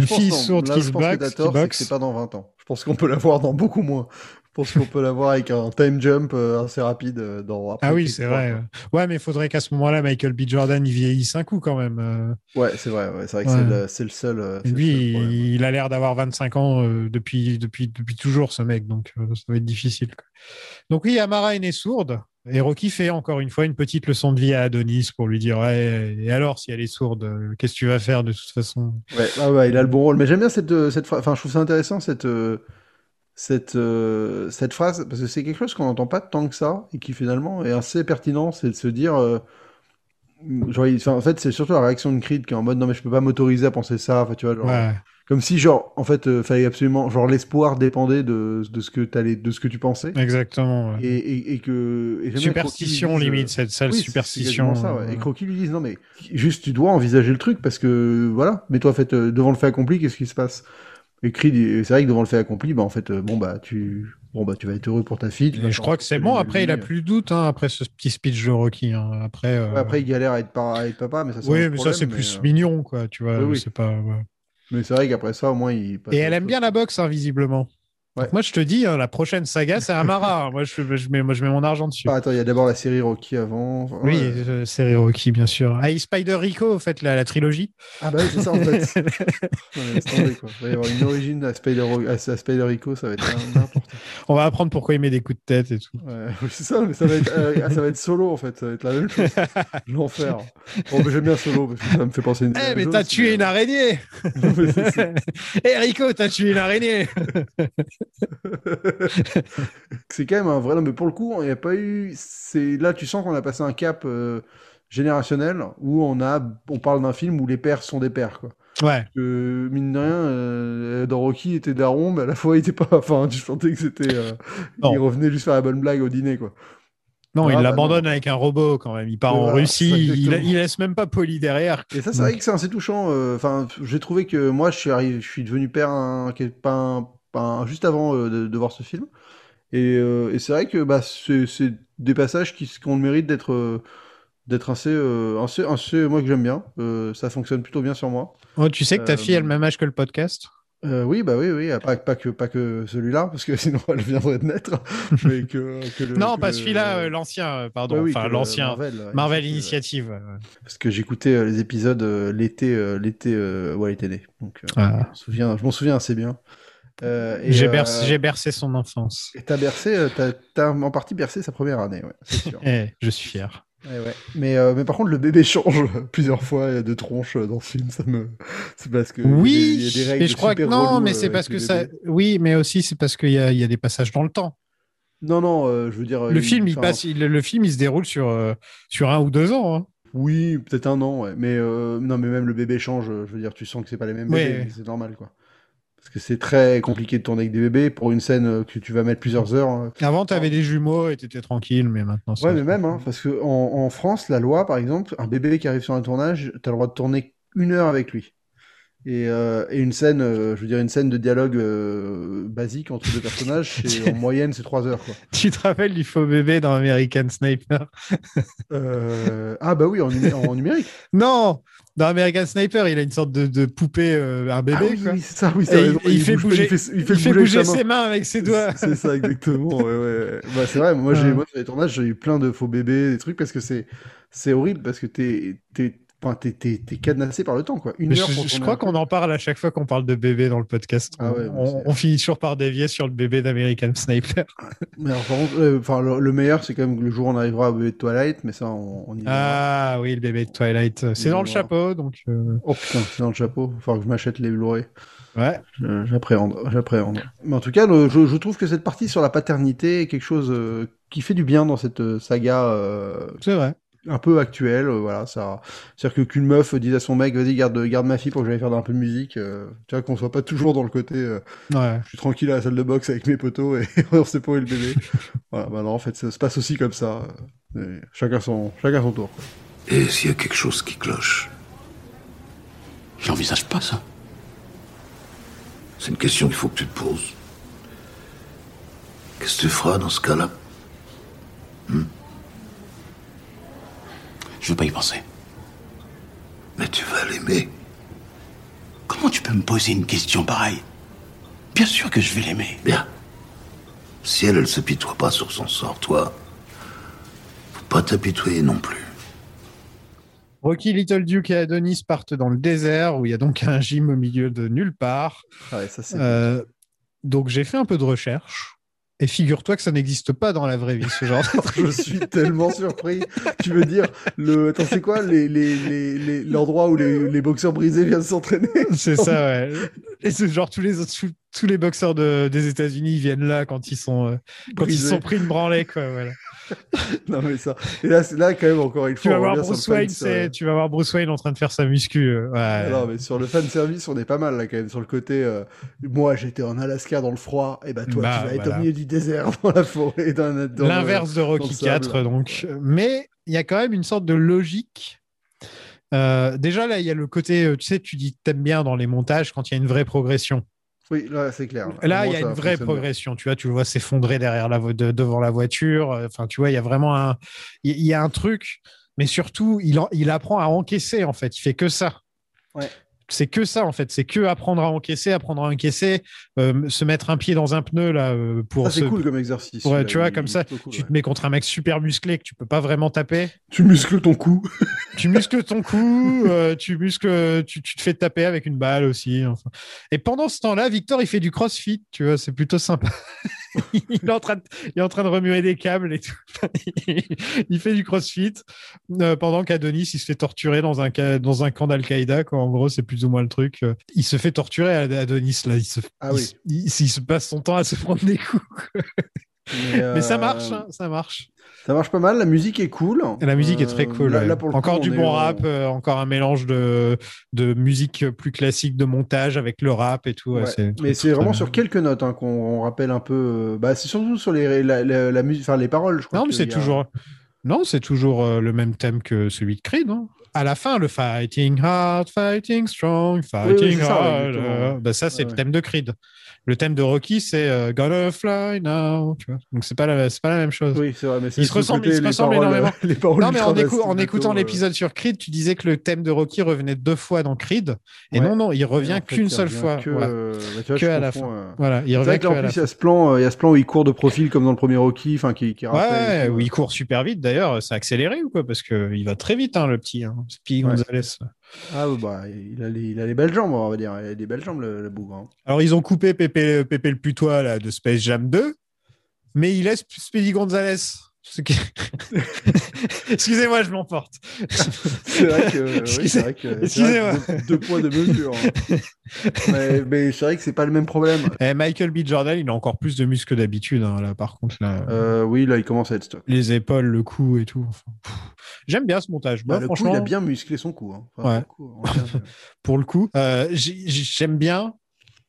Une pense fille sourde qui se boxe, c'est pas dans 20 ans. Je pense qu'on peut l'avoir dans beaucoup moins. Pense qu'on peut l'avoir avec un time jump euh, assez rapide euh, dans. après ah oui c'est 3, vrai quoi. ouais mais il faudrait qu'à ce moment-là Michael B Jordan il vieillisse un coup quand même euh. Ouais, c'est vrai. Ouais, c'est vrai que c'est le, seul. euh, le lui seul il, a l'air d'avoir 25 ans euh, depuis depuis depuis toujours ce mec donc euh, ça va être difficile donc oui Amara est née sourde et Rocky fait encore une fois une petite leçon de vie à Adonis pour lui dire et alors si elle est sourde euh, qu'est-ce que tu vas faire de toute façon? Ouais, ah ouais, il a le bon rôle. Mais j'aime bien cette, euh, cette phrase. Enfin, je trouve ça intéressant cette, euh, cette, euh, cette phrase parce que c'est quelque chose qu'on n'entend pas tant que ça et qui finalement est assez pertinent. C'est de se dire. euh, genre, il- enfin, en fait, c'est surtout la réaction de Creed qui est en mode non, mais je peux pas m'autoriser à penser ça. Enfin, tu vois, genre, ouais comme si, genre, en fait, euh, fallait absolument. Genre, l'espoir dépendait de, de, ce que t'allais- de ce que tu pensais. exactement ouais. Et, et, et que. et superstition euh, limite cette oui, c'est- superstition ça, ouais. euh, Et Crocky lui dit non mais juste tu dois envisager le truc parce que voilà, mais toi en fait euh, devant le fait accompli, qu'est-ce qui se passe? Il- c'est vrai que devant le fait accompli, bah en fait euh, bon bah tu bon bah tu vas être heureux pour ta fille. je crois que c'est bon. Après, il a plus de doute hein, après ce petit speech de Rocky. hein. Après, euh, après il galère à être, par- à être papa, mais ça c'est oui, mais ça c'est plus euh, mignon, quoi. Tu vois, Oui, oui. c'est pas. ouais. Mais c'est vrai qu'après ça au moins il. passe Et elle aime bien la boxe, hein, visiblement. Ouais. moi, je te dis, hein, la prochaine saga, c'est Amara. moi, je, je mets, moi, je mets mon argent dessus. Ah, attends, il y a d'abord la série Rocky avant. enfin, oui, euh, série Rocky, bien sûr. Ah, et Spider Rico, en fait, la, la trilogie. Ah bah oui, c'est ça en fait. Ouais, quoi. Il va y avoir une origine à Spider, à, à Spider Rico, ça va être n'importe On va apprendre pourquoi il met des coups de tête et tout. Ouais, c'est ça, mais ça va, être, euh, ah, ça va être solo en fait, ça va être la même chose. L'enfer. Bon, mais j'aime bien solo parce que ça me fait penser à une. Eh, mais t'as tué une araignée. Eh, Rico, t'as tué une araignée C'est quand même un vrai. Non, mais pour le coup, il n'y a pas eu. C'est là, tu sens qu'on a passé un cap euh, générationnel où on a, on parle d'un film où les pères sont des pères, quoi. Ouais. Mine de rien, euh, dans Rocky, était daron, mais à la fois, il était pas. Enfin, tu sentais que c'était. euh, il revenait juste faire la bonne blague au dîner, quoi. Non, Ah, il bah l'abandonne non. avec un robot quand même. Il part en Russie, il, il laisse même pas Poli derrière. Et ça, c'est vrai que c'est assez touchant. euh, Enfin, j'ai trouvé que moi, je suis arrivé, je suis devenu père un, quel- pas un- juste avant euh, de, de voir ce film. Et, euh, et c'est vrai que bah, c'est des passages qui, qui ont le mérite d'être euh, d'être assez, euh, assez, assez- moi que j'aime bien. Euh, ça fonctionne plutôt bien sur moi. Oh, tu sais que ta Euh, fille a le même âge que le podcast? Oui, bah oui, oui, pas, pas que pas que celui-là, parce que sinon elle viendrait de naître. mais que, que le- Non, que pas celui-là, l'ancien, pardon. Oui, enfin, l'ancien. Marvel, Initiative. Parce que j'écoutais les épisodes l'été, l'été où elle était née. Donc, Ah. je m'en souviens, je m'en souviens assez bien. Euh, J'ai euh, bercé, j'ai bercé son enfance. Et t'as bercé, euh, t'as, t'as en partie bercé sa première année, ouais, c'est sûr. Eh, je suis fier. Ouais, ouais. Mais, euh, mais par contre, le bébé change plusieurs fois de tronche dans ce film. Ça me... C'est parce que. Oui, il y a des, il y a des règles mais je crois que non, mais c'est parce que ça. Oui, mais aussi c'est parce qu'il y a, il y a des passages dans le temps. Non, non, euh, je veux dire. Le il- film, il enfin, passe, il- le film, il se déroule sur euh, sur un ou deux ans. hein. Oui, peut-être un an, ouais. Mais non, mais même le bébé change. Je veux dire, tu sens que c'est pas les mêmes bébés, c'est normal, quoi. Parce que c'est très compliqué de tourner avec des bébés pour une scène euh, que tu vas mettre plusieurs heures. euh, Avant, t'avais des jumeaux et t'étais tranquille, mais maintenant. Ouais, mais même, hein, parce que en, en France, la loi, par exemple, un bébé qui arrive sur un tournage, t'as le droit de tourner une heure avec lui. Et, euh, et une scène, euh, je veux dire, une scène de dialogue euh, basique entre deux personnages, c'est en moyenne, c'est trois heures, quoi. Tu te rappelles du faux bébé dans American Sniper? Euh, Ah bah oui, en, en numérique. Non, dans American Sniper, il a une sorte de, de poupée, euh, un bébé. ah oui, quoi. oui, c'est ça, oui, il, il fait bouger, il fait fait ses mains avec ses doigts. C'est ça, exactement. ouais, ouais. Bah, c'est vrai, moi, j'ai, moi, sur les tournages, j'ai eu plein de faux bébés, des trucs, parce que c'est, c'est horrible, parce que t'es, t'es, enfin, t'es, cadenassé par le temps, quoi. Une Mais heure je, crois qu'on en parle à chaque fois qu'on parle de bébé dans le podcast. Ah ouais, on, finit toujours par dévier sur le bébé d'American Sniper. Mais alors, par contre, euh, enfin, le, le meilleur, c'est quand même le jour où on arrivera au bébé de Twilight, mais ça, on, on y viendra. Ah oui, le bébé de Twilight. C'est dans le chapeau, donc. euh, Oh putain, c'est dans le chapeau. Il faudra que je m'achète les Blu-ray. Ouais. J'appréhende, j'appréhende. Mais en tout cas, le- je, je trouve que cette partie sur la paternité est quelque chose euh, qui fait du bien dans cette euh, saga C'est vrai. Un peu actuelle. euh, voilà, ça. C'est-à-dire que qu'une meuf dise à son mec, vas-y, garde, garde ma fille pour que j'aille faire un peu de musique. euh, tu vois, qu'on soit pas toujours dans le côté, euh, Ouais. je suis tranquille à la salle de boxe avec mes potos et on sait pas où est le bébé. voilà, bah non, en fait, ça se passe aussi comme ça. et chacun son, chacun son tour. quoi. Et s'il y a quelque chose qui cloche j'envisage pas ça. C'est une question qu'il faut que tu te poses. Qu'est-ce que tu feras dans ce cas-là? Je veux pas y penser. Mais tu vas l'aimer. Comment tu peux me poser une question pareille? Bien sûr que je vais l'aimer. Bien. Si elle, elle se pitoie pas sur son sort, toi, faut pas t'apitoyer non plus. Rocky, Little Duke et Adonis partent dans le désert où il y a donc un gym au milieu de nulle part. Ouais, ça, c'est Euh, donc j'ai fait un peu de recherche et figure-toi que ça n'existe pas dans la vraie vie ce genre. de. Je suis tellement surpris. Tu veux dire, le... attends, c'est quoi les, les, les, les- l'endroit où les, les boxeurs brisés viennent s'entraîner? C'est ça, ouais. Et c'est genre tous les autres, tous, les boxeurs de- des États-Unis viennent là quand ils sont euh, quand ils sont pris une branlée quoi. Voilà. Non, mais ça. Et là, là, quand même, encore une Tu fois, vas on voir Bruce Wayne, tu vas voir Bruce Wayne en train de faire sa muscu. euh, ouais. Non, mais sur le fan service, on est pas mal là quand même. Sur le côté, euh, moi j'étais en Alaska dans le froid, et bah toi Bah, tu vas être au milieu du désert, dans la forêt, L'inverse de Rocky sable. 4, donc. Mais il y a quand même une sorte de logique. Euh, déjà, là, il y a le côté, euh, tu sais, tu dis t'aimes bien dans les montages quand il y a une vraie progression. Oui, là c'est clair. Là, il y a une vraie progression. Tu vois, tu le vois s'effondrer derrière la vo- de- devant la voiture. Euh, Enfin, tu vois, il y a vraiment un, il il y a un truc. Mais surtout, il, en- il apprend à encaisser en fait. Il fait que ça. Ouais. C'est que ça en fait. C'est que apprendre à encaisser, apprendre à encaisser, euh, se mettre un pied dans un pneu là euh, pour. Ça c'est se- cool comme exercice. pour- tu vois, comme ça, cool, tu ouais. te mets contre un mec super musclé que tu peux pas vraiment taper. Tu muscles ton cou. tu muscles ton cou, euh, tu muscles, tu, tu te fais taper avec une balle aussi. enfin. Et pendant ce temps-là, Victor, il fait du crossfit, tu vois, c'est plutôt sympa. il, est en train de, il est en train de remuer des câbles et tout. il fait du crossfit euh, pendant qu'Adonis, il se fait torturer dans un, dans un camp d'Al-Qaïda. En gros, c'est plus ou moins le truc. Euh, Il se fait torturer, Adonis, là. Il se, Ah oui. il se passe son temps à se prendre des coups. Mais, Mais ça euh, marche, hein, ça marche. Ça marche pas mal, la musique est cool. Et la musique est très Euh, cool. là- ouais. là, pour le coup, encore on du bon au- rap, euh, encore un mélange de, de musique plus classique, de montage avec le rap et tout. ouais, Ouais, mais c'est vraiment bien. sur quelques notes hein, qu'on on rappelle un peu. euh, Bah, c'est surtout sur les, la, la, la musique, enfin les paroles. Je crois Non, mais c'est a- toujours, non, c'est toujours euh, le même thème que celui de Creed. non à la fin, le fighting hard, fighting strong, oui, fighting c'est ça, ouais, hard. euh, bah, ça, c'est Ouais, le ouais. thème de Creed. Le thème de Rocky, c'est euh, Gonna fly now. Tu vois Donc, c'est pas, la- c'est pas la même chose. Oui, c'est vrai, mais c'est Ils se le ressemblent, ils se les ressemblent paroles, énormément. Les paroles non, mais en, écou- en écoutant euh, l'épisode sur Creed, tu disais que le thème de Rocky revenait deux fois dans Creed. Et Ouais. non, non, il revient en fait, qu'une il seule revient fois. Que, euh, bah, vois, Que je à la fin. euh. Voilà, il revient que que à en plus, il y a ce plan, euh, il y a ce plan où il court de profil comme dans le premier Rocky, enfin qui, qui rappelle. Ouais, où il court super vite d'ailleurs, c'est accéléré ou quoi? Parce qu'il va très vite, hein, le petit, hein. Gonzalez. Ah ouais, bah, il a, les, il a les belles jambes, on va dire. Il a des belles jambes, le, le bougre. hein. Alors, ils ont coupé Pépé, Pépé le putois là, de Space Jam 2, mais il laisse Speedy Gonzalez. Excusez-moi, je m'emporte. C'est vrai que, oui, Excusez- que Excusez-moi. deux, deux poids, deux mesures. hein. mais mais c'est vrai que c'est pas le même problème. Eh, Michael B. Jordan, il a encore plus de muscles que d'habitude, hein, là, par contre. Là, Euh, oui, là, il commence à être stock. Les épaules, le cou et tout. enfin. J'aime bien ce montage. Bah, Moi, le coup, franchement, il a bien musclé son cou. hein. Enfin, Ouais. pour le coup, de- pour le coup, euh, j'ai- j'ai- j'aime bien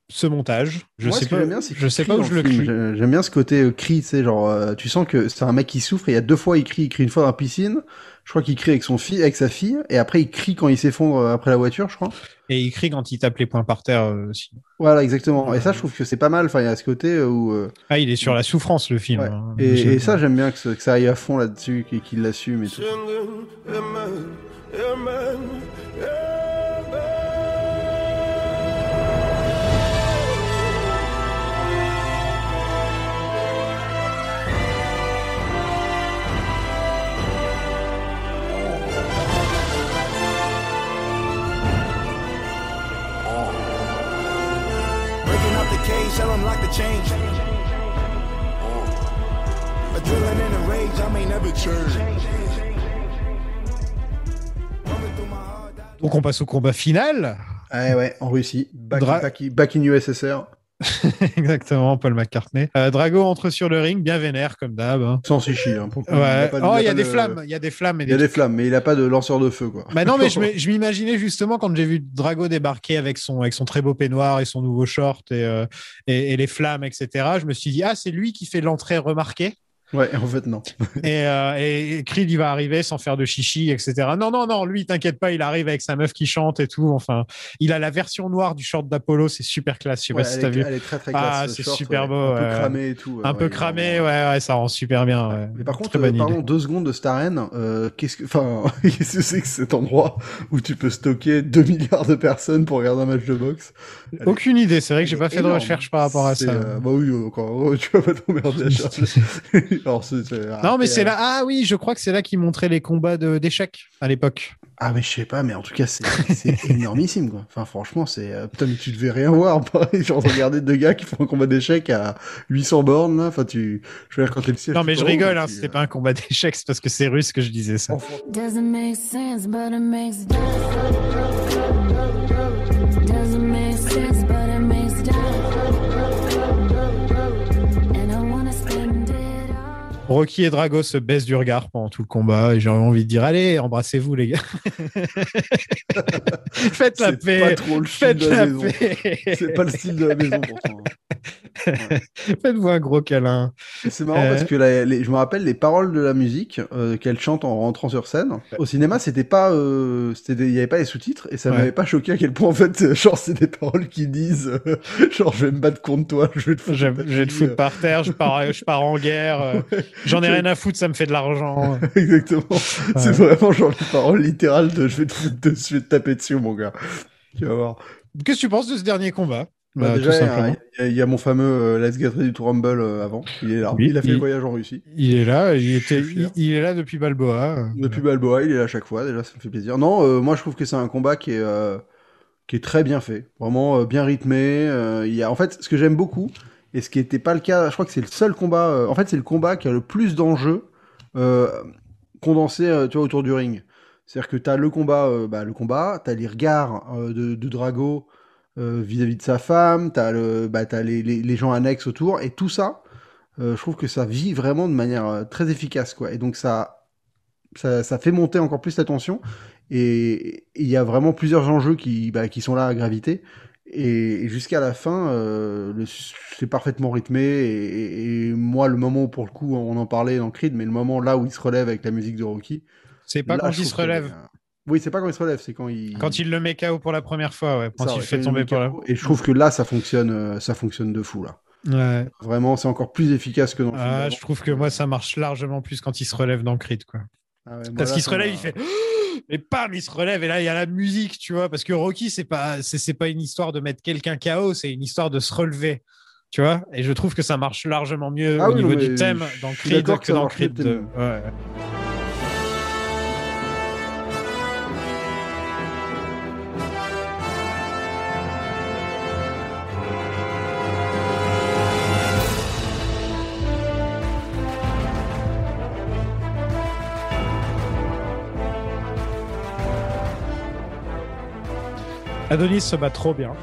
ce montage. Je Moi, sais pas, bien, je sais pas où je le crie. J'ai- J'aime bien ce côté euh, cri, tu sais, genre, euh, tu sens que c'est un mec qui souffre. et Il y a deux fois, il crie, il crie une fois dans la piscine. Je crois qu'il crie avec son fille, avec sa fille, et après il crie quand il s'effondre euh, après la voiture, je crois. Et il crie quand il tape les points par terre euh, aussi. Voilà, exactement. Et ça, je trouve que c'est pas mal. Enfin, il y a ce côté où. euh, Ah, il est sur la souffrance, le film. ouais. hein. Et, ça, j'aime bien que, ce- que ça aille à fond là-dessus, qu'il qu'il l'assume et tout. Cage, tell them lock the chain. Adrenaline and the rage, I may never change. Donc on passe au combat final. Ouais, ouais, en Russie. Back, Dra- back- back in USSR. Exactement, Paul McCartney. Euh, Drago entre sur le ring, bien vénère comme d'hab. hein. Sans s'y chier. Hein. Ouais. oh, il y a des de- flammes, il y a des flammes. Il y a des flammes, mais il a pas de lanceur de feu, quoi. Bah non, mais je m'imaginais justement quand j'ai vu Drago débarquer avec son, avec son très beau peignoir et son nouveau short et, euh, et, et les flammes, etc. Je me suis dit, ah, c'est lui qui fait l'entrée remarquée. Ouais, en fait, non. et, euh, et Creed, il va arriver sans faire de chichi, etc. Non, non, non, lui, t'inquiète pas, il arrive avec sa meuf qui chante et tout. Enfin, il a la version noire du short d'Apollo, c'est super classe. Je sais Ouais, pas si t'as vu. elle est très, très classe, Ah, ce c'est super ouais. beau. Un peu cramé et tout, Un ouais, peu cramé, ouais, ouais, ça rend super bien. Mais par contre, euh, parlons deux secondes de Staren. Euh, qu'est-ce que, enfin, qu'est-ce que c'est que cet endroit où tu peux stocker 2 milliards de personnes pour regarder un match de boxe? Aucune idée, c'est vrai que j'ai pas fait de recherche par rapport à ça. euh, bah oui, encore, tu vas pas t'emmerder à chercher. Alors, c'est- c'est- Non, mais c'est et, là. Ah oui, je crois que c'est là qu'ils montraient les combats de- d'échecs à l'époque. Ah, mais je sais pas, mais en tout cas, c'est c'est énormissime, quoi. Enfin, franchement, c'est. euh, putain, mais tu devais rien voir, pareil. Genre, de regarder deux gars qui font un combat d'échecs à 800 bornes, là. Enfin, tu. Je veux dire, quand t'es le siège. Non, mais je rigole, hein, tu- c'était pas un combat d'échecs, c'est parce que c'est russe que je disais ça. Doesn't Rocky et Drago se baissent du regard pendant tout le combat et j'ai envie de dire allez, embrassez-vous les gars. Faites la C'est paix. pas trop le style Faites de la la maison. paix. C'est pas le style de la maison, pourtant. Faites-vous un gros câlin. C'est marrant Euh, parce que la- les- je me rappelle les paroles de la musique euh, qu'elle chante en rentrant sur scène. Au cinéma, c'était pas, euh, il y avait pas les sous-titres et ça Ouais. m'avait pas choqué à quel point en fait, euh, genre c'est des paroles qui disent, euh, genre je vais me battre contre toi, je vais te foutre. Je, ta je vais te fille, foutre par terre, je pars, je pars en guerre. euh, J'en ai rien à foutre, ça me fait de l'argent. Exactement. C'est vraiment genre les paroles littérales de je vais te de- je vais te taper dessus, mon gars. Tu vas voir. Qu'est-ce que tu penses de ce dernier combat? Bah, Bah, déjà, il y a- y, mon fameux euh, Let's Get Ready to Rumble euh, avant. Il est là. Oui, il a fait il- le voyage en Russie. Il est là, il, était, il, il est là depuis Balboa. Depuis Balboa, il est là à chaque fois. Déjà, ça me fait plaisir. Non, euh, moi, je trouve que c'est un combat qui est, euh, qui est très bien fait. Vraiment bien rythmé. il y a, en fait, ce que j'aime beaucoup, et ce qui n'était pas le cas, je crois que c'est le seul combat. euh, en fait, c'est le combat qui a le plus d'enjeux euh, condensés euh, tu vois, autour du ring. C'est-à-dire que tu as le combat, euh, bah, le combat, tu as les regards de, de Drago vis-à-vis de sa femme, tu as, bah, les, les, gens annexes autour, et tout ça, je trouve que ça vit vraiment de manière très efficace. Quoi. Et donc, ça, ça, ça fait monter encore plus la tension. Et il y a vraiment plusieurs enjeux qui, bah, qui sont là à gravité. Et, jusqu'à la fin, euh, c'est parfaitement rythmé. Et, moi, le moment pour le coup, on en parlait dans Creed, mais le moment là où il se relève avec la musique de Rocky. C'est pas quand il se relève. Oui, c'est pas quand il se relève, c'est quand il. Quand il le met KO pour la première fois, ouais. Quand Ça, il ouais, fait tomber pour la. Et je trouve que là, ça fonctionne, euh, ça fonctionne de fou là. Ouais. Vraiment, c'est encore plus efficace que dans le film Ah, d'avant. je trouve que moi, ça marche largement plus quand il se relève dans Creed, quoi. Ah ouais, Parce qu'il se relève, il fait. Et pam, il se relève, et là, il y a la musique, tu vois. Parce que Rocky, c'est pas, c'est, pas une histoire de mettre quelqu'un KO, c'est une histoire de se relever. Tu vois Et je trouve que ça marche largement mieux Ah au oui, niveau du thème dans Creed que dans Creed le 2. thème. Ouais. Adonis se bat trop bien.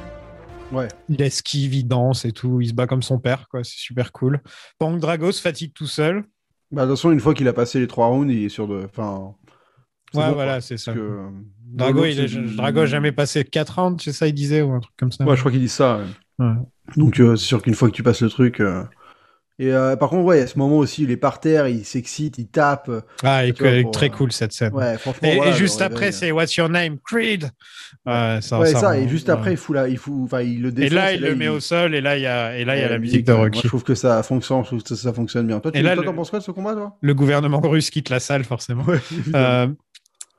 Ouais. Il esquive, il danse et tout. Il se bat comme son père, quoi. C'est super cool. Pendant que Drago se fatigue tout seul. Bah, de toute façon, une fois qu'il a passé les trois rounds, il est sûr de. Enfin. Ouais, bon, voilà, c'est ça. que, Drago, il est- Drago a jamais passé 4 rounds, c'est ça, il disait, ou un truc comme ça. Ouais, je crois qu'il dit ça. ouais. Ouais. Donc, euh, c'est sûr qu'une fois que tu passes le truc. euh, Et euh, par contre, ouais, à ce moment aussi, il est par terre, il s'excite, il tape. Ah, et que- pour, très euh, cool cette scène. Ouais, franchement. et, voilà, et juste après, euh. c'est What's your name? Creed. Ouais, ça, ouais, ça ça, rend- et juste ouais. après, il fout la, il fout, enfin, il le Et défonce. là, il le met au sol, et là, il y a, et là, il y a la musique de ouais. Moi, Rocky. je trouve que ça fonctionne, je trouve que ça, fonctionne bien. Toi, tu Et là, le- t'en penses quoi de ce combat, toi? Le gouvernement russe quitte la salle, forcément.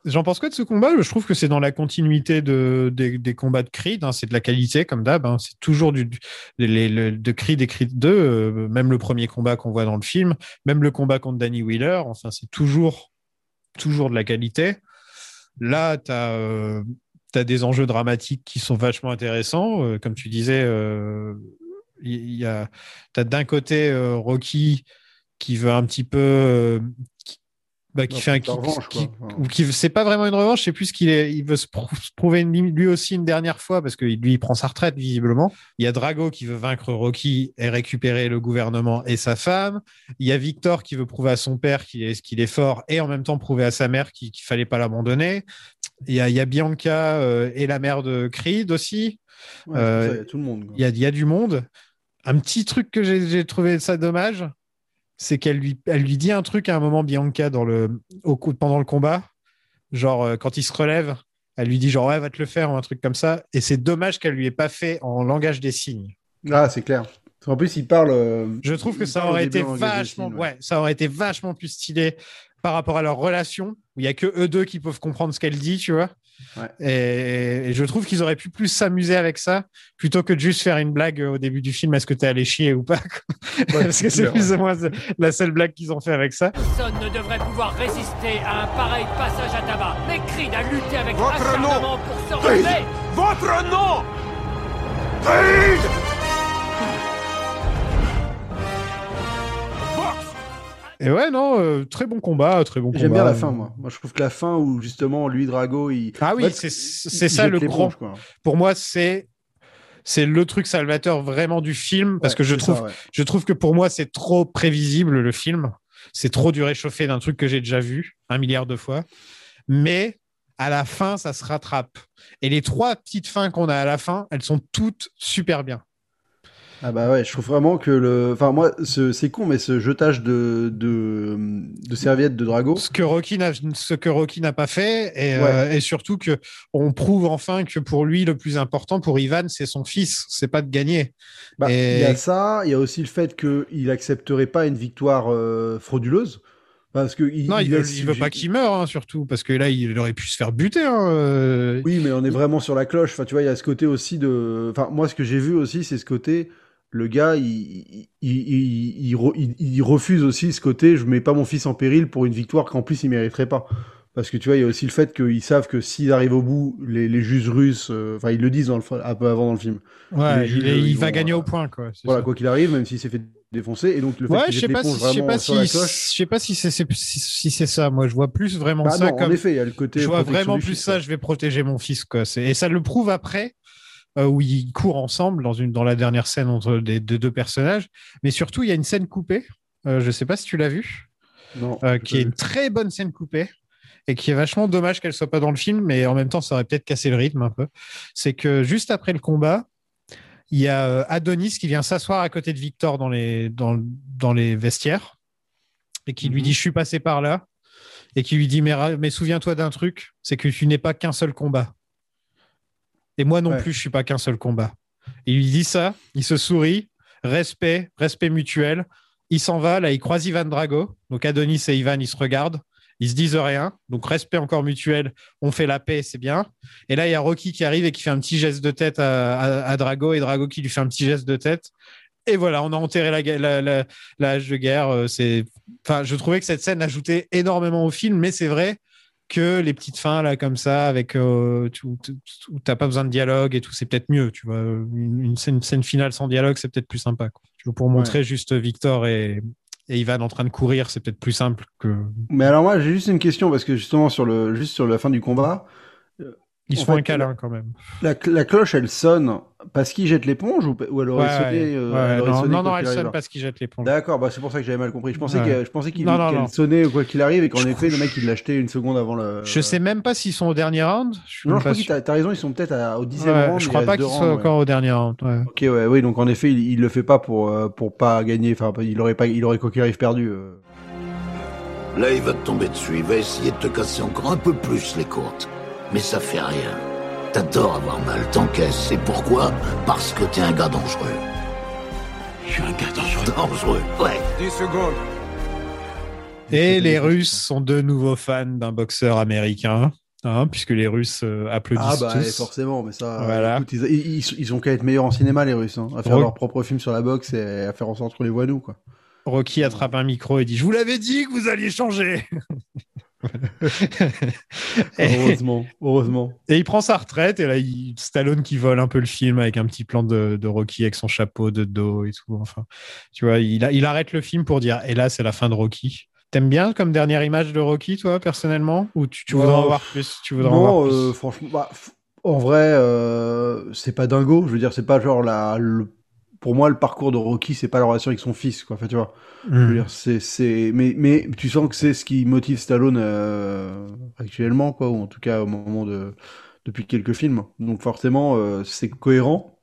Euh, J'en pense quoi de ce combat? Je trouve que c'est dans la continuité de, des, combats de Creed. hein. C'est de la qualité, comme d'hab. hein. C'est toujours de Creed et Creed 2, euh, même le premier combat qu'on voit dans le film, même le combat contre Danny Wheeler. Enfin, c'est toujours, toujours de la qualité. Là, tu as, des enjeux dramatiques qui sont vachement intéressants. Euh, comme tu disais, euh, tu as d'un côté euh, Rocky qui veut un petit peu. Euh, qui, bah, qui Non, fait un c'est qui- revanche, qui- quoi. Enfin. ou qui c'est pas vraiment une revanche, sais plus qu'il est. Il veut se, prou- se prouver une- lui aussi une dernière fois parce que lui il prend sa retraite visiblement. Il y a Drago qui veut vaincre Rocky et récupérer le gouvernement et sa femme. Il y a Victor qui veut prouver à son père qu'il est, qu'il est fort et en même temps prouver à sa mère qu'il fallait pas l'abandonner. Il y a, il y a Bianca euh, et la mère de Creed aussi. Ouais, c'est Euh, ça, il y a tout le monde. Il y a, il y a du monde. Un petit truc que j'ai trouvé ça dommage, c'est qu'elle lui, elle lui dit un truc à un moment, Bianca, dans le, au, pendant le combat. Genre, euh, quand il se relève, elle lui dit genre, ouais, va te le faire, ou un truc comme ça. Et c'est dommage qu'elle lui ait pas fait en langage des signes. Ah, c'est clair. En plus, il parle. euh, Je trouve que ça aurait été vachement, signes, ouais. ça aurait été vachement plus stylé par rapport à leur relation, où il y a que eux deux qui peuvent comprendre ce qu'elle dit, tu vois. Ouais. Et, et je trouve qu'ils auraient pu plus s'amuser avec ça, plutôt que de juste faire une blague au début du film, est-ce que t'es allé chier ou pas quoi. Parce que c'est plus ou moins la seule blague qu'ils ont fait avec ça. Personne ne devrait pouvoir résister à un pareil passage à tabac. Mais Creed a lutté avec Votre acharnement nom pour se relever. Votre nom Creed Et ouais, non, euh, très bon combat, très bon combat. J'aime bien la fin, moi. Moi, je trouve que la fin où justement lui Drago, il. Ah oui, c'est ça le grand. quoi. Pour moi, c'est c'est le truc salvateur vraiment du film parce Ouais, que je trouve ça, ouais. je trouve que pour moi c'est trop prévisible le film. C'est trop du réchauffé d'un truc que j'ai déjà vu un milliard de fois. Mais à la fin, ça se rattrape. Et les trois petites fins qu'on a à la fin, elles sont toutes super bien. Ah bah ouais, je trouve vraiment que le. Enfin, moi, ce- c'est con, mais ce jetage de, de, de serviettes de Drago. Ce que Rocky n'a ce que Rocky n'a pas fait et, euh, et surtout que on prouve enfin que pour lui le plus important pour Ivan c'est son fils, c'est pas de gagner. Bah, Et- Il y a ça, il y a aussi le fait qu'il accepterait pas une victoire euh, frauduleuse. Parce que il, Non, il, il veut pas qu'il meure, hein, surtout, parce que là, il aurait pu se faire buter. hein, euh. Oui, mais on est vraiment sur la cloche. Enfin, tu vois, il y a ce côté aussi de. Enfin, moi, ce que j'ai vu aussi, c'est ce côté. Le gars, il, il, il, il- il re- il- il refuse aussi ce côté. Je mets pas mon fils en péril pour une victoire qu'en plus il mériterait pas. Parce que tu vois, il y a aussi le fait qu'ils savent que s'ils arrivent au bout, les, les juges russes, euh, enfin, ils le disent dans le, f- un peu avant dans le film. Ouais, il, juges, est- il ils va gagner euh, au point, quoi. Voilà, ça. quoi qu'il arrive, même s'il s'est fait défoncer. Et donc, le fait Ouais, qu'il je sais pas, si, je sais pas si, je sais pas si c'est si, si- si c'est ça. Moi, je vois plus vraiment Bah ça non, en comme. effet, il y a le côté Je vois vraiment plus fils, ça. Je vais protéger mon fils, quoi. Et ça le prouve après, euh, où ils courent ensemble dans une dans la dernière scène entre de deux personnages. Mais surtout, il y a une scène coupée. Euh, je sais pas si tu l'as vue. Non. euh, qui est une très bonne scène coupée et qui est vachement dommage qu'elle soit pas dans le film, mais en même temps, ça aurait peut-être cassé le rythme un peu. C'est que juste après le combat, il y a euh, Adonis qui vient s'asseoir à côté de Victor dans les, dans, dans les vestiaires et qui lui Mhm. dit Je suis passé par là et qui lui dit mais souviens-toi d'un truc, c'est que tu n'es pas qu'un seul combat. Et moi non Ouais. plus, je suis pas qu'un seul combat. Il lui dit ça, il se sourit, respect, respect mutuel. Il s'en va, là, il croise Ivan Drago. Donc Adonis et Ivan, ils se regardent, ils se disent rien. Donc respect encore mutuel, on fait la paix, c'est bien. Et là, il y a Rocky qui arrive et qui fait un petit geste de tête à, à- à Drago et Drago qui lui fait un petit geste de tête. Et voilà, on a enterré la, gue- la, la- la hache de guerre. Euh, C'est, enfin, je trouvais que cette scène ajoutait énormément au film, mais c'est vrai que les petites fins là comme ça, avec euh, où t'as pas besoin de dialogue et tout, c'est peut-être mieux. Tu vois, une, une scène, finale sans dialogue, c'est peut-être plus sympa. quoi. Pour montrer juste Victor et, et Ivan en train de courir, c'est peut-être plus simple que. Mais alors, moi, j'ai juste une question parce que justement, sur le, juste sur la fin du combat. Ils se font un câlin quand même. La, la cloche, elle sonne parce qu'il jette l'éponge ou, ou elle aurait Ouais, sonné, euh, ouais, elle aurait non, sonné non, elle sonne parce qu'il jette l'éponge. D'accord, bah c'est pour ça que j'avais mal compris. Je pensais Ouais. qu'elle je pensais qu'il qu'elle non. sonnait ou quoi qu'il arrive et qu'en Je effet, le mec, il l'achetait une seconde avant le. Je sais même pas s'ils sont au dernier round. Je suis Non, je crois pas que sûr. t'as raison, ils sont peut-être au dixième Ouais, round. je crois pas qu'ils soient encore au dernier round. Ok, ouais, oui, donc en effet, il, il le fait pas pour, euh, pour pas gagner. Enfin, il aurait pas, il aurait quoi qu'il arrive perdu. euh. Là, il va te tomber dessus. Il va essayer de te casser encore un peu plus les côtes. Mais ça fait rien. T'adores avoir mal, t'encaisses. Et pourquoi? Parce que t'es un gars dangereux. Je suis un gars dangereux. Dangereux, ouais. 10 secondes. Et les Russes sont de nouveaux fans d'un boxeur américain, hein, puisque les Russes euh, applaudissent Ah bah tous. forcément, mais ça, Voilà. écoute, ils, ils, ils- ils ont qu'à être meilleurs en cinéma les Russes, hein, à faire Rock- leur propre film sur la boxe et à faire en sorte qu'on les voit nous quoi. Rocky attrape un micro et dit Je vous l'avais dit que vous alliez changer Heureusement, heureusement. et il prend sa retraite, et là, il, Stallone qui vole un peu le film avec un petit plan de, de Rocky avec son chapeau de dos et tout. Enfin, tu vois, il, a- il arrête le film pour dire Et là, c'est la fin de Rocky. T'aimes bien comme dernière image de Rocky, toi, personnellement? Ou tu, tu voudrais en voir plus tu voudrais en voir Non, plus? euh, franchement, bah, en vrai, euh, c'est pas dingo. Je veux dire, c'est pas genre la, le- pour moi le parcours de Rocky, c'est pas la relation avec son fils, quoi. Enfin, tu vois. Dire, c'est, mais, mais tu sens que c'est ce qui motive Stallone euh, actuellement, quoi, ou en tout cas au moment de, depuis quelques films. Donc forcément, euh, c'est cohérent.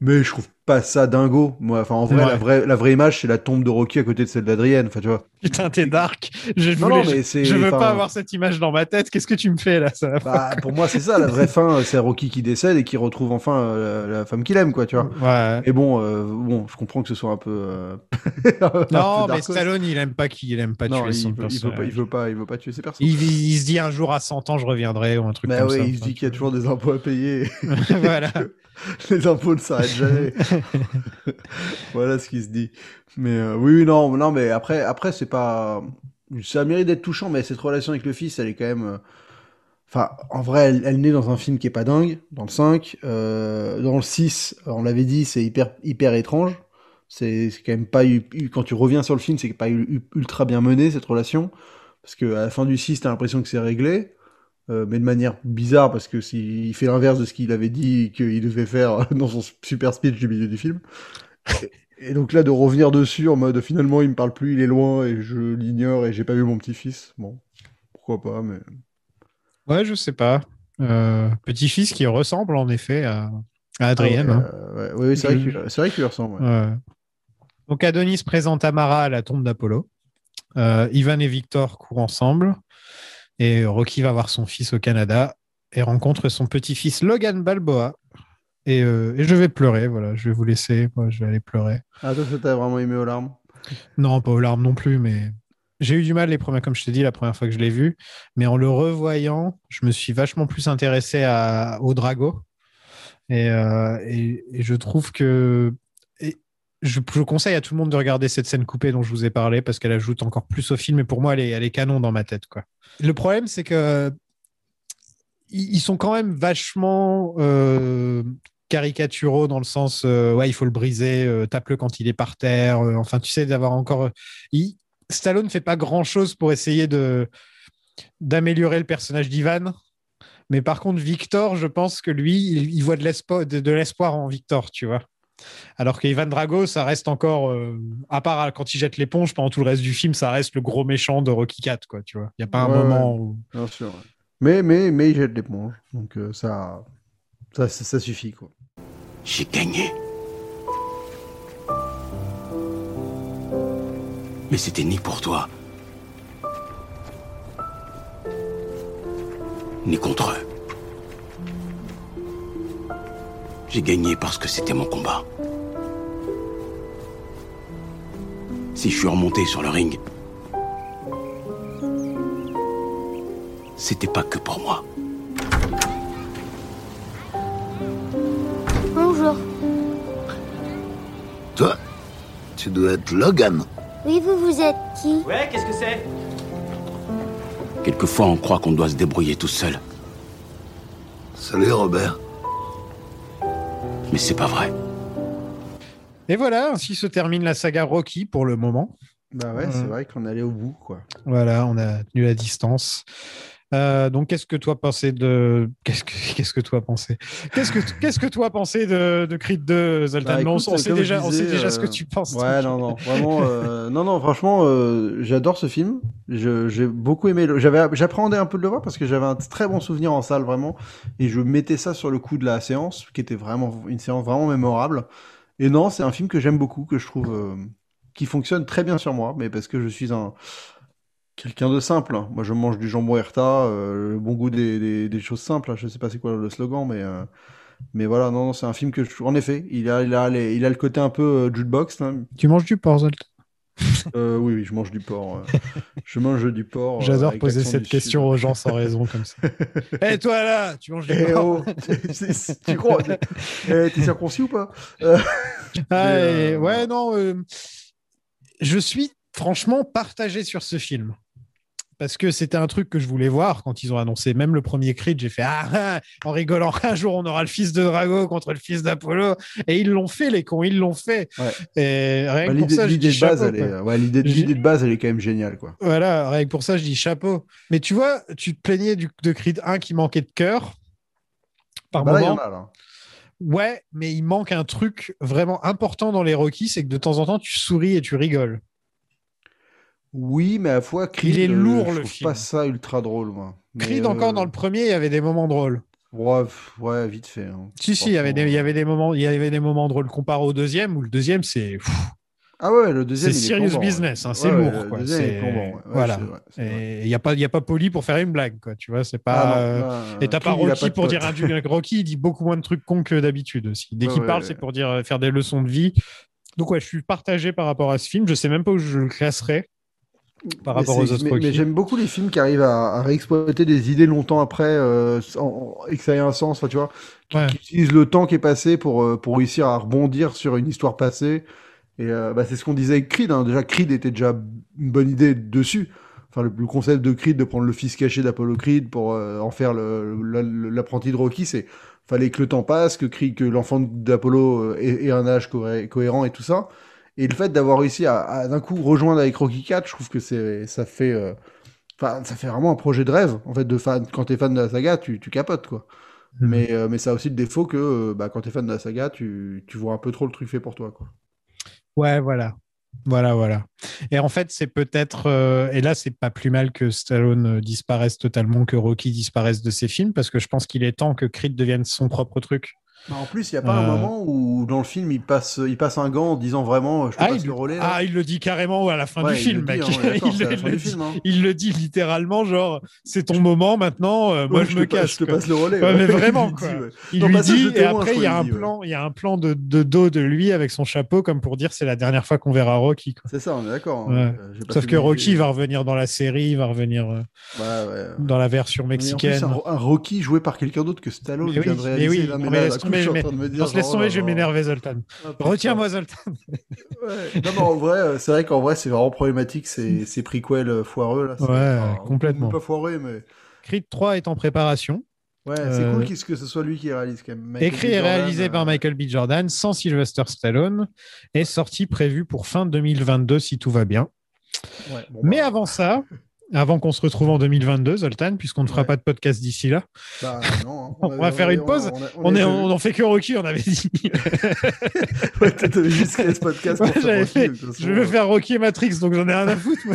Mais je trouve, pas ça dingo. Moi, enfin, en vrai, Ouais. la vraie, la vraie image, c'est la tombe de Rocky à côté de celle d'Adrienne. Enfin, tu vois. Putain, t'es dark. Je, voulais- non, mais je- veux pas avoir cette image dans ma tête. Qu'est-ce que tu me fais là ça? Bah, pour moi, c'est ça. La vraie fin, c'est Rocky qui décède et qui retrouve enfin euh, la, la femme qu'il aime, quoi, tu vois. Ouais. Et bon, euh, bon, je comprends que ce soit un peu. euh, un peu Non, mais. Stallone, il aime pas qui, il aime pas non, tuer il, son veut, il, veut pas, il veut pas, il veut pas tuer ses personnes. Il, il se dit un jour à 100 ans, je reviendrai ou un truc Bah comme ouais, ça. il se dit qu'il y a toujours des impôts à payer. voilà. Les impôts ne s'arrêtent jamais. voilà ce qu'il se dit. Mais euh, oui, oui, non, non, mais après, après, c'est pas. Ça mérite d'être touchant, mais cette relation avec le fils, elle est quand même. euh, Enfin, en vrai, elle, elle naît dans un film qui est pas dingue, dans le 5. Euh, dans le 6, on l'avait dit, c'est hyper, hyper étrange. C'est quand même pas eu, Quand tu reviens sur le film, c'est pas ultra bien mené, cette relation. Parce que à la fin du 6, t'as l'impression que c'est réglé. euh, mais de manière bizarre, parce que s'il il fait l'inverse de ce qu'il avait dit qu'il devait faire dans son super speech du milieu du film. Et, donc là, de revenir dessus en mode finalement, il me parle plus, il est loin, et je l'ignore, et j'ai pas vu mon petit-fils. Bon, pourquoi pas, mais. Ouais, je sais pas. Euh, Petit-fils qui ressemble en effet à, à Adrienne. Ah ouais, hein. euh, ouais, ouais, c'est vrai Je- qu'il vrai ressemble. Ouais. Donc Adonis présente Amara à la tombe d'Apollo. Euh, Ivan et Victor courent ensemble. Et Rocky va voir son fils au Canada et rencontre son petit-fils Logan Balboa. Et, euh, et je vais pleurer, voilà, je vais vous laisser, moi je vais aller pleurer. Ah, toi, ça t'a vraiment aimé aux larmes? Non, pas aux larmes non plus, mais j'ai eu du mal les premières, comme je t'ai dit, la première fois que je l'ai vu. Mais en le revoyant, je me suis vachement plus intéressé à, au Drago. Et, euh, et, et je trouve que. je, je conseille à tout le monde de regarder cette scène coupée dont je vous ai parlé parce qu'elle ajoute encore plus au film. Et pour moi, elle est, elle est canon dans ma tête. Quoi. Le problème, c'est que. Ils ils sont quand même vachement euh, caricaturaux dans le sens euh, ouais il faut le briser euh, tape-le quand il est par terre euh, enfin tu sais d'avoir encore il- Stallone fait pas grand chose pour essayer de d'améliorer le personnage d'Ivan mais par contre Victor je pense que lui il, il voit de l'espoir de, de l'espoir en Victor tu vois alors qu'Ivan Drago ça reste encore à part quand il jette l'éponge pendant tout le reste du film ça reste le gros méchant de Rocky 4 quoi tu vois il y a pas un moment ouais. où Bien sûr. Mais, mais, mais il jette l'éponge. Donc ça, ça, ça, ça suffit, quoi. J'ai gagné. Mais c'était ni pour toi, ni contre eux. J'ai gagné parce que c'était mon combat. Si je suis remonté sur le ring, c'était pas que pour moi. Bonjour. Toi, tu dois être Logan. Oui, vous, vous êtes qui? Ouais, qu'est-ce que c'est? Quelquefois, on croit qu'on doit se débrouiller tout seul, Salut Robert. mais c'est pas vrai. et voilà ainsi se termine la saga Rocky pour le moment Bah ouais, c'est Mhm. vrai qu'on allé au bout, quoi. Voilà, on a tenu la distance. Euh, donc, qu'est-ce que toi pensais de qu'est-ce que qu'est-ce que toi pensais? Qu'est-ce que qu'est-ce que toi pensais de, de Creed 2, Zoltan Bah, on, écoute, on sait déjà, on sait déjà ce que euh, tu penses. Ouais, non, non, vraiment, euh, non, non, franchement, j'adore ce film. J'ai beaucoup aimé. le- J'avais, j'appréhendais un peu de le voir parce que j'avais un très bon souvenir en salle, vraiment, et je mettais ça sur le coup de la séance, qui était vraiment une séance vraiment mémorable. Et non, c'est un film que j'aime beaucoup, que je trouve qui fonctionne très bien sur moi, mais parce que je suis un quelqu'un de simple. hein. Moi, je mange du jambon Herta, euh, le bon goût des, des, des choses simples. hein. Je sais pas c'est quoi le slogan, mais euh, mais voilà, non, non, c'est un film que je... en effet, il a, il a, les- il a le côté un peu euh, jukebox. là. Tu manges du porc, Zoltan Euh, oui, oui, je mange du porc. euh. je mange du porc. euh, J'adore avec poser l'accent cette du question aux gens sans raison comme ça. Eh toi là, tu manges du Eh porc oh, c'est- c'est- tu crois Eh, T'es circoncis ou pas? Ah, mais, et- Ouais, non. euh, je suis franchement partagé sur ce film. Parce que c'était un truc que je voulais voir quand ils ont annoncé même le premier Creed. J'ai fait ah, ah, en rigolant, un jour on aura le fils de Drago contre le fils d'Apollo. Et ils l'ont fait, les cons, ils l'ont fait. Ouais. Et rien bah, que pour l'idée ça, de base, chapeau, elle est, quoi. ouais, l'idée de- J'ai- l'idée de base, elle est quand même géniale, quoi. Voilà, rien que pour ça, je dis chapeau. Mais tu vois, tu te plaignais du, de Creed 1 qui manquait de cœur. Par Bah là, il y moment. en a, là. Ouais, mais il manque un truc vraiment important dans les Rocky, c'est que de temps en temps, tu souris et tu rigoles. Oui, mais à la fois, Creed, Il est euh, lourd, je le trouve film. pas ça ultra drôle, moi. Mais, Creed, euh, encore dans le premier, il y avait des moments drôles. Ouais, ouais, vite fait. hein. Si, si, il y avait des, il y avait des moments, il y avait des moments drôles comparé au deuxième où le deuxième c'est, Ah ouais, le deuxième. c'est serious plombant, business, hein, c'est Ouais, lourd. le quoi. deuxième est plombant, ouais. Voilà. il y a pas, y a pas poli pour faire une blague, quoi. Tu vois, c'est pas. Ah non, euh, là, Et t'as pas Rocky pas pour dire un du- Rocky, il dit beaucoup moins de trucs cons que d'habitude aussi. Dès qu'il parle, c'est pour dire euh, faire des leçons de vie. Donc ouais, je suis partagé par rapport à ce film. Je sais même pas où je le classerais par rapport aux autres mais, j'aime beaucoup les films qui arrivent à, à réexploiter des idées longtemps après euh, en- et que ça ait un sens, tu vois, qui, Ouais. qui utilisent le temps qui est passé pour, euh, pour réussir à rebondir sur une histoire passée. Et euh, bah, c'est ce qu'on disait avec Creed. Hein. Déjà, Creed était déjà une bonne idée dessus. Enfin, le, le concept de Creed, de prendre le fils caché d'Apollo Creed pour euh, en faire l'apprenti de Rocky, c'est fallait que le temps passe, que Creed, que l'enfant d'Apollo euh, ait, ait un âge cohé- cohérent et tout ça. Et le fait d'avoir réussi à, à d'un coup rejoindre avec Rocky 4, je trouve que c'est ça fait euh, ça fait vraiment un projet de rêve en fait de fan quand t'es fan de la saga, tu, tu capotes quoi. Mhm. Mais euh, mais ça a aussi le défaut que euh, bah, quand t'es fan de la saga, tu, tu vois un peu trop le truc fait pour toi quoi. Ouais, voilà. Voilà, voilà. Et en fait, c'est peut-être. et là, c'est pas plus mal que Stallone disparaisse totalement, que Rocky disparaisse de ses films, parce que je pense qu'il est temps que Creed devienne son propre truc. Bah, en plus, il y a pas un Euh. moment où dans le film il passe il passe un gant en disant vraiment euh, je te Ah passe il, le relais. là. ah, il le dit carrément à la fin Ouais, du il film, mec. hein, il, le dit, littéralement, genre, c'est ton moment maintenant, euh, moi je, je me casse. je te passe le relais, Ouais, ouais. mais vraiment, quoi. Il lui passage dit, et après, il y a un plan, il y a un plan de, dos de lui avec son chapeau, comme pour dire c'est la dernière fois qu'on verra Rocky. C'est ça, on est d'accord. hein. Sauf que Rocky va revenir dans la série, il va revenir dans la version mexicaine. un, Rocky joué par quelqu'un d'autre que Stallone Mais oui, mais mais je en mais- train de me dire, laisse tomber, oh je vais m'énerver, Zoltan. Ah. Retiens-moi, Zoltan. Ouais. Non, mais en vrai, euh, c'est vrai qu'en vrai, c'est vraiment problématique ces, ces prequels euh, foireux là. Ouais, enfin, complètement. Pas foireux, mais Creed 3 est en préparation. ouais, c'est Euh, cool qu'est-ce que ce soit lui qui réalise quand même. Michael Écrit B. et réalisé par Michael B. Jordan, sans Sylvester Stallone, et sorti prévu pour fin 2022 si tout va bien. ouais, bon, Mais bah, avant ça, avant qu'on se retrouve en 2022, Zoltan, puisqu'on ne fera Ouais. pas de podcast d'ici là, bah, non, hein, on, va faire une on pause. on a- On, est, avait on en fait que Rocky, on avait dit. Ouais, t'avais juste créé ce podcast Ouais, pour faire Rocky, fait, je veux faire Rocky et Matrix, donc j'en ai rien à foutre.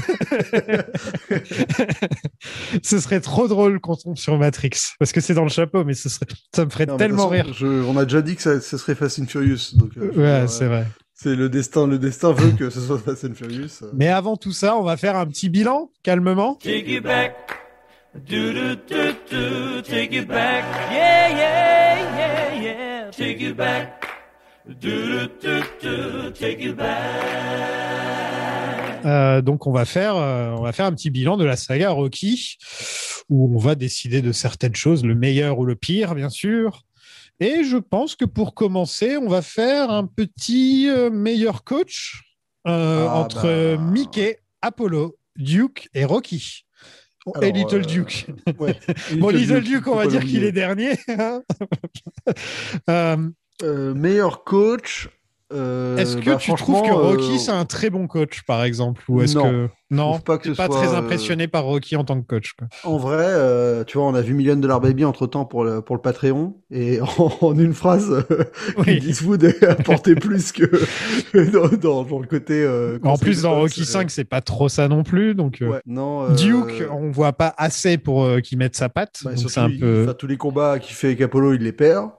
ce serait trop drôle qu'on tombe sur Matrix, parce que c'est dans le chapeau, mais ce serait, ça me ferait non, tellement façon, rire. je- on a déjà dit que ça, ça serait Fast and Furious, donc. euh, Ouais, c'est vrai. C'est le destin, le destin veut que ce soit Fast and Furious. Mais avant tout ça, on va faire un petit bilan, calmement. Take it back. Do do do do. Take it back. Yeah yeah yeah yeah. Take it back. Do do do do. Take it back. Euh, donc on va faire, euh, on va faire un petit bilan de la saga Rocky, où on va décider de certaines choses, le meilleur ou le pire, bien sûr. Et je pense que pour commencer, on va faire un petit euh, meilleur coach euh, Ah, entre bah. Mickey, Apollo, Duke et Rocky. et Little euh, Duke. Ouais. Bon, Little Duke, on va dire qu'il est dernier. hein. Euh, Euh, meilleur coach. euh, est-ce que bah, tu trouves que Rocky, euh, c'est un très bon coach, par exemple Ou est-ce non. que. Non, pas que ce pas soit, très euh, impressionné par Rocky en tant que coach. quoi. En vrai, euh, tu vois, on a vu Million Dollar Baby entre temps pour le, pour le Patreon, et en, en une phrase, euh, Oui. Eastwood a apporté plus que dans, dans, dans le côté. euh, En plus, dans Rocky euh, 5, c'est pas trop ça non plus. Donc, Ouais, non. Duke, on voit pas assez pour qu'il mette sa patte. bah, donc un il- peu. enfin, tous les combats qu'il fait avec Apollo, il les perd.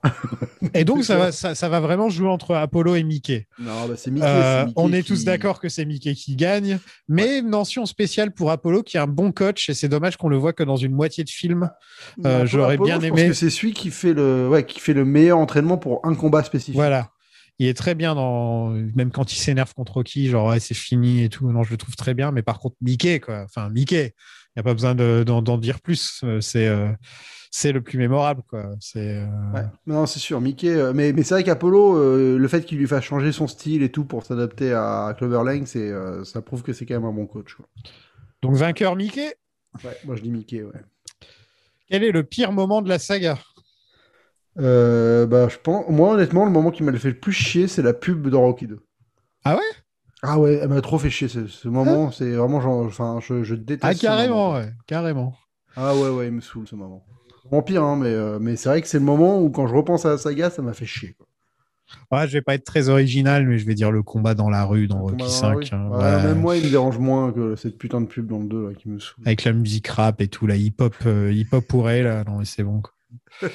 Et donc, ça va, ça, ça va vraiment jouer entre Apollo et Mickey. Non, bah, Mickey. Mickey on est qui- tous d'accord que c'est Mickey qui gagne, mais mention spéciale pour Apollo qui est un bon coach et c'est dommage qu'on le voit que dans une moitié de film. Euh, j'aurais bien je aimé- pense que c'est celui qui fait le, ouais, qui fait le meilleur entraînement pour un combat spécifique. Voilà. Il est très bien dans, même quand il s'énerve contre Rocky, genre ouais, c'est fini et tout. Non, je le trouve très bien. Mais par contre, Mickey, quoi. Enfin, Mickey, n'y a pas besoin de- d'en dire plus. Euh, C'est euh, c'est le plus mémorable, quoi. C'est euh, Ouais. Non, c'est sûr, Mickey. euh, mais mais c'est vrai qu'Apollo, le fait qu'il lui fasse changer son style et tout pour s'adapter à Clover Lane, c'est, ça prouve que c'est quand même un bon coach. quoi. donc vainqueur Mickey? Ouais, moi je dis Mickey, ouais. Quel est le pire moment de la saga? Bah, je pense, moi honnêtement, le moment qui m'a fait le plus chier, c'est la pub dans Rocky 2. Ah ouais? Ah ouais, elle m'a trop fait chier ce, ce moment. c'est vraiment genre, enfin, je, je déteste. Ah carrément, ouais, carrément. Ah ouais, ouais, il me saoule ce moment. Vraiment pire, hein, mais, euh, mais c'est vrai que c'est le moment où quand je repense à la saga, ça m'a fait chier. Quoi. Ouais, je vais pas être très original, mais je vais dire le combat dans la rue dans Rocky Combat dans la 5. rue. hein, Ouais, ouais. Même moi, il me dérange moins que cette putain de pub dans le 2 là, qui me saoule. Avec la musique rap et tout, la hip-hop, euh, hip-hop pour elle, là. non mais c'est bon. quoi.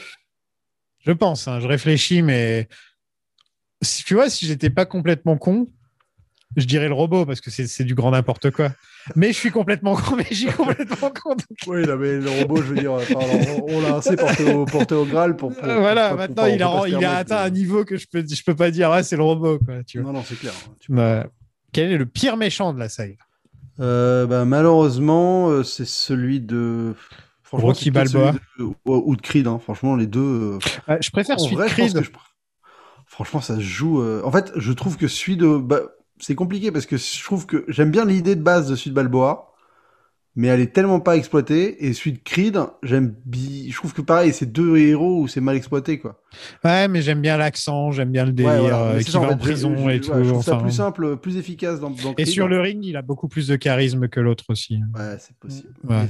Je pense, hein, je réfléchis, mais si tu vois, si j'étais pas complètement con, je dirais le robot parce que c'est c'est du grand n'importe quoi. Mais je suis complètement con, mais suis complètement con. donc- Oui, non, mais le robot, je veux dire, enfin, on, on l'a assez porté au, porté au Graal pour. pour- voilà, pour- maintenant pour- il a, il atteint un niveau que je peux, je peux pas dire, ouais, c'est le robot. Quoi, tu vois. Non, non, c'est clair. Ouais. Quel est le pire méchant de la saga? Euh, bah, malheureusement, euh, c'est celui de. Franchement, Rocky Balboa. de- ou, ou de Creed. hein. Franchement, les deux. euh, Je préfère en celui de vrai, Creed. je- Franchement, ça se joue. euh, En fait, je trouve que celui de. bah, C'est compliqué parce que je trouve que j'aime bien l'idée de base de de Balboa, mais elle est tellement pas exploitée. Et celui de Creed, j'aime. Je trouve que pareil, c'est deux héros où c'est mal exploité, quoi. Ouais, mais j'aime bien l'accent, j'aime bien le délire, Ouais, voilà. euh, qui ça, va en fait, prison je- et ouais, tout. Je trouve ça plus simple, plus efficace dans, dans Et Creed. sur le ring, il a beaucoup plus de charisme que l'autre aussi. Ouais, c'est possible. Ouais.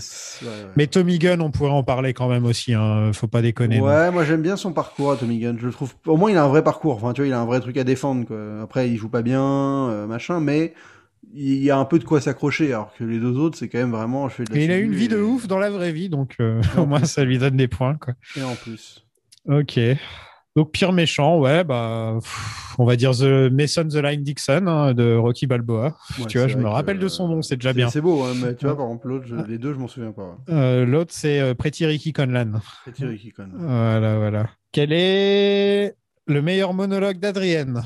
Mais Tommy Gunn, on pourrait en parler quand même aussi. Hein. Faut pas déconner. non. Ouais, moi j'aime bien son parcours à Tommy Gunn. Je le trouve. Au moins, il a un vrai parcours. Enfin, tu vois, il a un vrai truc à défendre. Quoi. Après, il joue pas bien, euh, machin, mais il y a un peu de quoi s'accrocher. Alors que les deux autres, c'est quand même vraiment. Je fais de la Et il a une vie de ouf dans la vraie vie, donc euh, au moins ça lui donne des points. Quoi. Et en plus. Ok. Donc pire méchant, ouais, bah, pff, on va dire The Mason the Line Dixon hein, de Rocky Balboa. Ouais, tu vois, je me rappelle de son nom, c'est déjà bien. C'est beau, hein, mais tu vois, par exemple, l'autre, je- les deux, je m'en souviens pas. ouais. Euh, L'autre, c'est euh, Pretty Ricky Conlan. Pretty Ricky Conlan. Voilà, voilà. Quel est le meilleur monologue d'Adrienne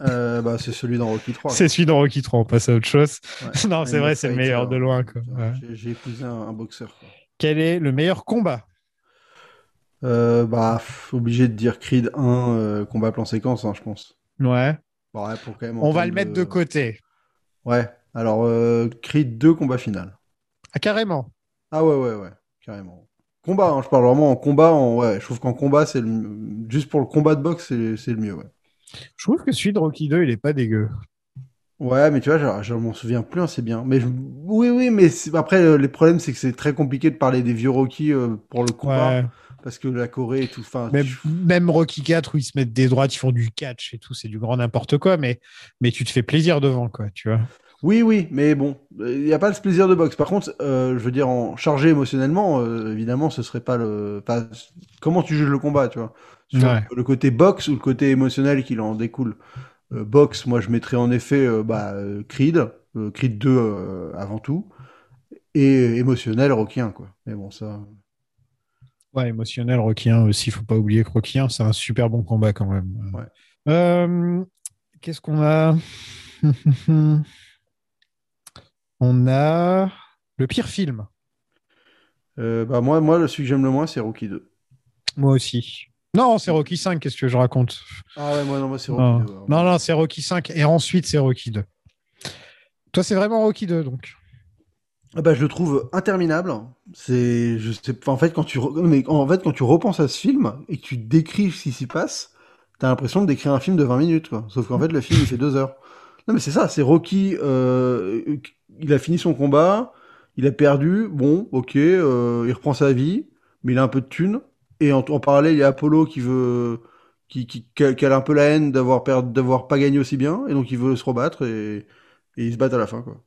Euh, bah, c'est celui dans Rocky 3. C'est celui dans Rocky 3, on passe à autre chose. Ouais. non, c'est vrai, c'est le meilleur de loin. Ouais. J'ai- épousé un, un boxeur. quoi. Quel est le meilleur combat? Euh, bah, obligé de dire Creed 1, euh, combat plan séquence, hein, je pense. Ouais. Bon, ouais, pour quand même On va le mettre de côté. Ouais, alors Creed 2, combat final. Ah, carrément. Ah ouais, ouais, ouais, carrément. Combat, hein, je parle vraiment en combat. En... Ouais, je trouve qu'en combat, c'est le... juste pour le combat de boxe, c'est c'est le mieux, ouais. Je trouve que celui de Rocky 2, il est pas dégueu. Ouais, mais tu vois, je, je m'en souviens plus, hein, c'est bien. Mais je- oui, oui, mais après, euh, les problèmes, c'est que c'est très compliqué de parler des vieux Rocky euh, pour le combat. Ouais. Parce que la Corée et tout. Même, même Rocky 4 où ils se mettent des droites, ils font du catch et tout, c'est du grand n'importe quoi, mais, mais tu te fais plaisir devant, quoi, tu vois. Oui, oui, mais bon, il n'y a pas ce plaisir de boxe. Par contre, euh, je veux dire, en chargé émotionnellement, euh, évidemment, ce serait pas le. enfin, comment tu juges le combat, tu vois? Sur Ouais. le côté boxe ou le côté émotionnel qui en découle. Euh, boxe, moi, je mettrais en effet euh, bah, Creed, Creed 2 euh, avant tout, et émotionnel 1, quoi. Mais bon, ça. Ouais, émotionnel, 1 aussi, faut pas oublier que 1, c'est un super bon combat quand même. Qu'est-ce qu'on a? On a le pire film. Euh, bah, moi, moi, le celui que j'aime le moins, c'est Rocky 2. Moi aussi. Non, c'est Rocky 5, qu'est-ce que je raconte? Ah ouais, moi, non, moi, c'est Rocky Non, 2. non, non, c'est Rocky 5 et ensuite c'est Rocky 2. Toi, c'est vraiment Rocky 2, donc. Ah bah, je le trouve interminable. C'est, je sais, en fait, quand tu, mais en fait, quand tu repenses à ce film et que tu décris ce qui s'y passe, t'as l'impression de décrire un film de 20 minutes, quoi. Sauf qu'en fait, le film, il fait deux heures. Non, mais c'est ça, c'est Rocky, euh, il a fini son combat, il a perdu, bon, ok, euh, il reprend sa vie, mais il a un peu de thunes. Et en, en parallèle, il y a Apollo qui veut, qui, qui, qui a, qui a un peu la haine d'avoir perdu, d'avoir pas gagné aussi bien, et donc il veut se rebattre et, et ils se battent à la fin, quoi.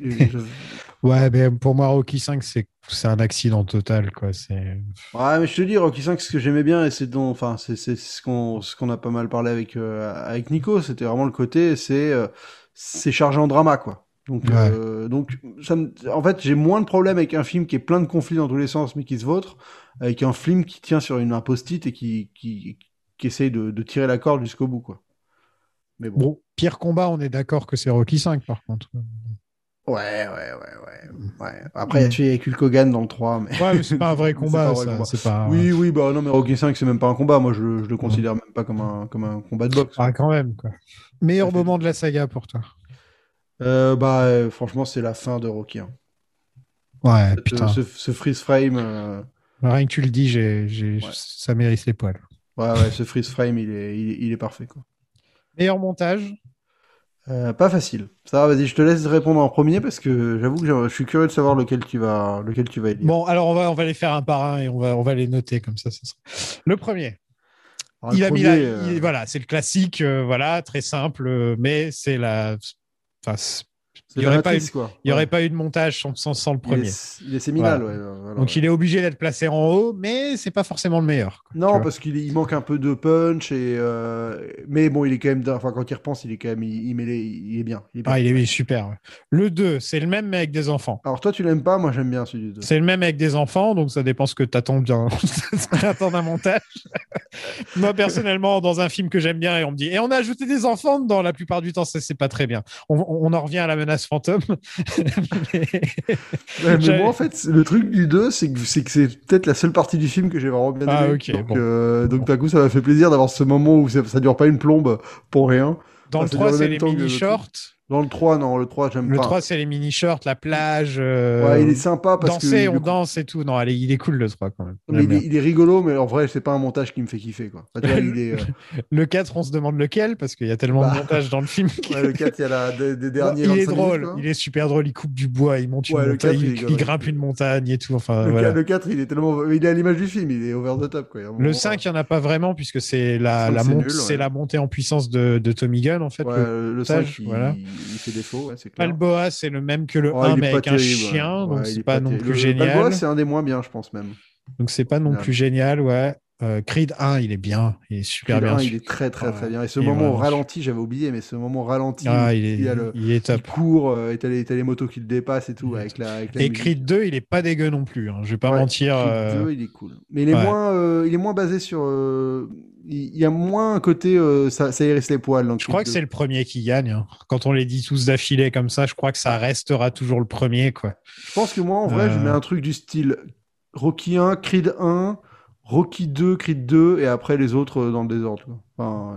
Je- Ouais, mais pour moi, Rocky 5, c'est c'est un accident total, quoi. C'est. Ouais, mais je te dis, Rocky 5, ce que j'aimais bien, et c'est dont, enfin, c'est c'est ce qu'on ce qu'on a pas mal parlé avec euh, avec Nico, c'était vraiment le côté, c'est euh, c'est chargé en drama, quoi. Donc, Ouais. euh, donc, ça me- en fait, j'ai moins de problèmes avec un film qui est plein de conflits dans tous les sens, mais qui se vautre, avec un film qui tient sur une un post-it et qui qui qui essaye de, de tirer la corde jusqu'au bout, quoi. Mais bon. Bon, pire combat, on est d'accord que c'est Rocky 5, par contre. Ouais, ouais, ouais, ouais. ouais. Après, il y a tué avec Hulk Hogan dans le 3, mais. Ouais, mais c'est pas un vrai combat, pas un vrai ça, combat. pas- Oui, oui, bah non, mais Rocky 5, c'est même pas un combat. Moi, je, je le considère même pas comme un, comme un combat de boxe. Ah, quand même, quoi. Meilleur moment de la saga pour toi. Euh, bah, euh, franchement, c'est la fin de Rocky 1. Ouais, Cette- putain. Ce, ce freeze frame. euh, Rien que tu le dis, j'ai, j'ai- ça mérite les poils. Ouais, ouais, ce freeze frame, il est, il, est- il est parfait, quoi. Meilleur montage? Euh, pas facile. Ça, va, vas-y, je te laisse répondre en premier parce que j'avoue que je je suis curieux de savoir lequel tu vas, lequel tu vas élire. Bon, alors on va, on va les faire un par un et on va, on va les noter comme ça. ça sera- Le premier. Alors, il a mis premier, la- euh, il- voilà, c'est le classique, euh, voilà, très simple, euh, mais c'est la, enfin, c'est- C'est Il n'y aurait, pas quoi. il aurait pas eu de montage sans, sans, sans le Il est- premier. il est séminal, Voilà. ouais, voilà, Donc il est obligé d'être placé en haut, mais c'est pas forcément le meilleur. quoi, Non, parce qu'il manque un peu de punch et euh, mais bon, il est quand même. Enfin, quand il repense, il est quand même, il, il, met les- il est bien. Il est bien. Ah, il est super. Le 2, c'est le même mais avec des enfants. Alors toi, tu l'aimes pas, moi j'aime bien celui du 2. C'est le même avec des enfants, donc ça dépend ce que tu attends bien. T'attends d'un montage. Moi, personnellement, dans un film que j'aime bien, et on me dit, et on a ajouté des enfants? Dans la plupart du temps, ça c'est pas très bien. On, on en revient à la menace fantôme. Mais- Ouais, mais J'avais- moi, en fait, le truc du 2, c'est que c'est peut-être la seule partie du film que j'ai vraiment bien Ah, aimé. donc, bon. euh, donc d'un coup, ça m'a fait plaisir d'avoir ce moment où ça, ça dure pas une plombe pour rien. Dans Enfin, le ça 3, dure c'est les mini-shorts. Dans le 3, non, le 3, j'aime Le pas. 3, c'est les mini-shorts, la plage. euh, Ouais, il est sympa parce que danser, il on le- danse et tout. Non, allez, il est cool le 3 quand même. Mais il, est, il est rigolo, mais en vrai, c'est pas un montage qui me fait kiffer, quoi. Enfin, vois, il est, euh, Le 4, on se demande lequel, parce qu'il y a tellement Bah. de montage dans le film. ouais, le 4, il y a la, des, des derniers il est 25 drôle, minutes, il est super drôle, il coupe du bois, il monte une Ouais, le montagne, 4, il il, grimpe une montagne et tout. Enfin, Le, voilà. 4, le 4, il est tellement, il est à l'image du film, il est over the top, quoi. Le moment, 5, il n'y en a pas vraiment, puisque c'est la, mont- nul, montée en puissance de, de Tommy Gunn, en fait. Le, le montage, 5, il, voilà. Il fait défaut, ouais, c'est clair. Balboa, c'est le même que le Ouais, 1, il est mais pas avec un chien, donc il c'est est pas, non plus Le génial. Balboa, c'est un des moins bien, je pense même. Donc c'est pas non Ouais. plus génial, ouais. Euh, Creed 1, il est bien, il est super Creed bien. 1, il est très très très bien. Et ce Il moment ralenti, j'avais oublié, mais ce moment ralenti, Ah, il est- y a le- il est top. il court, euh, et t'as les, les motos qui le dépassent et tout, avec la, avec la Et musique. Creed 2, il est pas dégueu non plus, hein, je vais pas Ouais, mentir. Creed euh, 2, il est cool. Mais il est, ouais. moins, euh, il est moins basé sur. Il y a moins un côté euh, ça, ça hérisse les poils. Je crois que 2. c'est le premier qui gagne. hein. Quand on les dit tous d'affilée comme ça, je crois que ça restera toujours le premier, quoi. Je pense que moi, en vrai, je Euh. mets un truc du style Rocky 1, Creed 1, Rocky 2, Creed 2, et après les autres euh, dans le désordre. quoi. Enfin.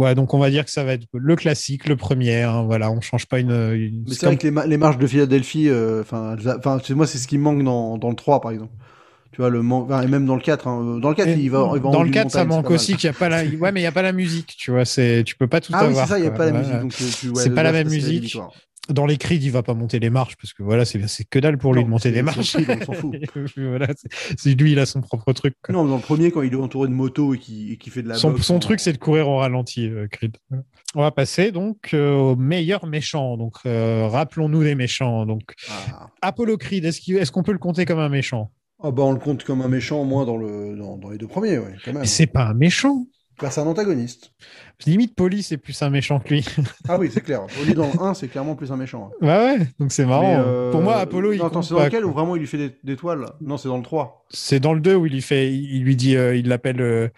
Ouais, donc on va dire que ça va être le classique, le premier. hein, voilà, on change pas une. une- Mais c'est vrai que les, ma- les marches de Philadelphie, enfin, moi, c'est ce qui manque dans, dans le 3, par exemple. Tu vois, le man- enfin, et même dans le 4. hein. Dans le 4, Et il va, il va dans le d'une 4, ça montagne, manque aussi qu'il y a pas la. Ouais, mais il y a pas la musique, tu vois. C'est, tu peux pas tout Ah oui, avoir. c'est ça, il n'y a pas la musique. donc, euh, tu- ouais, c'est pas la même musique. Dans les Creed, il va pas monter les marches parce que voilà, c'est, que dalle pour lui de monter des marches. On s'en fout. voilà, c'est, lui, il a son propre truc. quoi. Non, dans le premier, quand il est entouré de motos et qui, fait de la Son, boxe son truc, c'est de courir au ralenti, euh, Creed. On va passer donc euh, au meilleur méchant. Donc, euh, rappelons-nous des méchants. Donc, Ah. Apollo Creed, est-ce qu'on peut le compter comme un méchant? Ah bah on le compte comme un méchant au moins dans, le, dans, dans les deux premiers, ouais, quand même. Mais c'est pas un méchant. Bah, c'est un antagoniste. Limite, Police est plus un méchant que lui. Ah oui, c'est clair. Lieu dans le 1, c'est clairement plus un méchant. ouais. bah ouais, donc c'est marrant. Mais, euh, Pour moi, Apollo, il non, attends, compte c'est dans lequel où vraiment il lui fait des, des toiles? Non, c'est dans le 3. C'est dans le 2 où il lui fait, il lui dit, euh, il l'appelle euh,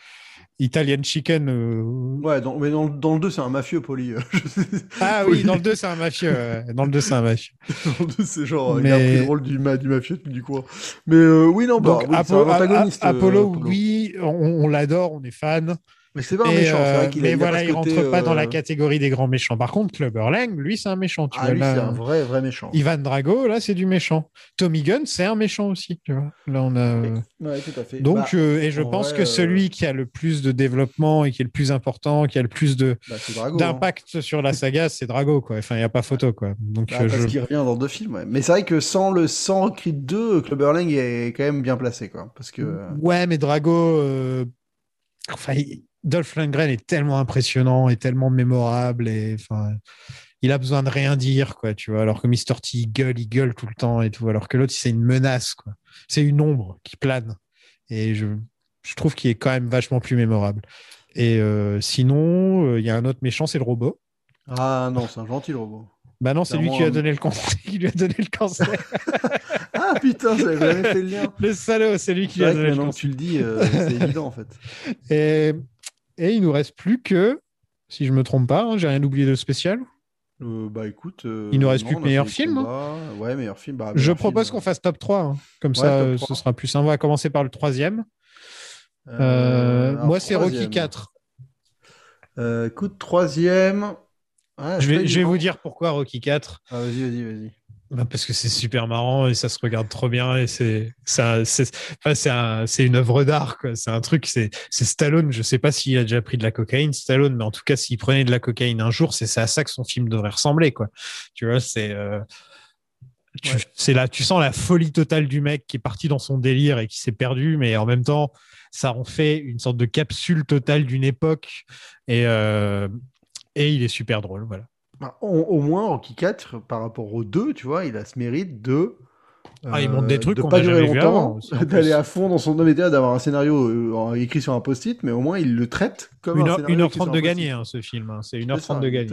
Italian Chicken. euh, Ouais, dans, mais dans, dans le 2, c'est un mafieux, Poli. Ah oui, dans le 2, c'est un mafieux. Dans le 2, c'est un mafieux. dans le 2, c'est genre, il a Mais- pris le rôle du, ma, du mafieux du coin. Mais euh, oui, non, bah, Donc, oui, Apo- un antagoniste. Apollo, euh, oui, on, on l'adore, on est fan. Mais c'est pas un méchant, c'est euh, vrai a- mais il a voilà, il rentre pas dans la euh, catégorie des grands méchants. Par contre, Clubber Lang, lui, c'est un méchant. Tu Ah, vois, lui, c'est un vrai, vrai méchant. Ivan Drago, là, c'est du méchant. Tommy Gunn, c'est un méchant aussi. Tu vois. Là, on a. Ouais, tout à fait. Donc, Bah, euh, et je en pense vrai, que euh, celui qui a le plus de développement et qui est le plus important, qui a le plus de bah, Drago, hein. d'impact sur la saga, c'est Drago, quoi. Enfin, il n'y a pas photo, quoi. Donc, Bah, euh, parce je... qu'il revient dans deux films, ouais. Mais c'est vrai que sans le sans Creed 2, Clubber Lang est quand même bien placé, quoi. Parce que. Ouais, mais Drago, euh, enfin, il- Dolph Lundgren est tellement impressionnant et tellement mémorable et enfin, il a besoin de rien dire, quoi, tu vois. Alors que Mr. T, il gueule, il gueule tout le temps et tout. Alors que l'autre, c'est une menace, quoi. C'est une ombre qui plane. Et je, je trouve qu'il est quand même vachement plus mémorable. Et euh, sinon, euh, il y a un autre méchant, c'est le robot. Ah non, c'est un gentil robot. Bah non, c'est lui qui lui a donné le cancer. qui lui a donné le cancer. Ah putain, j'avais jamais fait le lien. le salaud, c'est lui qui a donné le maintenant que tu le dis, euh, c'est évident en fait. Et, et il nous reste plus que, si je me trompe pas, hein, j'ai rien oublié de spécial. Euh, bah écoute. euh, Il nous reste non, plus que meilleur film, hein. Ouais, meilleur film. Bah, Je propose film, qu'on fasse top 3. hein. Comme Ouais, ça, euh, 3. ce sera plus simple. On va commencer par le troisième. euh, moi, c'est Rocky troisième. 4. Euh, écoute, troisième. Ah, je vais, je vais évident. vous dire pourquoi Rocky 4. Ah, vas-y, vas-y, vas-y. Bah, parce que c'est super marrant et ça se regarde trop bien et c'est ça c'est enfin, c'est un- une œuvre d'art quoi. C'est un truc c'est c'est Stallone. Je sais pas s'il a déjà pris de la cocaïne Stallone mais en tout cas s'il prenait de la cocaïne un jour c'est à ça que son film devrait ressembler quoi. Tu vois c'est euh, tu, c'est là tu sens la folie totale du mec qui est parti dans son délire et qui s'est perdu mais en même temps ça en fait une sorte de capsule totale d'une époque et euh, et il est super drôle voilà Bah, au, au moins, Rocky 4, par rapport aux deux, tu vois, il a ce mérite de. Ah, il montre des trucs de pas durer longtemps, d'aller à fond dans son déjà, d'avoir un scénario euh, écrit sur un post-it, mais au moins il le traite comme Une un heure- écrit 1h30 sur un de hein, ce film. hein. C'est C'est 1h30 ça, de gagné.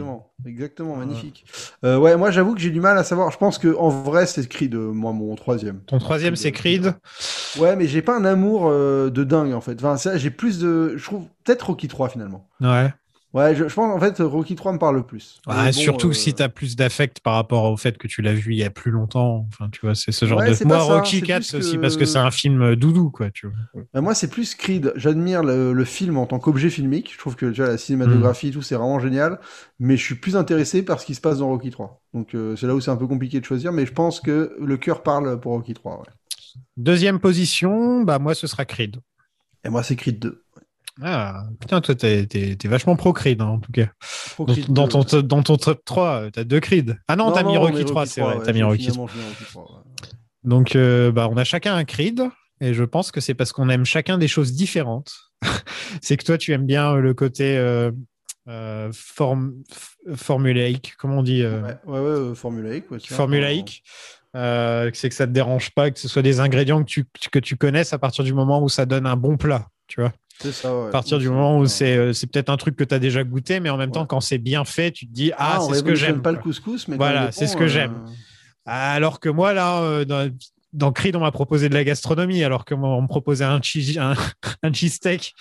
Exactement, magnifique. Euh, ouais, moi j'avoue que j'ai du mal à savoir. Je pense que en vrai c'est Creed, euh, moi mon troisième. Ton troisième, c'est Creed. Ouais, mais j'ai pas un amour euh, de dingue en fait. Enfin, ça, j'ai plus de. Je trouve peut-être Rocky 3 finalement. Ouais. Ouais, je, je pense en fait Rocky 3 me parle le plus. Ouais, bon, surtout euh, si tu as plus d'affect par rapport au fait que tu l'as vu il y a plus longtemps. Enfin, tu vois, c'est ce genre Ouais, de. Moi, ça, Rocky c'est 4, plus c'est aussi parce que c'est un film euh, doudou, quoi, tu vois. moi, c'est plus Creed. J'admire le, le film en tant qu'objet filmique. Je trouve que tu vois, la cinématographie, tout, c'est vraiment génial. Mais je suis plus intéressé par ce qui se passe dans Rocky 3. Donc, euh, c'est là où c'est un peu compliqué de choisir. Mais je pense que le cœur parle pour Rocky 3. Ouais. Deuxième position, bah moi, ce sera Creed. Et moi, c'est Creed 2. Ah, putain, toi, t'es t'es- t'es vachement pro Creed, hein, en tout cas. Pro Dans, 2, ton, top- dans ton top 3, euh, t'as deux Creed. Ah non, t'as mis Rocky mais 3, c'est vrai. ouais, t'as mis Rocky finalement, j'ai mis Rocky 3, ouais. Donc, euh, bah, on a chacun un Creed, et je pense que c'est parce qu'on aime chacun des choses différentes. c'est que toi, tu aimes bien euh, le côté euh, euh, form- formulaïque, comment on dit euh, Ouais, ouais, euh, formulaïque. ouais, tiens. Formulaïque. Euh, c'est que ça te dérange pas que ce soit des ingrédients que tu, que tu connaisses à partir du moment où ça donne un bon plat, tu vois. C'est ça, ouais. À partir du moment où c'est euh, c'est peut-être un truc que tu as déjà goûté, mais en même temps, quand c'est bien fait, tu te dis Ah, Ah, c'est ce que j'aime. pas le couscous, mais voilà, est c'est ce que euh, j'aime. Alors que moi, là, euh, dans, dans Creed, on m'a proposé de la gastronomie, alors que moi, on me proposait un, cheese, un, un cheesesteak,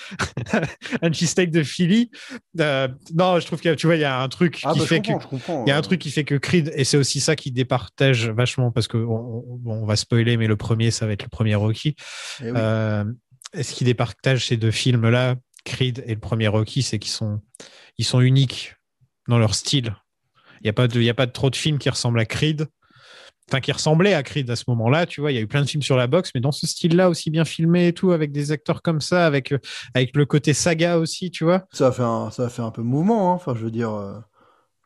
un cheesesteak de Philly. Euh, non, je trouve que tu vois, il y a un truc Ah, qui bah, fait que il y a un truc qui fait que Creed, et c'est aussi ça qui départage vachement parce que on, on- va spoiler, mais le premier, ça va être le premier Rocky. Eh oui. Euh, et ce qui départage ces deux films-là, Creed et le premier Rocky, c'est qu'ils sont, ils sont uniques dans leur style. Il n'y a pas de, il y a pas de trop de films qui ressemblent à Creed. Enfin, qui ressemblaient à Creed à ce moment-là, tu vois. Il y a eu plein de films sur la boxe, mais dans ce style-là, aussi bien filmé et tout, avec des acteurs comme ça, avec, euh, avec le côté saga aussi, tu vois. Ça a fait un, ça a fait un peu mouvement. hein. Enfin, je veux dire, euh,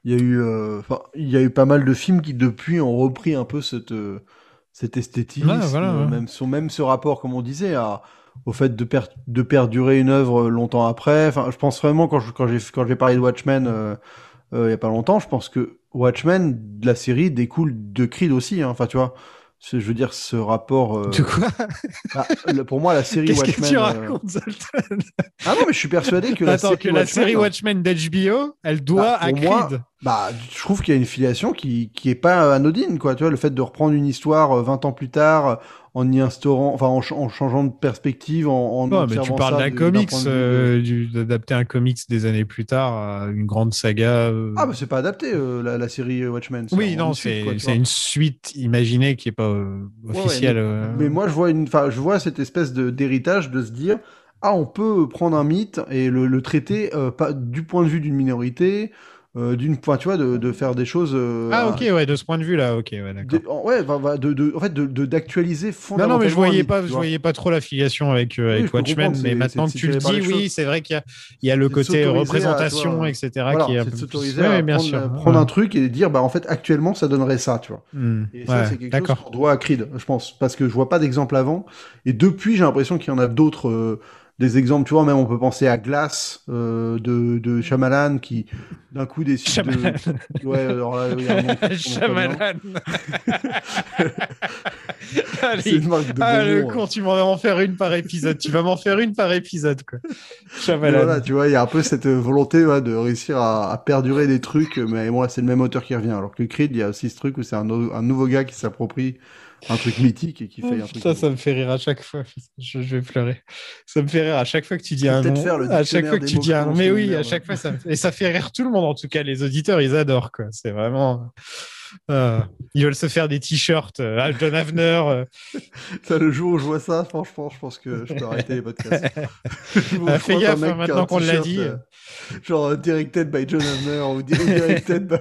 il y a eu, euh, il y a eu pas mal de films qui depuis ont repris un peu cette, euh, cette esthétisme, Ouais, voilà, ouais. même même ce rapport, comme on disait, à, au fait de, per- de perdurer une œuvre longtemps après. Enfin, je pense vraiment quand je, quand j'ai, quand j'ai parlé de Watchmen euh, euh, il y a pas longtemps, je pense que Watchmen de la série découle de Creed aussi. hein. Enfin, tu vois. Je veux dire, ce rapport. euh, De quoi? bah, le- Pour moi, la série Qu'est-ce Watchmen. que tu euh, racontes, Zoltan? Ah non, mais je suis persuadé que la Attends, série que la série Watchmen- Watchmen d'HBO, elle doit Bah, à Creed. moi, bah, je trouve qu'il y a une filiation qui, qui est pas anodine, quoi. Tu vois, le fait de reprendre une histoire euh, 20 ans plus tard, euh, en y instaurant, enfin, en, ch- en changeant de perspective, en, en mais tu parles ça d'un comics, euh, du- d'adapter un comics des années plus tard à une grande saga. euh. Ah, bah, c'est pas adapté, euh, la, la série euh, Watchmen. oui, non, c'est une suite imaginée qui est pas euh, Ouais, ouais, officielle. mais, euh. mais moi, je vois une, enfin, je vois cette espèce de d'héritage de se dire, ah, on peut prendre un mythe et le, le traiter euh, pas du point de vue d'une minorité, euh, d'une, tu vois, de, de faire des choses. euh, Ah, ok, ouais, de ce point de vue-là, ok, ouais, d'accord. de- ouais, va- de, de, en fait, d'actualiser Non, fondamentalement. non, mais je voyais pas, je voyais pas trop l'affiliation avec, euh, avec je peux Watchmen, mais maintenant que tu le dis, oui, c'est vrai qu'il y a, il y a le côté à, représentation, etc., voilà, qui est un peu s'autoriser Ouais, à bien prendre, sûr, ouais. prendre un truc et dire, bah, en fait, actuellement, ça donnerait ça, tu vois. Hmm, Et ça, c'est quelque chose qu'on doit à Creed, je pense, parce que je vois pas d'exemple avant. Et depuis, j'ai l'impression qu'il y en a d'autres, euh, des exemples, tu vois, même on peut penser à Glass euh, de, de Shyamalan qui, d'un coup, décide Shyamalan. de. Ouais, alors là, il y a un nom. Shyamalan. Allez, C'est une marque de ah, le bonbons, con, tu vas m'en faire une par épisode. tu vas m'en faire une par épisode, quoi. Shyamalan. voilà, tu vois, il y a un peu cette volonté ouais, de réussir à, à perdurer des trucs, mais bon, là, c'est le même auteur qui revient. Alors que Creed, il y a aussi ce truc où c'est un nouveau gars qui s'approprie un truc mythique et qui fait un truc. Ça, ça me fait rire à chaque fois. Je, je vais pleurer. Ça me fait rire à chaque fois que tu dis un peut-être nom. faire le à chaque fois que tu dis un Mais oui, par à chaque fois, ça me fait... et ça fait rire tout le monde. En tout cas, les auditeurs, ils adorent. quoi. C'est vraiment. Euh, ils veulent se faire des t-shirts. euh, ah, John Havner. euh, Ça, le jour où je vois ça, franchement, je pense que je peux arrêter les podcasts. Ah, fais gaffe, hein, maintenant qu'on l'a t-shirt, dit. euh, genre euh, directed by John Hammer ou di- directed by.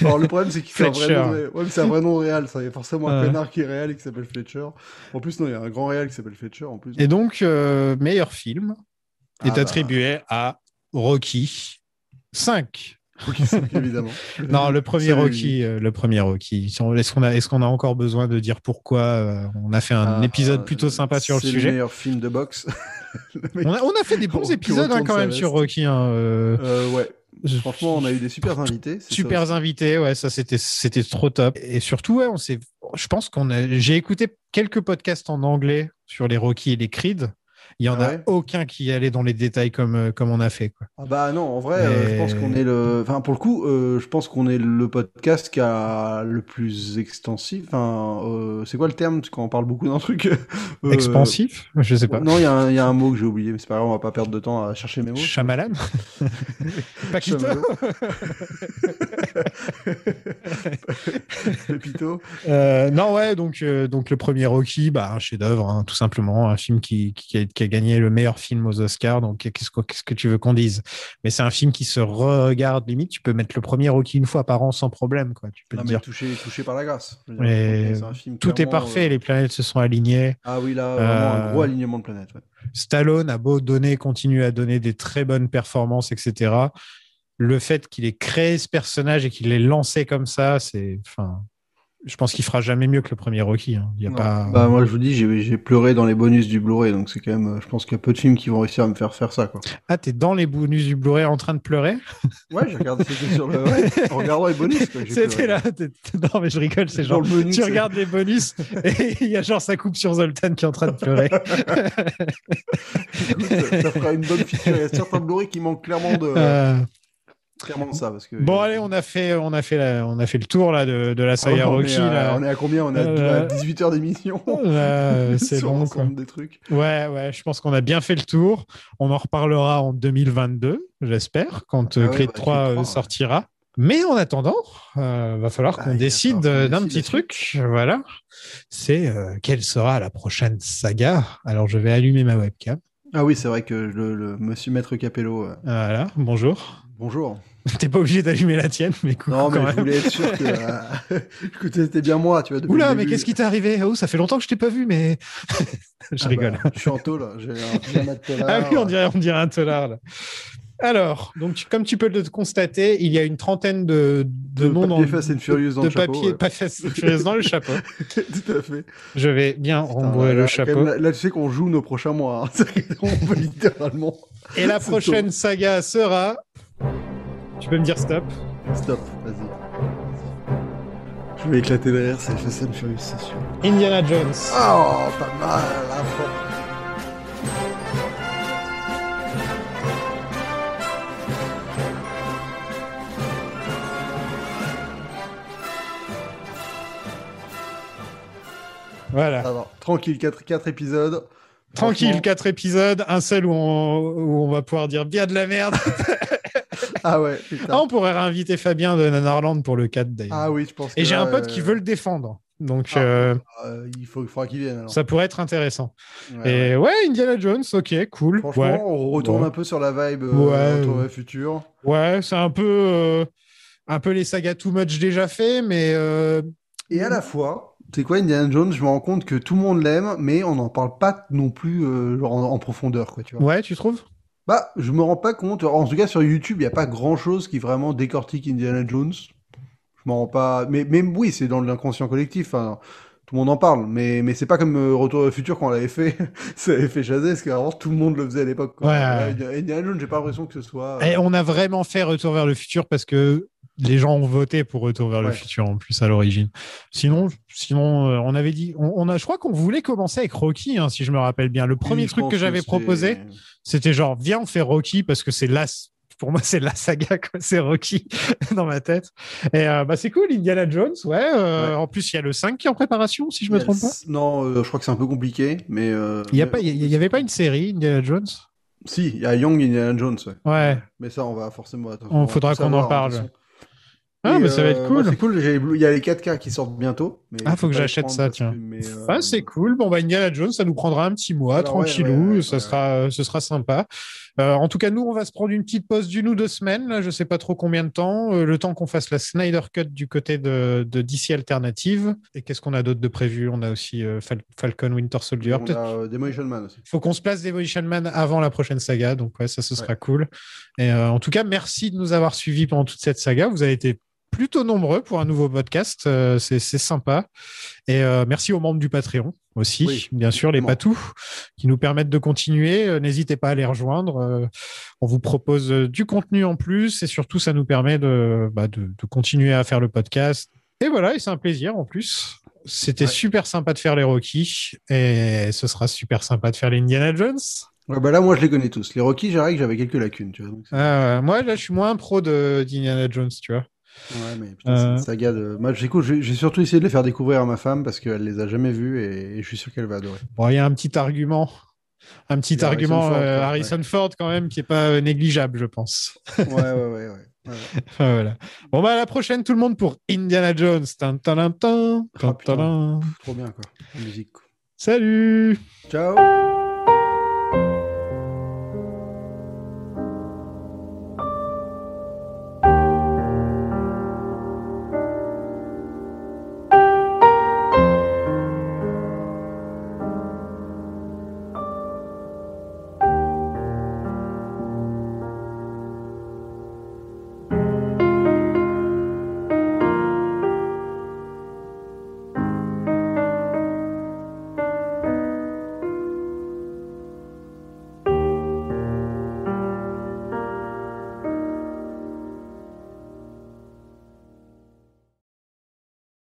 Alors le problème, c'est qu'il fait un vrai nom. Ouais, mais c'est un vrai nom réel. Ça, il y a forcément un connard qui est réel et qui s'appelle Fletcher. En plus, non, il y a un grand réel qui s'appelle Fletcher en plus. Et donc, euh, meilleur film Ah est bah. attribué à Rocky 5. Rocky 5, évidemment. Non, le premier Rocky, euh, le premier Rocky. Est-ce qu'on a, est-ce qu'on a encore besoin de dire pourquoi euh, On a fait un Ah, épisode plutôt sympa sur le C'est le sujet. meilleur film de boxe. On a, on a fait des bons épisodes hein, quand même sur Rocky. hein, euh, Euh, ouais. Franchement, on a eu des super invités. super invités, ouais, ça c'était c'était trop top. Et surtout, ouais, on s'est, je pense qu'on a, j'ai écouté quelques podcasts en anglais sur les Rocky et les Creed. Il y en a aucun qui allait dans les détails comme euh, comme on a fait. Quoi. Ah bah non, en vrai, euh, je pense qu'on est le. Enfin, pour le coup, euh, je pense qu'on est le podcast qui a le plus extensif. Enfin, euh, c'est quoi le terme? Quand on parle beaucoup d'un truc euh, Expansif, je sais pas. Non, il y, a un- il y a un mot que j'ai oublié, mais c'est pas grave, on va pas perdre de temps à chercher mes mots. Shyamalan? Paquito? Pépito. Non, ouais, donc, donc le premier Rocky, bah, un chef-d'œuvre, hein, tout simplement, un film qui, qui, a, qui a gagné le meilleur film aux Oscars. Donc, qu'est-ce que, qu'est-ce que tu veux qu'on dise? Mais c'est un film qui se regarde limite. Tu peux mettre le premier Rocky une fois par an sans problème, quoi. Tu peux Non, mais dire. touché, touché par la grâce. Dire, tout est parfait, euh, les planètes se sont alignées. Ah oui, là, vraiment un Euh, gros alignement de planète. ouais. Stallone a beau donner, continue à donner des très bonnes performances, etc. Le fait qu'il ait créé ce personnage et qu'il l'ait lancé comme ça, c'est, enfin, je pense qu'il fera jamais mieux que le premier Rocky. hein. Il y a Non. pas. Bah moi je vous dis j'ai j'ai pleuré dans les bonus du Blu-ray donc c'est quand même euh, je pense qu'il y a peu de films qui vont réussir à me faire faire ça quoi. Ah, t'es dans les bonus du Blu-ray en train de pleurer? Ouais j'ai regardé c'était sur le ouais, en regardant les bonus quoi, j'ai C'était pleuré. là. t'es- Non, mais je rigole, c'est genre. le menu, tu c'est- regardes les bonus et il y a genre ça coupe sur Zoltan qui est en train de pleurer. Écoute, ça, ça fera une bonne feature. Il y a certains Blu-ray qui manquent clairement de Euh, clairement ça parce que Bon, allez, on a fait, on a fait, la- on a fait le tour là de, de la Ah ouais, saga on, est Rocky. à, là. on est à combien? On est à, Euh, à 18 heures d'émission. C'est l'ensemble quoi. des trucs. Ouais, ouais, je pense qu'on a bien fait le tour. On en reparlera en 2022, j'espère, quand Ah euh, ouais, Creed bah, 3 Creed euh, 3, ouais. sortira. Mais en attendant, euh, va falloir qu'on Ah, décide qu'on euh, d'un décide petit truc. Voilà. C'est euh, quelle sera la prochaine saga? Alors, je vais allumer ma webcam. Ah oui c'est vrai que le, le Monsieur Maître Capello. euh, Voilà, bonjour. Bonjour. T'es pas obligé d'allumer la tienne, mais coucou Non mais quand je même. voulais être sûr que euh, que c'était bien moi tu vois. depuis Oula, le mais début. qu'est-ce qui t'est arrivé? Oh, ça fait longtemps que je t'ai pas vu, mais je Ah rigole. bah, je suis en taux là. J'ai un pyjama de tolard. Ah oui, on dirait, on dirait un tolard. Là. Alors, donc, tu- comme tu peux le constater, il y a une trentaine de, de, De noms dans papier Fast and Furious dans de le chapeau, papier ouais. pas Fast and Furious dans le chapeau. Tout à fait. Je vais bien Putain, rembourrer là, le chapeau. même, Là, là, tu sais qu'on joue nos prochains mois. hein. C'est-à-dire qu'on peut littéralement. Et la C'est prochaine saga sera. Tu peux me dire stop Stop, vas-y. Je vais éclater derrière, c'est Fast and Furious, c'est sûr. Indiana Jones. Oh, pas mal, à fond. Voilà. Alors, tranquille, 4, quatre épisodes. Tranquille, Franchement- quatre épisodes, un seul où on, où on va pouvoir dire bien de la merde. Ah ouais, putain. Ah, on pourrait réinviter Fabien de Nanarland pour le 4 d'ailleurs. Ah oui, je pense Et j'ai un pote euh, qui veut le défendre. Donc, Ah, euh, euh, il, faut, il faudra qu'il vienne alors. ça pourrait être intéressant. Ouais, Et ouais. Indiana Jones, ok, cool. Franchement, ouais. on retourne un peu sur la vibe euh, futur. Ouais, c'est un peu, un peu les sagas too much déjà fait, mais Et à la fois, c'est quoi Indiana Jones Je me rends compte que tout le monde l'aime, mais on n'en parle pas non plus genre en, en profondeur, quoi, tu vois. ouais, tu trouves? Bah, je me rends pas compte. En tout cas, sur YouTube, il n'y a pas grand chose qui vraiment décortique Indiana Jones. Je m'en rends pas. Mais même oui, c'est dans l'inconscient collectif. hein. Tout le monde en parle, mais, mais c'est pas comme euh, Retour vers le futur quand on l'avait fait. ça avait fait jaser, parce que vraiment tout le monde le faisait à l'époque. quoi. Ouais. Indiana- Indiana Jones, j'ai pas l'impression que ce soit. euh, Et on a vraiment fait Retour vers le futur parce que les gens ont voté pour Retour vers le futur en plus à l'origine. Sinon, sinon euh, on avait dit, on, on a, je crois qu'on voulait commencer avec Rocky, hein, si je me rappelle bien. Le premier truc que j'avais proposé, c'était genre, viens, on fait Rocky parce que c'est la, pour moi, c'est la saga. C'est Rocky dans ma tête. Et euh, bah, c'est cool, Indiana Jones, ouais. euh, Ouais. En plus, il y a le 5 qui est en préparation, si je me trompe pas. Non, je crois que c'est un peu compliqué, mais. Il y a pas, il y, avait pas une série, Indiana Jones? Si, il y a Young Indiana Jones. Ouais. Ouais. Mais ça, on va forcément. On va faudra qu'on en parle. Ah, mais ça va être euh, cool. moi, c'est cool. Il y a les 4K qui sortent bientôt. mais Ah, faut que j'achète ça, tiens. mais, euh, Ah, c'est cool. Bon, bah, Indiana Jones, ça nous prendra un petit mois, Alors, tranquillou. ouais, ouais, ça sera, ce sera sympa. Euh, en tout cas, nous, on va se prendre une petite pause d'une ou deux semaines. Là, je sais pas trop combien de temps. Euh, le temps qu'on fasse la Snyder Cut du côté de, de DC Alternative. Et qu'est-ce qu'on a d'autre de prévu? On a aussi euh, Fal- Falcon Winter Soldier. on a euh, Demolition Man aussi. faut qu'on se place Demolition Man avant la prochaine saga. Donc, ouais, ça, ce sera cool. Et euh, en tout cas, merci de nous avoir suivis pendant toute cette saga. Vous avez été plutôt nombreux pour un nouveau podcast. Euh, c'est sympa. Et euh, merci aux membres du Patreon aussi, Oui, bien sûr, les patous qui nous permettent de continuer. Euh, N'hésitez pas à les rejoindre. On vous propose du contenu en plus et surtout, ça nous permet de, bah, de, de continuer à faire le podcast. Et voilà, et c'est un plaisir en plus. C'était super sympa de faire les Rocky et ce sera super sympa de faire les Indiana Jones. Ouais, bah là, moi, je les connais tous. Les Rocky, j'arrive que j'avais quelques lacunes, tu vois. donc c'est- Ah moi, là, je suis moins pro de d'Indiana Jones, tu vois. Ouais, mais putain, c'est Euh. une saga de. Moi, j'écoute, j'ai surtout essayé de les faire découvrir à ma femme parce qu'elle les a jamais vus et, et je suis sûr qu'elle va adorer. Bon, il y a un petit argument, un petit argument Harrison Ford, euh, Harrison Ford quand même qui est pas euh, négligeable, je pense. Ouais, ouais, ouais, ouais. ouais. Enfin, voilà. Bon bah à la prochaine tout le monde pour Indiana Jones. Tin, tin, tin, tin. Trop bien, quoi. La musique. quoi. Salut. Ciao.